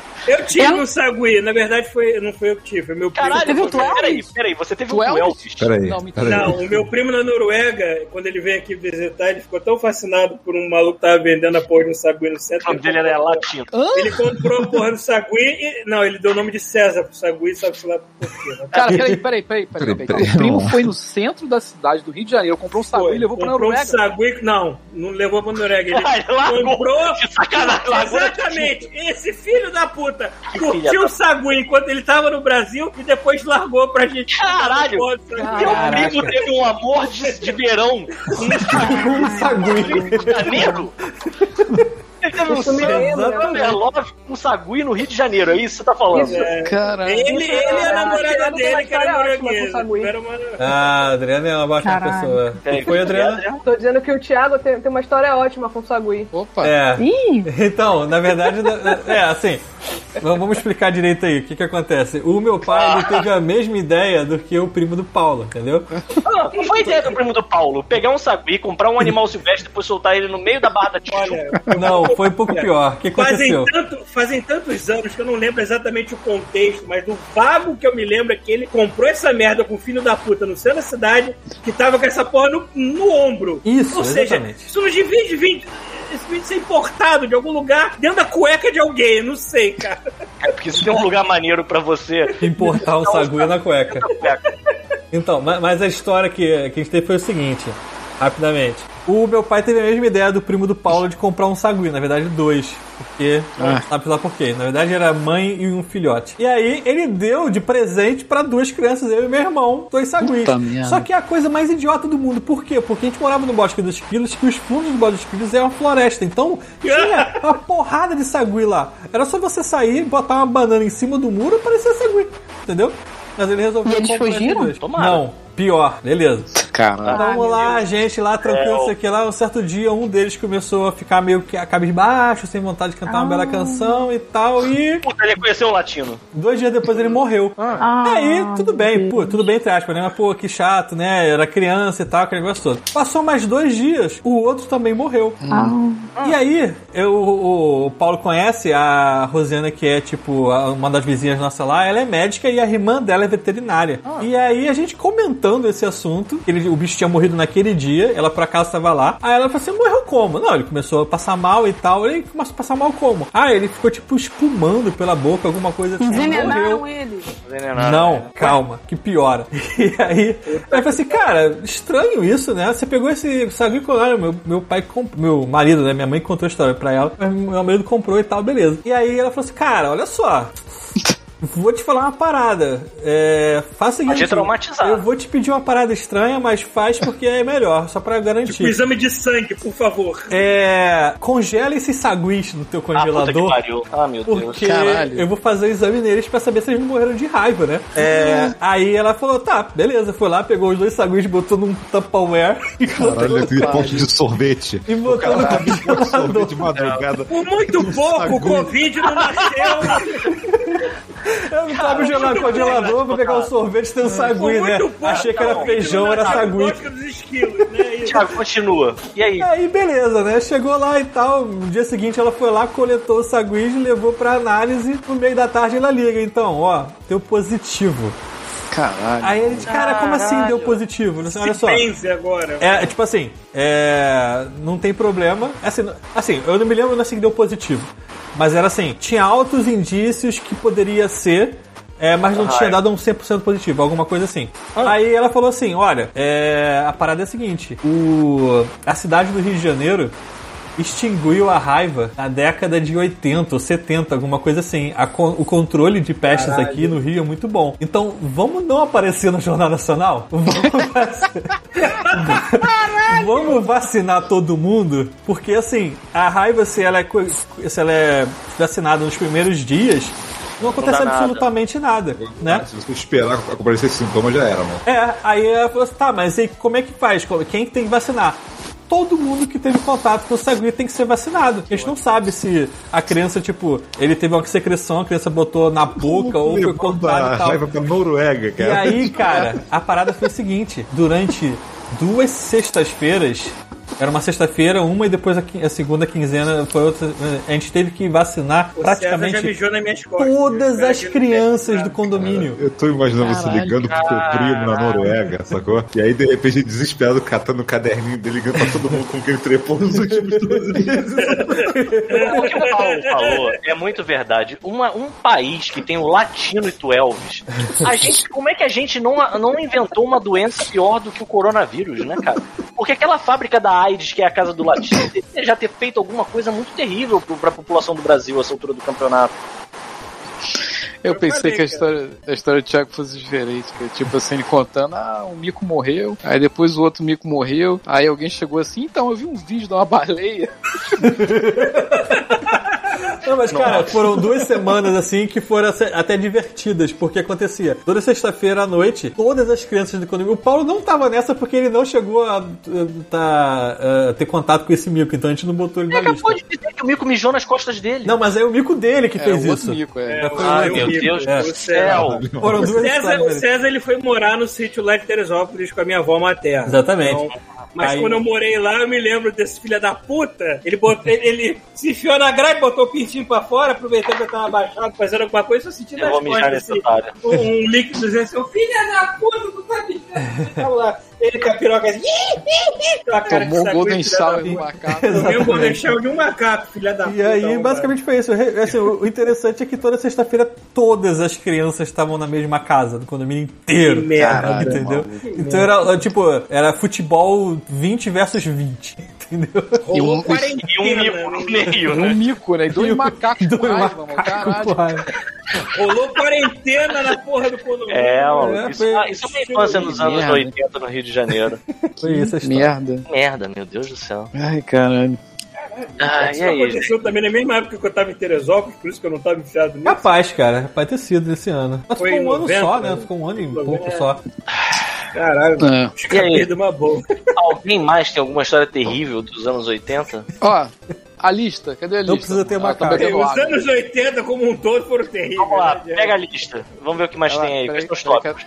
Eu tive um sagui, na verdade foi, não foi eu que tive, foi meu primo. Caralho, teve um tu peraí, peraí, você teve um Elvis? Peraí, Não, peraí. Não, o meu primo na Noruega, quando ele veio aqui visitar, ele ficou tão fascinado por um maluco que tava vendendo a porra de um sagui no O centro. nome dele era latino. Ele comprou a porra do sagui e. Não, ele deu o nome de César pro sagui, sabe lá por quê? né? Cara, peraí, peraí, peraí, peraí. O primo foi no centro da cidade do Rio de Janeiro, comprou um sabi e levou pra comprou um Noruega. sagui. Não, não levou pra Noruega. Ele comprou. Sacanagem. Exatamente. Esse filho da puta filha curtiu da- o sagui enquanto ele tava no Brasil e depois largou pra gente. Caralho! Meu primo teve um amor de, de verão Um sagui. Janeiro. Um Isso me lembra. Summer Love com sagui no Rio de Janeiro, é isso que você tá falando? É. Caralho. Ele, ele e a Ah, namorada dele, uma que era história ótima com o norueguesa. sagui. Era uma- Ah, Adriana é uma bacana Caralho. pessoa. O que foi, Adriana? Tô dizendo que o Thiago tem, tem uma história ótima com o Sagui. Opa. É. Ih, Então, na verdade, é assim. Vamos explicar direito aí o que que acontece. O meu pai ele teve a mesma ideia do que o primo do Paulo, entendeu? Ah, Não foi ideia do primo do Paulo pegar um sagui, comprar um animal silvestre e depois soltar ele no meio da barra da Tijuca. Não, foi um pouco pior. O que Fazem, aconteceu? tanto, fazem tantos anos que eu não lembro exatamente o contexto, mas do vago que eu me lembro é que ele comprou essa merda com o filho da puta no centro da cidade, que tava com essa porra no, no ombro. Isso, Ou seja, exatamente. isso não devia de vir. Esse vídeo ser importado de algum lugar dentro da cueca de alguém, não sei, cara. É porque se tem um lugar maneiro pra você. Importar um sagui na cueca. Então, ma- mas a história que, que a gente teve foi o seguinte, rapidamente. O meu pai teve a mesma ideia do primo do Paulo de comprar um sagui, na verdade dois. Porque, Ah. sabe lá por quê? Na verdade era mãe e um filhote. E aí ele deu de presente pra duas crianças, eu e meu irmão, dois saguis. Só que é a coisa mais idiota do mundo. Por quê? Porque a gente morava no Bosque dos Quilos, que os fundos do Bosque dos Quilos é uma floresta. Então tinha uma porrada de sagui lá. Era só você sair, botar uma banana em cima do muro e parecia sagui. Entendeu? Mas ele resolveu E eles fugiram? Tomara. Não, pior, beleza. Caralho. Vamos lá, a gente lá, tranquilo, isso aqui lá. Um certo dia, um deles começou a ficar meio que a cabisbaixo, sem vontade de cantar uma bela canção e tal. E Puta, ele conheceu um latino. dois dias depois ele morreu. Ah, Aí, tudo bem, pô, tudo bem, entre aspas, né? Mas, pô, que chato, né? Era criança e tal, aquele negócio todo. Passou mais dois dias, o outro também morreu. E aí, eu, o, o Paulo conhece a Rosiana, que é, tipo, uma das vizinhas nossa lá, ela é médica e a irmã dela é veterinária. E aí, a gente comentando esse assunto, ele, o bicho tinha morrido naquele dia, ela por acaso estava lá. Aí ela falou assim: morreu como? Não, ele começou a passar mal e tal. Ele começou a passar mal como? Ah, ele ficou, tipo, espumando pela boca, alguma coisa assim. morreu. envenenaram ele. Não, calma, que piora. E aí, aí eu falei assim, cara, estranho isso, né? Você pegou esse sagui colar, meu, meu pai comprou, meu marido, né? Minha mãe contou a história pra ela, mas meu marido comprou e tal, beleza. E aí ela falou assim, cara, olha só. Vou te falar uma parada. É, faz o seguinte. Pode traumatizar. Eu vou te pedir uma parada estranha, mas faz porque é melhor, só pra Tipo, garantir. exame de sangue, por favor. É, congela esses saguis no teu Ah, puta que congelador. pariu. Ah, meu Deus. Porque Caralho. eu vou fazer o exame neles pra saber se eles não morreram de raiva, né? É, aí ela falou, tá, beleza. Foi lá, pegou os dois saguis, botou num Tupperware e botou, Caralho, aquele pote de sorvete. e botou no Sorvete congelador. de madrugada. Por muito pouco, o Covid não nasceu. Eu não tava no congelador pra pegar o sorvete e ter um sagui, né? Achei que era não, feijão, era nasceu. sagui. Vodka dos esquilos, né? E- Thiago, continua. E aí? Aí beleza, né? Chegou lá e tal. No dia seguinte ela foi lá, coletou o saguis, levou pra análise. No meio da tarde ela liga. Então, ó, deu positivo. Caralho. Aí ele disse, cara, como assim deu positivo? Olha só. Agora. É, tipo assim, é, não tem problema. Assim, assim, eu não me lembro assim que deu positivo. Mas era assim, tinha altos indícios que poderia ser, é, mas não tinha dado um 100% positivo, alguma coisa assim. Aí ela falou assim, olha, é, a parada é a seguinte, o, a cidade do Rio de Janeiro extinguiu a raiva na década de 80 ou 70, alguma coisa assim. A o controle de pestes aqui no Rio é muito bom. Então, vamos não aparecer no Jornal Nacional? Vamos vacinar, vamos vacinar todo mundo? Porque, assim, a raiva, se ela é, se ela é vacinada nos primeiros dias, não acontece nada. absolutamente nada, né? Se você esperar aparecer esse sintoma, já era, mano. É, aí ela falou assim, tá, mas aí como é que faz? Quem que tem que vacinar? Todo mundo que teve contato com o sagui tem que ser vacinado. A gente não sabe se a criança, tipo, ele teve uma secreção, a criança botou na boca ou foi cortada e tal. raiva pra Noruega, E cara. aí, cara, a parada foi o seguinte: durante duas sextas-feiras, era uma sexta-feira, uma e depois a, a segunda quinzena foi outra. A gente teve que vacinar O César já praticamente mijou nas minhas costas. todas Espero as crianças do condomínio. Eu tô imaginando você Caralho, ligando pro teu primo na Noruega, sacou? E aí, de repente, desesperado, catando o caderninho dele, ligando pra todo mundo com quem trepou nos últimos 12 meses. O que o Paulo falou é muito verdade. Uma, um país que tem o latino e tu Elvis, a gente, como é que a gente não, não inventou uma doença pior do que o coronavírus, né, cara? Porque aquela fábrica da AIDS, que é a casa do latino, deveria já ter feito alguma coisa muito terrível pro, pra população do Brasil a essa altura do campeonato. Eu Eu pensei falei, que a história, a história do Thiago fosse diferente, cara. Tipo assim, ele contando, ah, um mico morreu, aí depois o outro mico morreu, aí alguém chegou assim, então eu vi um vídeo de uma baleia. Não, mas cara, foram duas semanas assim que foram até- divertidas, porque acontecia. Toda sexta-feira à noite, todas as crianças do condomínio. O Paulo não tava nessa porque ele não chegou a, tá, eh, ter contato com esse mico, então a gente não botou ele na Ele lista. acabou de dizer que o mico mijou nas costas dele. Não, mas é o mico dele que É, fez isso. mico, é. É, foi Ai, o meu mico. Deus É. do céu. Foram O duas César, histórias o. César ele foi morar no sítio lá de Teresópolis com a minha avó materna. Exatamente. Então, mas Aí- quando eu morei lá, eu me lembro desse filho da puta. Ele, botou, ele, ele se enfiou na grade, botou o pintinho pra fora, aproveitou que eu tava abaixado, fazendo alguma coisa, só sentindo Eu nas vou mijar costas assim, um, um líquido dizendo assim, "Ô, filha da puta, tu tá mijando. Lá, ele com a piroca assim, com a cara Tomou um de Golden Shower puta. no macaco. Tomei um Golden Shower de um macaco, filha da puta. E aí, arrombado. basicamente foi isso. Assim, o interessante é que toda sexta-feira todas as crianças estavam na mesma casa, do condomínio inteiro. Que merda. Caralho, entendeu? Então era, tipo, era futebol 20 versus 20, entendeu? Rolou E um- quarentena. E um mico no né? meio, Um né? mico, né? E dois macacos com Dois raiva, mano. macacos Caralho. com raiva. Rolou quarentena na porra do condomínio. É, mano, É, isso, foi- ah, isso é uma infância nos anos Merda. 80 no Rio de Janeiro. Foi isso a história. Merda. Merda, meu Deus do céu. Ai, caralho. Ah, e Isso aí? aconteceu também na mesma época que eu tava em Teresópolis, por isso que eu não tava enfiado nisso. Capaz, cara. Pode ter sido esse ano. Mas Foi ficou um em ano 90, só, né? né? Ficou um ano e 90. pouco só. Caralho, É. escapei de uma boa. Alguém mais tem alguma história terrível dos anos 80? Ó, a lista, cadê a lista? Não precisa ter Ah, macaco. tá bebendo Os água. anos 80 como um todo foram terríveis. Vamos lá, né? pega a lista. Vamos ver o que mais tem aí. Quais são os tópicos?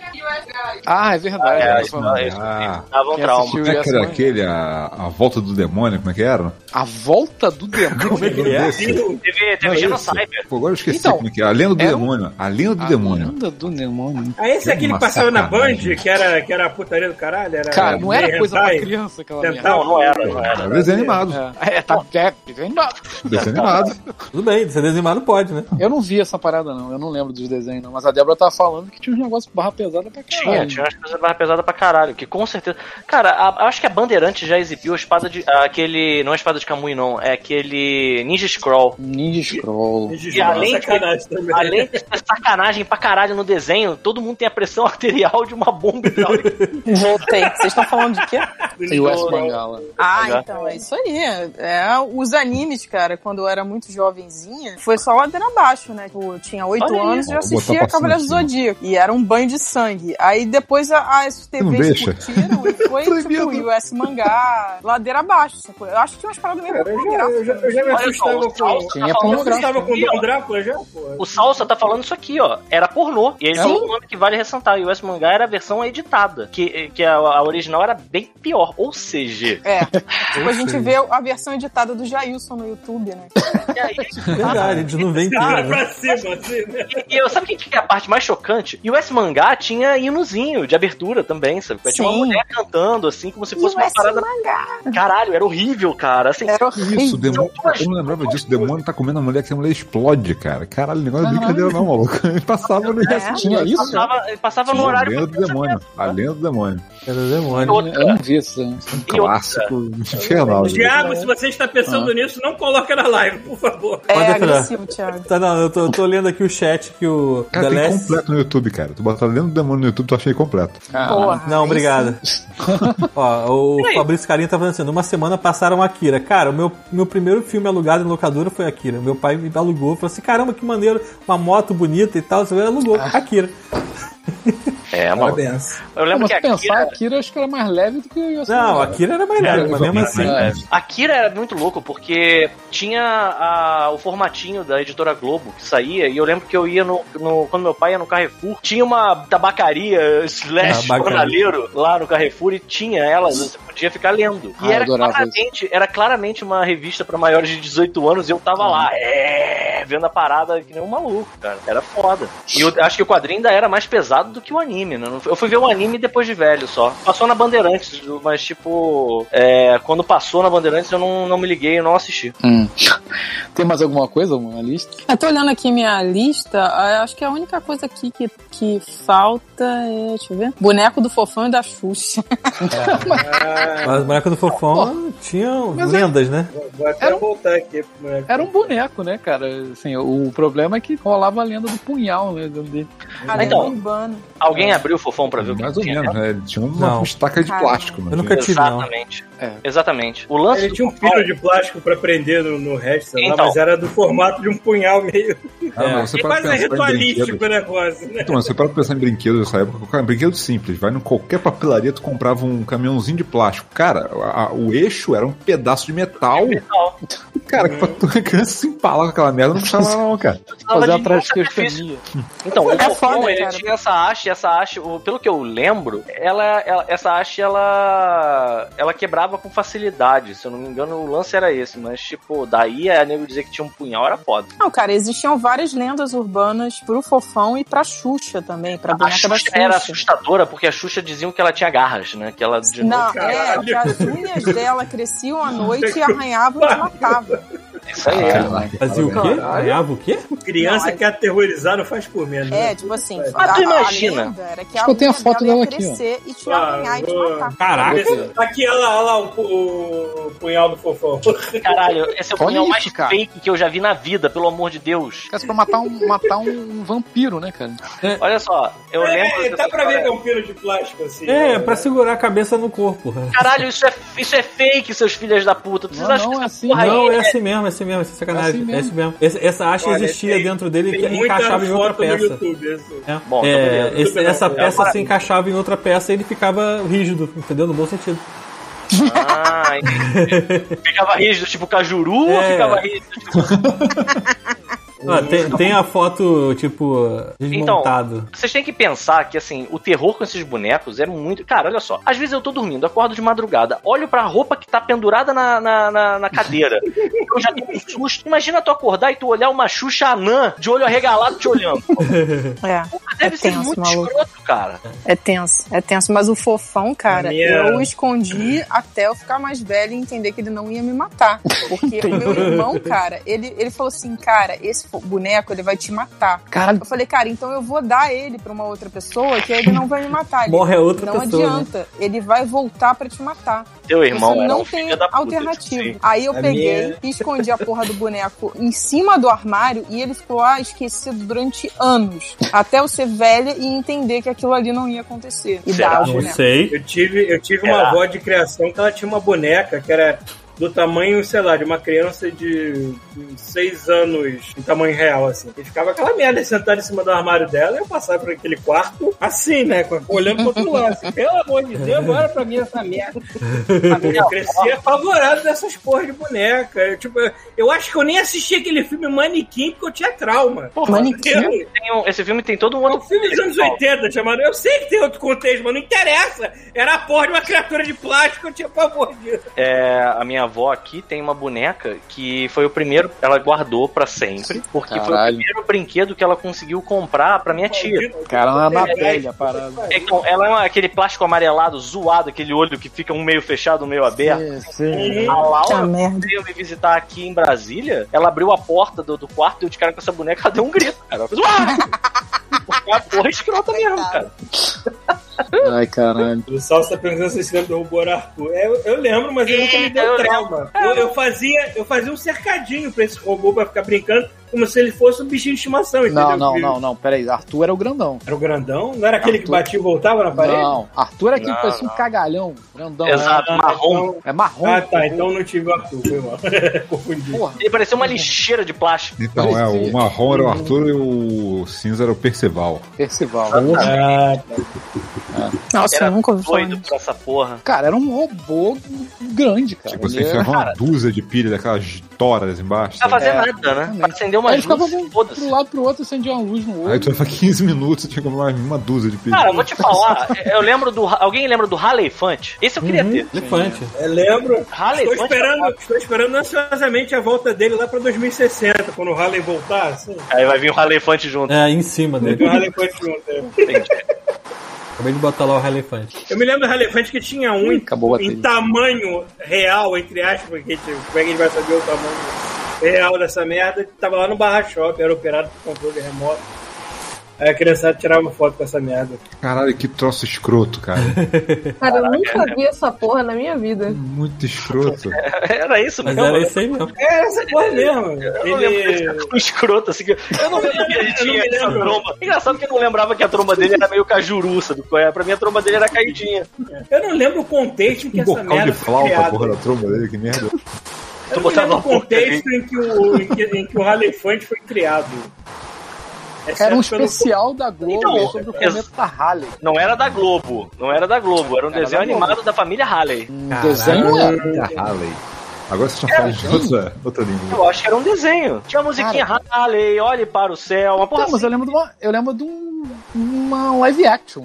Ah, é verdade. É, né? isso, Ah. Dava um trauma. Como é que era aquele, a, a volta do demônio, como é que era? A volta do demônio. Como é que é? Teve, teve Genocyber. Pô, agora eu esqueci Então, como é que é. A lenda do um- demônio. A lenda do A demônio. lenda do demônio. Ah, esse aqui que Uma passava na Band, que era, que era a putaria do caralho? Era Cara, não era coisa pra criança aquela merda. Não, não era, não Era era. desenho animado. É, é, tá, é, desenho Desenho animado. Desenho animado. Tudo bem, ser desenhado pode, né? Eu não vi essa parada, não. Eu não lembro dos desenhos, não. Mas a Débora tava falando que tinha uns negócios barra pesada pra Tinha, caralho. tinha umas coisas barra pesada pra caralho, que com certeza. Cara, a- acho que a Bandeirante já exibiu a espada de. aquele. Não é a espada de Kamui, não. É aquele Ninja Scroll. Ninja Scroll. E além de, também. além de ter sacanagem pra caralho no desenho, todo mundo tem a pressão arterial de uma bomba hidráulica. Voltei. Vocês estão falando de quê? E o S Mangala. Ah, então, é isso aí. É, os animes, cara, quando eu era muito jovenzinha, foi só ladeira abaixo, né? Tipo, eu tinha oito aí. anos e eu assistia Cavaleiros do Zodíaco. E era um banho de sangue. Aí depois a- as TVs curtiram e foi, tipo, US Mangá, ladeira abaixo. sacou? Eu acho que tinha umas paradas meio Cara, eu, já, eu, já, eu já me só, assustava o com. Tinha tá assustava o ó. Dom Drácula já, pô. O Salsa tá falando isso aqui, ó. Era pornô. E ele É? o nome que vale ressaltar. E o S Mangá era a versão editada. Que, que a, a original era bem pior. Ou seja, É. Tipo, a gente vê a versão editada do Jailson no YouTube, né? e aí, Verdade, a gente não vê Cara, inteiro. né? pra cima, assim, né? E, e eu, sabe o que, que é a parte mais chocante? E o S Mangá tinha hinozinho de abertura também, sabe? Tinha uma Sim. mulher cantando, assim, como se fosse uma US parada. Mangá. Caralho, era horrível, cara. Assim, Era Isso, o horrível. demônio. Eu não lembrava disso. O demônio tá comendo a mulher que a mulher explode, cara. Caralho, o negócio não é brincadeira, não, maluco. Ele passava no É. Tinha isso? passava, passava no A horário. lenda do demônio. A lenda do demônio. Era demônio. Outra, Eu não vi isso. e outra. Clássico infernal. né? Diabo, se você está pensando nisso, não coloca na live, por favor. É Pode entrar. agressivo, Thiago. Tá, não, eu tô, eu tô lendo aqui o chat que o Cara, The tem Last... completo no YouTube, cara. Tu botar lenda do demônio no YouTube, tu achei completo. Porra, Não, obrigado. Ó, o Fabrício Carinho tá falando assim: numa semana passaram Akira. Cara, o meu, meu primeiro filme alugado em locadora foi Akira. Meu pai me alugou, falou assim: caramba, que maneiro, uma moto bonita e tal. Você alugou, Akira. É, mano. Parabéns. Eu lembro Mas que se pensar, Akira, Akira acho que era mais leve do que o Yosemite. Não, Akira era mais leve, mas mesmo assim. É. Akira era muito louco porque tinha a- o formatinho da editora Globo que saía e eu lembro que eu ia no, no- quando meu pai ia no Carrefour tinha uma tabacaria slash jornaleiro lá no Carrefour e tinha ela você podia ficar lendo e Ah, era claramente era claramente uma revista pra maiores de 18 anos e eu tava lá é, vendo a parada que nem um maluco cara era foda e eu acho que o quadrinho ainda era mais pesado do que o anime né? eu fui ver o anime depois de velho só passou na Bandeirantes mas tipo é, quando passou na Bandeirantes eu não, não me liguei eu não assisti Hum. Tem mais alguma coisa, alguma lista? Eu tô olhando aqui minha lista, ah, acho que a única coisa aqui que, que falta é, deixa eu ver, boneco do Fofão e da Xuxa. Mas o boneco do Fofão tinha lendas, né? Vou até Era um- voltar aqui. pro moleque. Era um boneco, né, cara? Assim, o problema é que rolava a lenda do punhal, né? dentro dele. Ah, Então. urbano. alguém abriu o fofão pra ver o que Mais ou tinha menos, né? Ele tinha uma Não. estaca de plástico, né? eu nunca tive, não. Exatamente. É. Exatamente. O lance Ele do tinha um fofão- fio de plástico pra prender no, no resto, sei lá, Então. mas era do formato de um punhal meio. Ah, mas você É para quase pensar em ritualístico brinquedos. o negócio, né? Então, mas você para pensar em brinquedos dessa época, cara, brinquedo simples. Vai em qualquer papelaria, tu comprava um caminhãozinho de plástico. Cara, a- o eixo era um pedaço de metal. Metal. Cara, que pra tu criança se empalar com aquela merda, não não, cara. Fazer de uma sacrifício. trasquestania. Então, o É fofão, foda, ele cara. tinha essa haste, e essa haste, o- pelo que eu lembro, ela, ela- essa haste, ela, ela quebrava com facilidade. Se eu não me engano, o lance era esse. Mas, tipo, daí a nego dizer que tinha um punhal era foda. Não, cara, existiam várias lendas urbanas pro Fofão e pra Xuxa também, pra A boneca da Xuxa Xuxa. era assustadora, porque a Xuxa diziam que ela tinha garras, né? Que ela de Não, noite- é, que as unhas dela cresciam à noite e arranhavam e matavam. Isso aí é. Fazia o quê? Ganhava o quê? Criança Não, que aterrorizar não faz por menos. né? É, tipo assim, Mas tu imagina. Acho a que eu tenho a foto dela aqui, e te Ah, e te matar. Caraca! Aqui, olha lá, olha lá o, pu- o punhal do fofão. Caralho, esse é o punhal mais fake que eu já vi na vida, pelo amor de Deus. Parece pra matar um, matar um vampiro, né, cara? Olha só, eu lembro. É, dessa dá pra ver é um pino de plástico assim. É, né? pra segurar a cabeça no corpo. Caralho, isso é, isso é fake, seus filhos da puta. Vocês Não, acham não, que é assim, porra Não, aí é assim mesmo, é assim mesmo, é sacanagem. É assim É assim mesmo. Esse- essa haste Olha, existia tem- dentro dele e encaixava em outra peça. YouTube, isso. É. Bom, É, esse- Tudo essa bem. peça Agora- se encaixava em outra peça e ele ficava rígido, entendeu? No bom sentido. Ah, entendi. ficava rígido, tipo cajuru, ou É. ficava rígido, tipo... Ah, tem, tem a foto, tipo, Então, desmontado. vocês têm que pensar que, assim, o terror com esses bonecos é muito... Cara, olha só. Às vezes eu tô dormindo, acordo de madrugada, olho pra roupa que tá pendurada na, na, na, na cadeira. eu já tô com susto. Imagina tu acordar e tu olhar uma Xuxa anã de olho arregalado te olhando. É. Puta deve É ser tenso, muito maluco. escroto, cara. É tenso, é tenso. Mas o fofão, cara, minha- eu escondi até eu ficar mais velho e entender que ele não ia me matar. Porque o meu irmão, cara, ele, ele falou assim, cara, esse boneco, ele vai te matar. Caralho, Eu falei, cara, então eu vou dar ele pra uma outra pessoa que aí ele não vai me matar. Ele, Morre a outra não pessoa, né? adianta, ele vai voltar pra te matar. Teu irmão não um tem filho da puta, tipo assim. Aí eu A peguei minha- e escondi a porra do boneco em cima do armário e ele ficou lá esquecido durante anos. Até eu ser velha e entender que aquilo ali não ia acontecer. E Será? dar o Não boneco. sei. Eu tive, eu tive Será? uma avó de criação que ela tinha uma boneca que era do tamanho, sei lá, de uma criança de 6 anos, em tamanho real, assim. E ficava aquela merda sentada em cima do armário dela e eu passava por aquele quarto assim, né? Olhando pro outro lado. Assim, Pelo amor de Deus, olha pra mim essa merda. Eu cresci apavorado dessas porras de boneca. Eu, tipo, eu- acho que eu nem assisti aquele filme Manequim porque eu tinha trauma. Porra, Manequim? Um- esse filme tem todo um é um outro filme dos anos 80, chamado. Eu sei que tem outro contexto, mas não interessa. Era a porra de uma criatura de plástico, eu tinha pavor disso. É, a minha avó aqui tem uma boneca que foi o primeiro, ela guardou pra sempre, porque foi o Caralho. primeiro brinquedo que ela conseguiu comprar pra minha tia. cara, na pele a parada. Então, ela é aquele plástico amarelado, zoado, aquele olho que fica um meio fechado, um meio aberto. Sim, sim. A Laura merda. veio me visitar aqui em Brasília, ela abriu a porta do, do quarto, deu de cara com essa boneca, ela deu um grito, cara. Ela fez, "Uá!" Porque é a porra escrota mesmo, cara. Ai, caralho. O Salso tá perguntando se você lembra do robô Arthur. É, eu, eu lembro, mas ele nunca me Eu deu trauma. Eu, eu fazia, eu fazia um cercadinho pra esse robô pra ficar brincando, como se ele fosse um bichinho de estimação, entendeu? Não, não, não, não, peraí. Arthur era o grandão. Era o grandão? Não era aquele que Arthur. batia e voltava na parede? Não, Arthur era aquele que Não, parecia um cagalhão, grandão. Exato, Ah, marrom. então- É marrom. Ah, tá. Então não tive o Arthur, foi mal. Confundi. Porra. Ele parecia uma lixeira de plástico. Então, é, o marrom era o Arthur e o cinza era o Perceval. Percival. Ah, Nossa, Era eu nunca ouvi doido pra essa porra. Cara, era um robô grande, cara. Tipo, você Ele era- enfiava uma dúzia de pilha daquelas toras embaixo. Não fazer É, nada, né? Pra acender uma Aí ele ficava luz, pro lado pro outro, acendia uma luz no olho. Aí tu leva 15 minutos e tinha que comprar uma dúzia de pilha. Cara, eu vou te falar, eu lembro do. Alguém lembra do Halley Fante? Esse eu queria ter. Elefante. eu lembro. Halley Estou Fante. esperando, estou esperando ansiosamente a volta dele lá pra 2060, quando o Harley voltar, assim. Aí vai vir o Halley Fante junto. É, em cima O dele. Harley foi junto. é. Entendi. Acabei de botar lá o elefante. Eu me lembro do Elefante que tinha um em, acabou em bateria. tamanho real, entre aspas, porque tipo, como é que a gente vai saber o tamanho real dessa merda? Que tava lá no Barra Shop, era operado por controle remoto. Aí a criançada tirava foto com essa merda. Caralho, que troço escroto, cara. Cara, eu nunca vi essa porra na minha vida. Muito escroto. Era isso Mas mesmo. era isso aí mesmo. É, essa porra mesmo. Eu não Ele... um escroto, assim. que- Eu não lembro que ele tinha essa tromba. Engraçado que eu não lembrava que a tromba dele era meio cajuru, sabe? é? Pra mim a tromba dele era caidinha. Eu não lembro o contexto em que Um essa bocal merda de foi flauta, criada. porra da tromba dele, que merda. Eu Tô não botando lembro o contexto em que o, em que, em que o foi criado. Era um Exceto pelo- especial da Globo Então, sobre o cometa Halley. Não era da Globo. Não era da Globo. Era um Era desenho da animado da família Halley. Um desenho era. Halley. Agora vocês estão falando de outra, outra língua. Eu acho que era um desenho. Tinha a musiquinha Halley, olhe para o céu. Uma porra Não, mas eu lembro de uma, eu lembro de um, uma live action.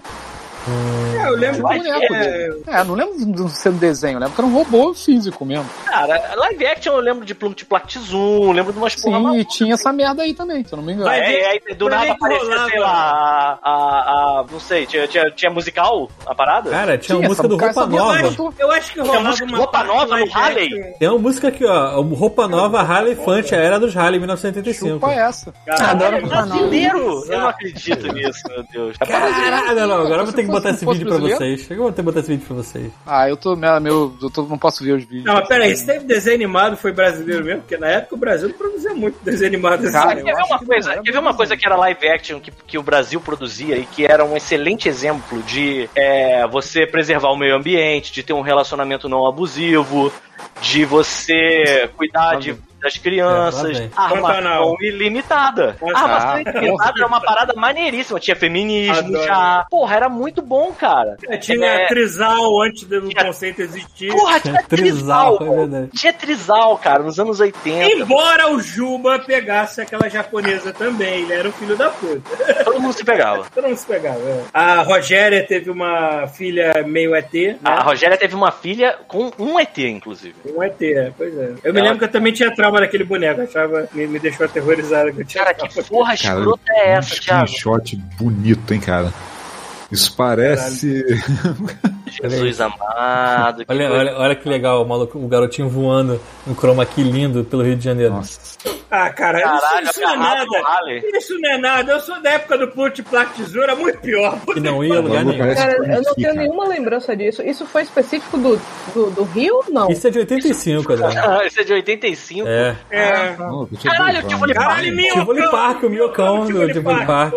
É, eu lembro Tipo que boneco é. É, não lembro de ser um desenho, eu lembro que era um robô físico mesmo. Cara, live action eu lembro de Plum de Platizum, lembro de umas porra Sim, e tinha essa merda aí também, se eu não me engano. Vai ver- É, aí do nada aparecia, sei lá, a, a, a- Não sei, tinha, tinha, tinha musical a parada? Cara, tinha Tinha música do Roupa Nova. eu acho que rolava música uma Roupa Nova no Harley? Tem uma música aqui, ó. Roupa Nova Harley Fante, a era dos Harley, 1985. Chupa essa. Adoro é Roupa Nova. Eu não acredito nisso, meu Deus. Caralho, não, não, agora eu vou ter que botar esse vídeo pra vocês. Eu vou ter que botar esse vídeo pra vocês. Ah, eu tô, meu, meu eu tô, não posso ver os vídeos. Não, mas peraí, se teve desenho animado, foi brasileiro mesmo? Porque na época o Brasil não produzia muito desenho animado assim. Cara, Quer ver uma que coisa? Quer ver uma coisa que era live action que, que o Brasil produzia e que era um excelente exemplo de é, você preservar o meio ambiente, de ter um relacionamento não abusivo, de você cuidar de, das É, crianças, vem. armação Pantanal. ilimitada. Ah, armação porra. ilimitada era uma parada maneiríssima. Tinha feminismo Adoro. já. Porra, era muito bom, cara. É, Tinha É, Trizal antes do Tinha- conceito existir. Porra, tinha Trisal, trisal. é. Tinha trisal, cara, nos anos 80. Embora o Juba pegasse aquela japonesa também, ele era o filho da puta. Todo mundo se pegava. Todo mundo se pegava. é. A Rogéria teve uma filha meio ET, né? A Rogéria teve uma filha com um ET, inclusive. Um ET, é, pois é. Eu me Ela- lembro que eu também tinha trauma gostava daquele boneco, achava, me, me deixou aterrorizado. Que Cara, que porra escrota é um essa, Thiago? screenshot bonito, hein, cara. Isso parece. Jesus amado. que Olha, coisa- olha, olha que legal, o, maluco, o garotinho voando no chroma key lindo pelo Rio de Janeiro. Nossa. Ah, cara, Caralho, isso, isso não é nada. Isso não é nada. Eu sou da época do Plute Plaque Tesoura, muito pior. Que não ia lugar nenhum. Cara, eu não tenho nenhuma lembrança disso. Isso foi específico do, do, do Rio? Não. Isso é de 85, Adriano. Ah, Esse é de 85. É. É. Caralho, que anos. vou Caralho, Tivoli Park, o miocão do Tivoli Park.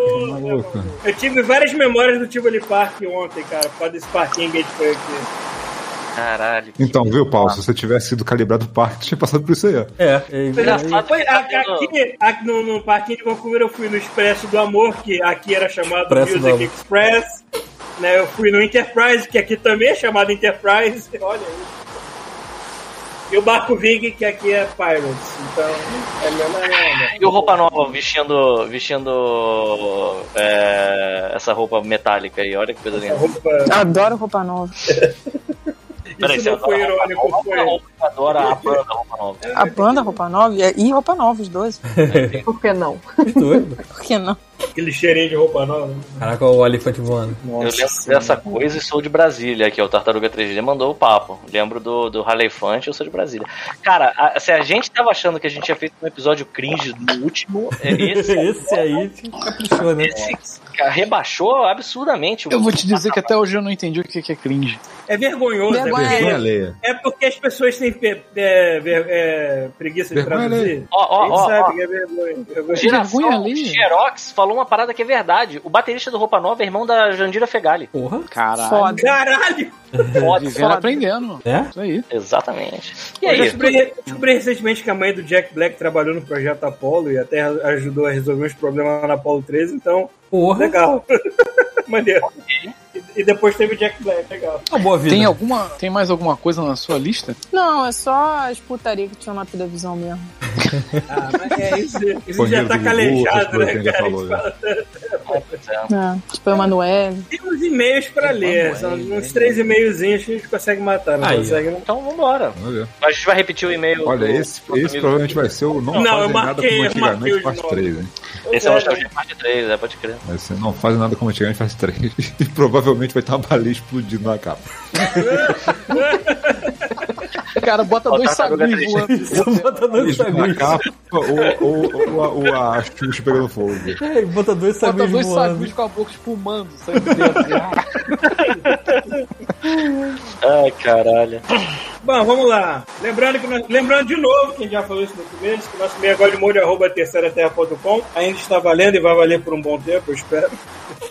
Eu tive várias memórias do Tivoli Park ontem, cara, por causa desse parquinho foi aqui. Caralho. Então, viu, Paulo? Se você tivesse sido calibrado o parque, tinha passado por isso aí. ó. É, é, Engraçado Foi, tá aqui, aqui, no, no parquinho de Vancouver eu fui no Expresso do Amor, que aqui era chamado Expresso Music. Express. Né, eu fui no Enterprise, que aqui também é chamado Enterprise. Olha aí. E o Barco Vig, que aqui é Pirates. Então, é a mesma. E o Roupa Nova vestindo, vestindo é, essa roupa metálica aí, olha que coisa linda. roupa. Adoro roupa nova. Peraí, Isso não você foi adora irônico, roupa foi. você adora a banda Roupa Nova? A banda Roupa Nova e- Roupa Nova, os dois. Por que não? Por que não? Aquele cheirinho de roupa nova. Caraca, o Alifante voando. Eu lembro dessa coisa e sou de Brasília, que é o Tartaruga 3D mandou o papo. Lembro do, do Ralefante, eu sou de Brasília. Cara, a- se a gente tava achando que a gente tinha feito um episódio cringe no último, é esse, Esse aí caprichou, né? esse cara rebaixou absurdamente. Eu vou te dizer que até hoje eu não entendi o que que é cringe. É vergonhoso, Vergonha é Vergonha porque, alheia. é porque as pessoas têm pe- é, ver- é, preguiça de Vergonha traduzir. Ó, ó, a gente ó, sabe ó. que é vergonha. vergonha. Geração. Xerox falou uma parada que é verdade. O baterista do Roupa Nova é irmão da Jandira Fegali. Porra. Caralho. Foda. Caralho! Foda. Vivendo Foda. aprendendo. É? Isso aí. Exatamente. E Eu aí? descobri, descobri recentemente que a mãe do Jack Black trabalhou no projeto Apollo e até ajudou a resolver uns problemas lá na Apollo 13, então, Porra. legal. Maneiro. E, e depois teve o Jack Black, legal. Uma boa vida. Tem, alguma, tem mais alguma coisa na sua lista? Não, é só as putarias que tinham na televisão mesmo. Ah, mas é isso. Isso já tá calejado, né, que a gente já cara? falou, né? É, tipo, Emanuel. Temos e-mails pra ler. São uns três e-mailzinhos que a gente consegue matar, não Aí, consegue? não? Então vambora. Vamos ver. A gente vai repetir o e-mail. Olha, do- esse, do esse provavelmente vai ser o Não, Não, eu Fazem Nada marquei, Como eu marquei Antigamente, parte nomes. 3, hein? Esse é o Nostalgia Parte 3, é, pode crer. Ser Não Fazem Nada Como Antigamente, parte 3. E provavelmente vai ter uma baleia explodindo na capa. Cara, bota dois saguis voando. Bota dois saguis. capa ou, a- Xuxa pegando fogo. É, bota dois Bota saguis dois voando. saguis com a boca espumando, dentro. Ai, caralho. Bom, vamos lá. Lembrando, que nós, lembrando de novo, que a gente já falou isso no começo, que o nosso e-mail é godmode, arroba terceiraterra.com. Ainda está valendo e vai valer por um bom tempo, eu espero.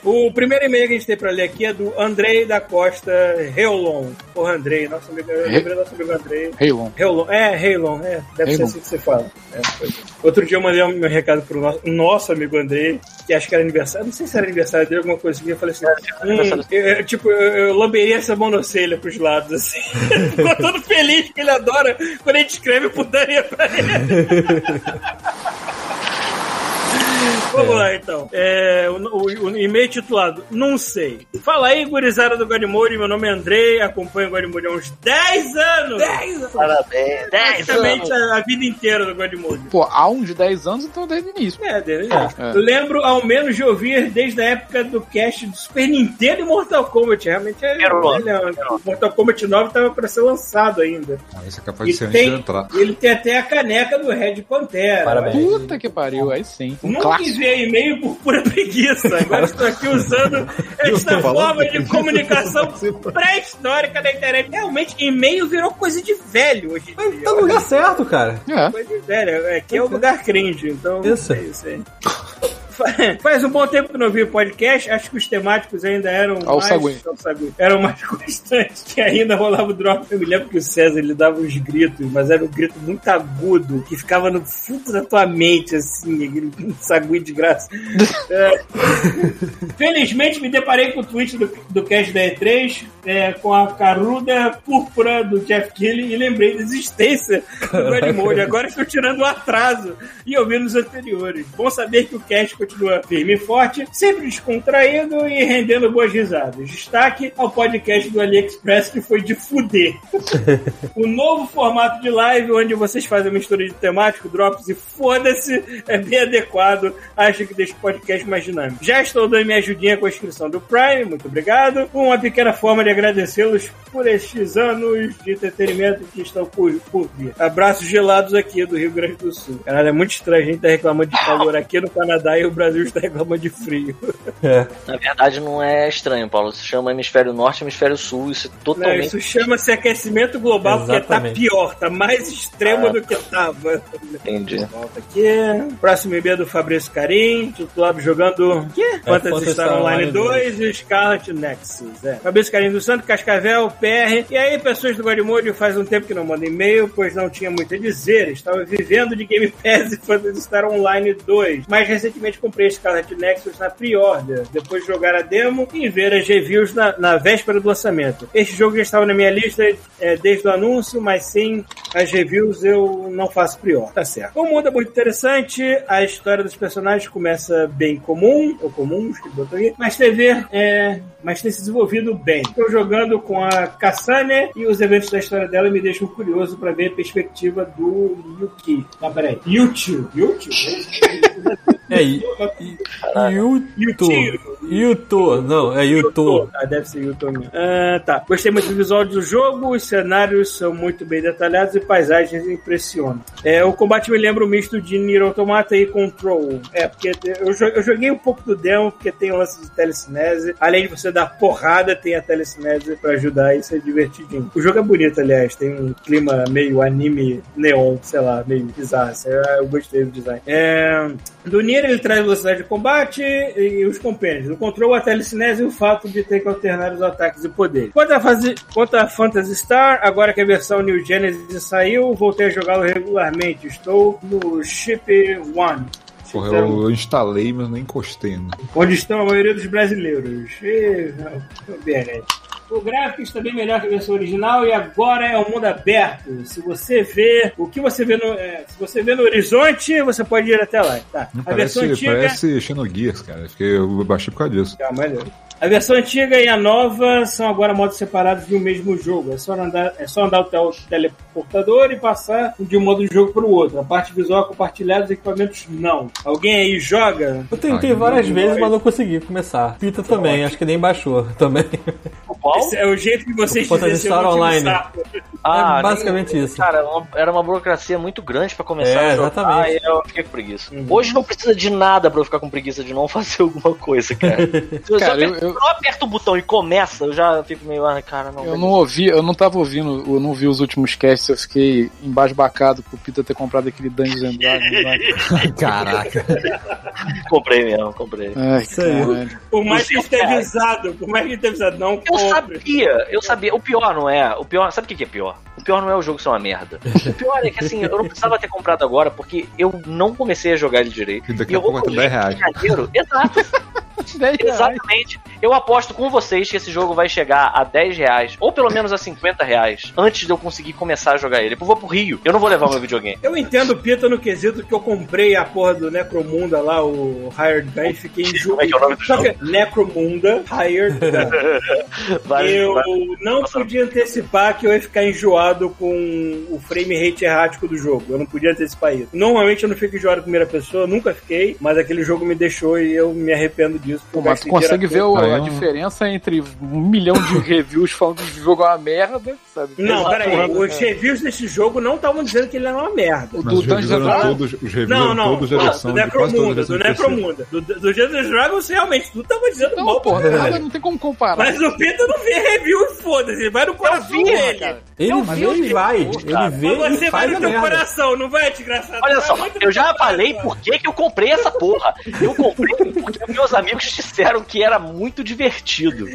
O primeiro e-mail que a gente tem pra ler aqui é do Andrei da Costa Reolon. Porra, Andrei, nosso amigo, do nosso amigo Andrei. Heilon. Reolon, é, Reolon, é, deve Reilon. ser assim que você fala. É. Outro dia eu mandei um meu recado pro nosso, nosso amigo Andrei, que acho que era aniversário, não sei se era aniversário dele, alguma coisa assim, eu falei assim, hum, eu- eu, tipo, eu, eu lamberia essa monocelha pros lados, assim. Ficou todo feliz que ele adora quando a gente escreve putaria pra ele. Vamos lá, então. É, o, o- o e-mail titulado Não sei. Fala aí, gurizada do Godmode. Meu nome é Andrei, acompanho o Godmode há uns 10 anos. 10 anos. Parabéns. 10 Praticamente anos. a, a vida inteira do Godmode. Pô, há uns 10 anos, então desde o início. É, dele. É. Eu lembro ao menos de ouvir desde a época do cast do Super Nintendo e Mortal Kombat. Realmente é. Brilhante. O Mortal Kombat 9 estava para ser lançado ainda. Ah, Isso é capaz de E ser antes de tem, entrar. ele tem até a caneca do Red Pantera. Parabéns. Puta que pariu, aí sim. Nunca clássico. enviei e-mail por pura preguiça. Agora estou aqui usando esta forma de comunicação pré-histórica da internet. Realmente, e-mail virou coisa de velho hoje em dia. tá no lugar certo, cara. É. Coisa de velho. Aqui é o lugar cringe, então Isso. é isso aí. Fa- Faz um bom tempo que não vi o podcast, acho que os temáticos ainda eram Ao mais sagui. ao sagui. eram mais constantes, que ainda rolava o drop. Eu me lembro que o César ele dava uns gritos, mas era um grito muito agudo, que ficava no fundo da tua mente, assim, aquele sagui de graça. É. Felizmente me deparei com o tweet do, do cast da E3 é, com a caruda púrpura do Jeff Keighley e lembrei da existência do Godmode. Agora estou tirando o atraso e ouvindo os anteriores. Bom saber que o cast continua firme e forte, sempre descontraído e rendendo boas risadas. Destaque ao podcast do AliExpress que foi de fuder. o novo formato de live, onde vocês fazem uma mistura de temático, drops e foda-se, é bem adequado. Acho que deixa o podcast mais dinâmico. Já estou dando minha ajudinha com a inscrição do Prime, muito obrigado. Uma pequena forma de agradecê-los por estes anos de entretenimento que estão por, por vir. Abraços gelados aqui do Rio Grande do Sul. Caralho, é muito estranho a gente tá reclamando de calor aqui no Canadá e o Brasil está reclamando de frio. É. Na verdade, não é estranho, Paulo. Se chama hemisfério norte hemisfério sul. Isso é Não, totalmente. isso chama-se aquecimento global, porque tá Exatamente. pior, tá mais extremo Ah, do que tava. Entendi. Volta aqui. Próximo e-mail do Fabrício Carim. Titulado jogando. Quê? Phantasy Phantasy Star Online Online 2 e Scarlet Nexus. É. Fabrício Carim do Santo, Cascavel, PR. E aí, pessoas do Guarimodio, faz um tempo que não mandam e-mail, pois não tinha muito a dizer. Estava vivendo de Game Pass e Phantasy Star Online 2. Mas recentemente comprei Scarlet Nexus na pre-order. Depois de jogar a demo e ver as reviews na, na véspera do lançamento. Este jogo já estava na minha lista é, desde o anúncio, mas sem as reviews eu não faço pre-order. Tá certo. O mundo é muito interessante, a história dos personagens começa bem comum, ou comuns, que botou aqui, mas TV é, mas tem se desenvolvido bem. Estou jogando com a Kassane e os eventos da história dela me deixam curioso para ver a perspectiva do Yuki. Ah, peraí. Yuki. Yuki? É, e, e, Yuto. Yuto. Não, é Yuto. Ah, deve ser Yuto mesmo. Ah, tá. Gostei muito do visual do jogo, os cenários são muito bem detalhados e paisagens impressionam. É, o combate me lembra o misto de Nier Automata e Control. É, porque eu, jo- eu joguei um pouco do demo, porque tem o lance de telecinese. Além de você dar porrada, tem a telecinese pra ajudar, isso é divertidinho. O jogo é bonito, aliás, tem um clima meio anime neon, sei lá, meio bizarro. assim, Eu, gostei do design. É, do Nier ele traz velocidade de combate e os compêndios. No Control, a telecinese e o fato de ter que alternar os ataques e poderes. Quanto a, fase, quanto a Phantasy Star, agora que a versão New Genesis saiu, voltei a jogá-lo regularmente. Estou no Chip One. Porra, eu, eu instalei, mas nem encostei. Né? Onde estão a maioria dos brasileiros. E, não, né? O gráfico está bem melhor que a versão original e agora é um mundo aberto. Se você vê o que você vê no, é, se você vê no horizonte, você pode ir até lá. Tá. A Parece, versão antiga. parece Xenogears, cara. Eu Fiquei, eu baixei por causa disso. Calma, olha. A versão antiga e a nova são agora modos separados de um mesmo jogo. É só andar, é só andar até o teleportador e passar de um modo de jogo para o outro. A parte visual é compartilhada, os equipamentos não. Alguém aí joga? Eu tentei Ai, várias não vezes, vai. mas não consegui começar. Pita também, acho que nem baixou também. Esse é o jeito que vocês um Online. Ah, É basicamente nem- isso. Cara, era uma- era uma burocracia muito grande pra começar É, a jogar, exatamente. e eu fiquei com preguiça. Uhum. Hoje não precisa de nada pra eu ficar com preguiça de não fazer alguma coisa, cara. Eu, Cara, eu- aperto, eu- aperto o botão e começa, eu já fico meio, ah, cara, não. Eu não ouvi, eu não tava ouvindo, eu não vi os últimos casts, eu fiquei embasbacado com o Pita ter comprado aquele Dungeons and Dragons lá. Caraca. Comprei mesmo, comprei. Ai, Isso aí. caralho. Por mais que esteja cara. usado, por mais que esteja usado, não Eu compre. sabia, eu sabia. O pior não é. O pior, sabe o que é pior? O pior não é o jogo ser uma merda. O pior é que assim, eu não precisava ter comprado agora porque eu não comecei a jogar ele direito. E daqui E a eu vou pouco ter 10 reais. janeiro. Exato. 10 reais. Exatamente. Eu aposto com vocês que esse jogo vai chegar a 10 reais, ou pelo menos a 50 reais, antes de eu conseguir começar a jogar ele. Eu vou pro Rio, eu não vou levar o meu videogame. Eu entendo o Pita no quesito que eu comprei a porra do Necromunda lá, o Hired Gun, e fiquei enjoado. Como é que é o nome do Só que Necromunda Hired Gun. Vai- eu vai- não podia antecipar que eu ia ficar enjoado com o frame rate errático do jogo. Eu não podia antecipar isso. Normalmente eu não fico enjoado em primeira pessoa, nunca fiquei, mas aquele jogo me deixou e eu me arrependo disso. Pô, mas tu eu gastei consegue ver a é? diferença entre um milhão de reviews falando que o jogo é uma merda, sabe? Não, peraí. Os reviews desse jogo não estavam dizendo que ele era uma merda. O Mas do os Dungeons reviews eram todos, os reviews Não, não, todos do Necromunda, do. Necromunda. Do, do Dungeons Dragons, realmente, tu tava dizendo Não, mal porra, nada, não tem como comparar. Mas o Pita não vê review e foda-se, ele vai no coração dele. Ele Eu vê vi o e vai. Ele vê Mas você vai no a teu coração, não vai, desgraçado? Olha só, eu já falei por que que eu comprei essa porra. Eu comprei porque meus amigos disseram que era muito divertido.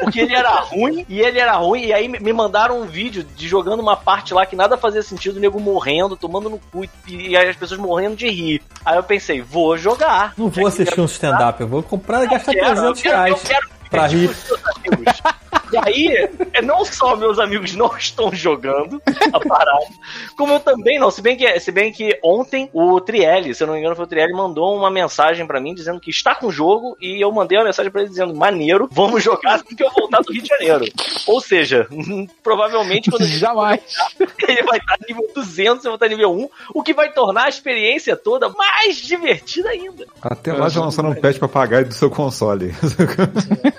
Porque ele era ruim e ele era ruim. E aí me mandaram um vídeo de jogando uma parte lá que nada fazia sentido, o nego morrendo, tomando no cu e, as pessoas morrendo de rir. Aí eu pensei, vou jogar. Não vou assistir um stand-up, eu vou comprar e gastar Quero, eu 300 quero, eu reais quero pra rir. E aí, é, não só meus amigos não estão jogando a parada, como eu também não. Se bem que, se bem que ontem o Trielli, se eu não me engano, foi o Trielli, mandou uma mensagem pra mim dizendo que está com o jogo e eu mandei uma mensagem pra ele dizendo: maneiro, vamos jogar assim que eu voltar do Rio de Janeiro. Ou seja, provavelmente quando ele Jamais. ele vai estar nível 200, eu vou estar nível 1, o que vai tornar a experiência toda mais divertida ainda. Até lá já lançaram um patch pra pagar do seu console.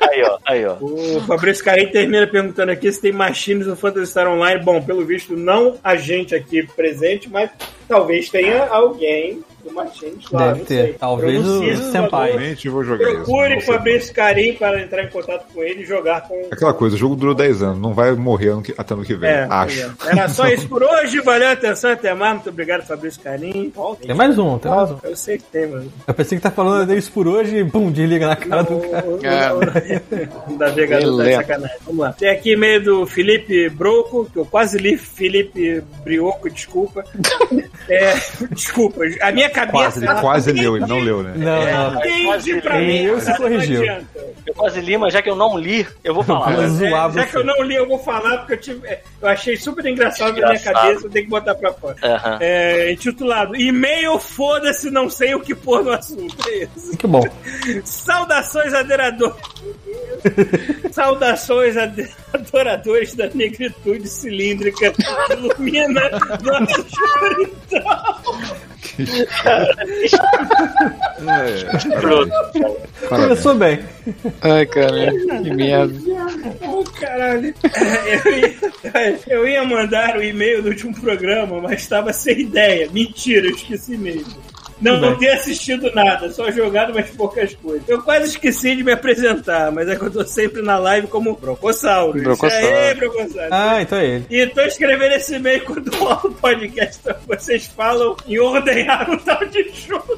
Aí, ó, aí, ó. O Fabrício Caim termina perguntando aqui se tem machines no Phantasy Star Online. Bom, pelo visto, não a gente aqui presente, mas talvez tenha alguém do lá. Deve não ter. sei. Talvez não o Senpai. Realmente vou jogar isso. Procure não sei. Fabrício Carim para entrar em contato com ele e jogar com. Aquela coisa, o jogo durou 10 anos, não vai morrer ano que- até ano que vem. É, acho. é. Era só isso por hoje. Valeu a atenção. Até mais. Muito obrigado, Fabrício Carim. Tem mais um, tem mais um. Eu sei que tem, mano. Eu pensei que tá falando isso por hoje e pum, desliga na cara do cara. O navegador tá sacanagem. Vamos lá. Tem aqui e-mail do Felipe Broco, que eu quase li Felipe Brioco, desculpa. É, desculpa, a minha cabeça. Quase, ele quase leu, ele não leu, né? Não, não. Entende pra Ele mim. leu e se corrigiu. Eu quase li, mas já que eu não li, eu vou falar. Vou zoar É, já você. que eu não li, eu vou falar, porque eu, tive, é, eu achei super engraçado, na minha Engraçado. cabeça, eu tenho que botar pra fora. Aham. É, intitulado E-mail foda-se, não sei o que pôr no assunto. É isso. Que bom. Saudações, adoradores. Saudações, adoradores da negritude cilíndrica que ilumina nossa escuridão. É, Pronto. Começou bem. Ai, cara, que merda. Oh, caralho. Eu ia, eu ia mandar o e-mail do último programa, mas estava sem ideia. Mentira, eu esqueci mesmo. Não, não tenho assistido nada, só jogado mais poucas coisas. Eu quase esqueci de me apresentar, mas é que eu tô sempre na live como Brocossauro. Brocossauro. Aê, Brocossauro. Ah, então é ele. E tô escrevendo esse e-mail quando o podcast vocês falam em ordenhar um tal de jogo.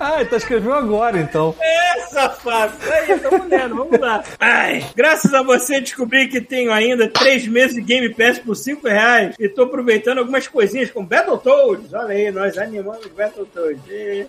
Ah, ele tá escrevendo agora, então. É, safado. Aí, tamo lendo, vamos lá. Ai, graças a você descobri que tenho ainda três meses de Game Pass por 5 reais e tô aproveitando algumas coisinhas como Battletoads. Olha aí, nós animamos Battletoads. E...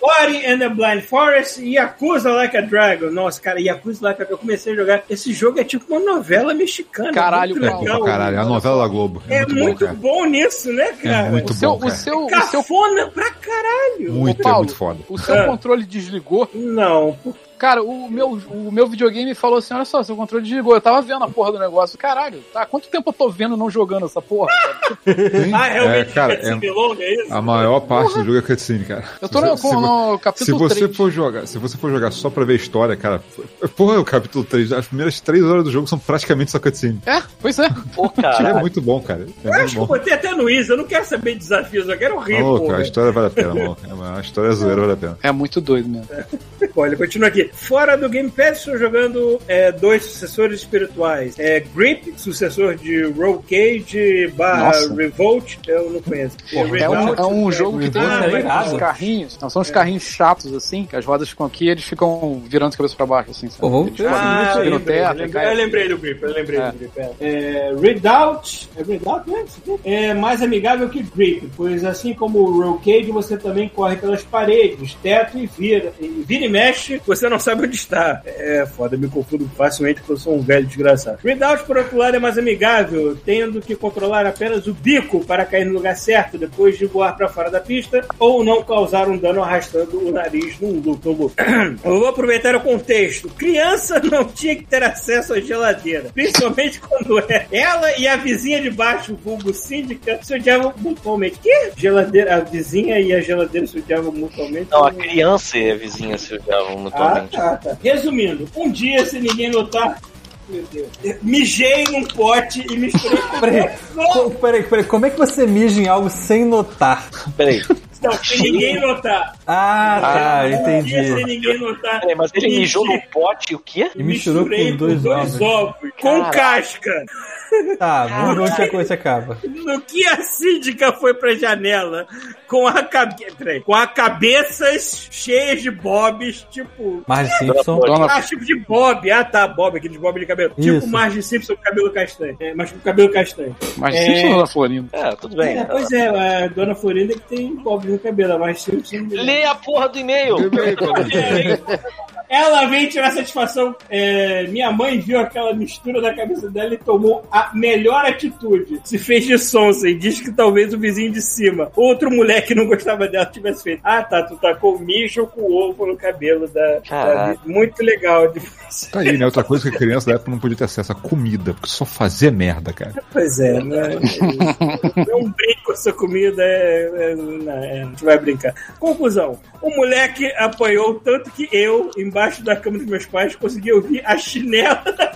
Ori and the Blind Forest e Yakuza Like a Dragon. Nossa, cara, Yakuza Like a Dragon. Eu comecei a jogar. Esse jogo é tipo uma novela mexicana. Caralho, muito legal. pra caralho, é a novela da Globo. É muito, bom, bom, nisso, né, cara. cara? É muito O seu, bom, o cara. seu, o seu, Cafona pra caralho. Muito, Ô, Paulo, é muito foda. O seu Ah. controle desligou. Não, Cara, o meu, o meu videogame falou assim: olha só, seu controle desligou. Eu tava vendo a porra do negócio. Caralho, tá? Quanto tempo eu tô vendo não jogando essa porra? cara? Ah, realmente É, cara, é, é- longa, é isso? A maior parte do jogo é cutscene, cara. Eu tô Se no, se no Se capítulo você 3. for jogar, se você for jogar só pra ver a história, cara, porra, o capítulo 3, as primeiras 3 horas do jogo são praticamente só cutscene. É, pois é. Pô, É cara. muito bom, cara. É Eu acho muito que eu bom. botei até no Easy, eu não quero saber de desafios, eu quero rir, louco, porra. a história vale a pena, maluco. A história é zoeira, vale a pena. É muito doido mesmo. Olha, continua aqui. Fora do Game Pass, estou jogando é, dois sucessores espirituais. É Grip, sucessor de Roll Cage barra Nossa. Revolt, eu não conheço. É um, Revolt, é um jogo que tem é uns irado. carrinhos. Não, são uns carrinhos chatos, assim, que as rodas ficam aqui e eles ficam virando de cabeça pra baixo, assim, sabe? Eles Ah, subir eu lembrei, teto, eu lembrei, eu lembrei do Grip, eu lembrei É. do Grip. É, é, Redoubt, é Redoubt, né? Isso aqui? É mais amigável que Grip, pois assim como o Roll Cage, você também corre pelas paredes, teto e vira. E vira e mexe, você não sabe onde está. É foda, me confundo facilmente porque eu sou um velho desgraçado. Redoubt, por outro lado, é mais amigável, tendo que controlar apenas o bico para cair no lugar certo depois de voar para fora da pista ou não causar um dano arrastando o nariz num loop. Eu vou aproveitar o contexto. Criança não tinha que ter acesso à geladeira, principalmente quando é ela e a vizinha de baixo, o vulgo síndica, se odiavam mutuamente. Que? Geladeira, a vizinha e a geladeira se odiavam mutuamente? Não, a criança e a vizinha se odiavam Ah, mutuamente. tá, Resumindo, um dia, se ninguém notar. Mijei num pote e misturei com Peraí, co- peraí, peraí, como é que você mija em algo sem notar? Peraí, Não, sem ninguém notar. Ah, tá, Um dia, sem entendi. ninguém notar. peraí, mas ele mijou no pote o quê? E misturou Misturei com dois ovos. ovos. Com casca. Tá, vamos ver onde a coisa acaba. No que a síndica foi pra janela com a cabeça. Com a cabeças cheias de bobs, tipo. Marge Simpson. Dona- Ah, tipo de bob. Ah, tá, bob, aqueles bob de cabelo. Isso. Tipo Marge Simpson com cabelo castanho. É, mas com cabelo castanho. Mas É. Simpson da Florinda. É, tudo bem. É, pois é, a dona Florinda que tem bob no cabelo, a Marge Simpson. Lê a porra do e-mail. ela vem tirar satisfação. É, minha mãe viu aquela mistura da cabeça dela e tomou a melhor atitude. Se fez de sonsa e diz que talvez o vizinho de cima, outro moleque que não gostava dela, tivesse feito. Ah, tá, tu tacou mijo com ovo no cabelo da. Da- Muito legal. de- Tá aí, né? Outra coisa que a criança da época não podia ter acesso a comida, porque só fazia merda, cara. Pois é, né? É um brinco com essa comida, é, é, não, é, a gente vai brincar. Conclusão: o moleque apanhou tanto que eu, embaixo da cama dos meus pais, consegui ouvir a chinela da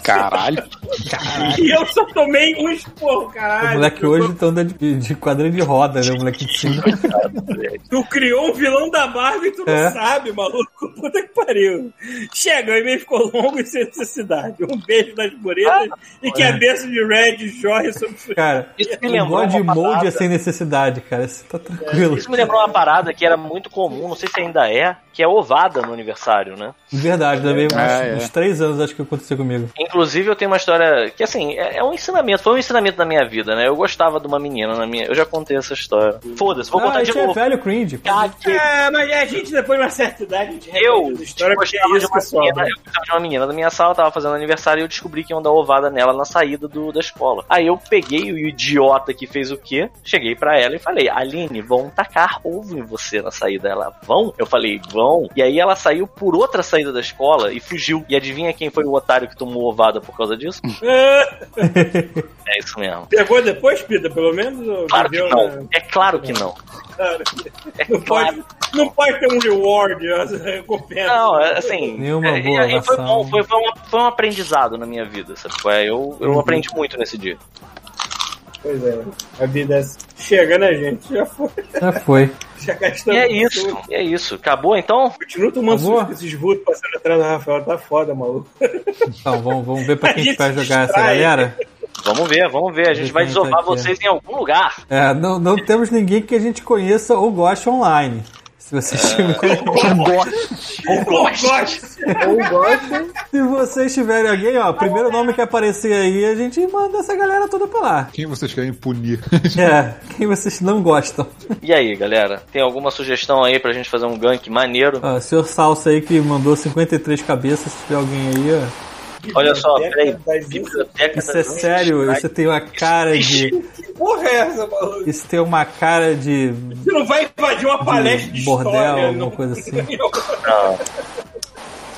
Caralho. E eu só tomei um esporro, caralho. O moleque hoje tá andando de, de de roda, né? O moleque de cima. Tu criou um vilão da Marvel e tu não É. sabe, maluco. Puta que pariu. Chega, o e-mail ficou longo e sem necessidade. Um beijo nas muretas e que a bênção de Red jorre sobre o Cara, Isso me o lembrou God uma Mode é parada. sem necessidade, cara. Isso tá tranquilo. Isso me lembrou uma parada que era muito comum, não sei se ainda é, que é ovada no aniversário, né? De verdade, uns, É, é. uns três anos, acho que aconteceu comigo. Inclusive, eu tenho uma história que, assim, é, é um ensinamento, foi um ensinamento da minha vida, né? Eu gostava de uma menina na minha. Eu já contei essa história. Foda-se, vou ah, contar de é novo. velho cringe. Caguei. É, mas a gente, depois de uma certa idade, a gente Eu história é gostava de uma menina, eu gostava de uma menina da minha sala, tava fazendo aniversário e eu descobri que iam dar ovada nela na saída do, da escola. Aí eu peguei o idiota que fez o quê? Cheguei pra ela e falei, Aline, vão tacar ovo em você na saída. Ela, vão? Eu falei, vão. E aí ela saiu por outra saída da escola e fugiu. E adivinha quem foi o otário que tomou ovada por causa disso? É isso mesmo. Pegou depois, Pita, pelo menos? Ou Claro que não. na- É claro que não. Cara, É Não claro. pode, não pode ter um reward, recompensa. Não, é, assim. Nenhuma é, boa é, foi bom, foi, foi, um, foi um aprendizado na minha vida, sabe? qual é? Eu, eu Uhum. aprendi muito nesse dia. Pois é, a vida é assim. chega na gente, já foi. Já foi. Já E é isso, tudo. e é isso. Acabou então? Continua tomando Acabou? susto com esses vultos passando atrás da Rafael, tá foda, maluco. Então, vamos, vamos ver pra quem que gente vai jogar essa galera. Vamos ver, vamos ver. A gente vai quem tá desovar vocês em algum lugar. É, não, não temos ninguém que a gente conheça ou goste online. Se vocês, tiverem, Eu gosto. Eu gosto. se vocês tiverem alguém, ó, primeiro nome que aparecer aí, a gente manda essa galera toda pra lá. Quem vocês querem punir? É, quem vocês não gostam. E aí, galera? Tem alguma sugestão aí pra gente fazer um gank maneiro? Ó, o senhor Salsa aí que mandou 53 cabeças, se tiver alguém aí, ó. Olha só, peraí. Biblioteca Isso é sério, isso tem uma cara de. Que porra é essa, maluco? Isso tem uma cara de. Você não vai invadir uma palestra de bordel, história, alguma não. coisa assim.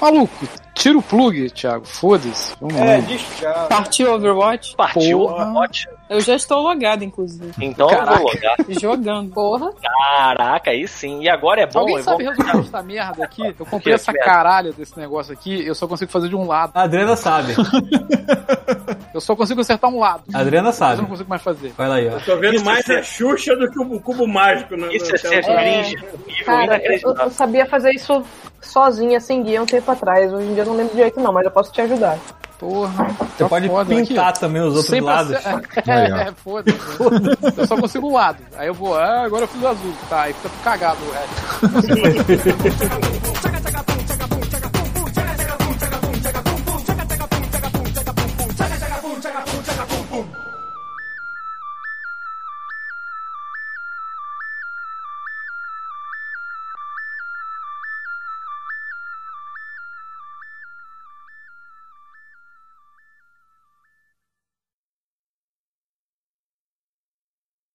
Maluco, tira o plug, Thiago. Foda-se. Vamos É, lá. diz tchau. Partiu Overwatch? Partiu, Porra. ótimo. Eu já estou logado, inclusive. Então eu vou logar. Jogando. Porra. Caraca, aí sim. E agora é bom. Alguém eu sabe vou... resolver essa merda aqui? Eu comprei essa merda? caralha desse negócio aqui, eu só consigo fazer de um lado. A Adriana sabe. Eu só consigo acertar um lado. A Adriana Eu sabe. não consigo mais fazer. Olha aí, ó. Tô vendo Isso mais é a Xuxa do que o cubo mágico. No, Isso no é ser cringe, nível Cara, eu, eu sabia fazer isso sozinha, sem guia, um tempo atrás. Hoje em dia eu não lembro direito não, mas eu posso te ajudar. Porra. Você tá pode foda. pintar Aqui, também os outros sempre lados. Aí, ó. É, foda-se. Eu só consigo um lado. Aí eu vou, ah, agora eu fiz o azul. Tá, aí fica cagado o resto.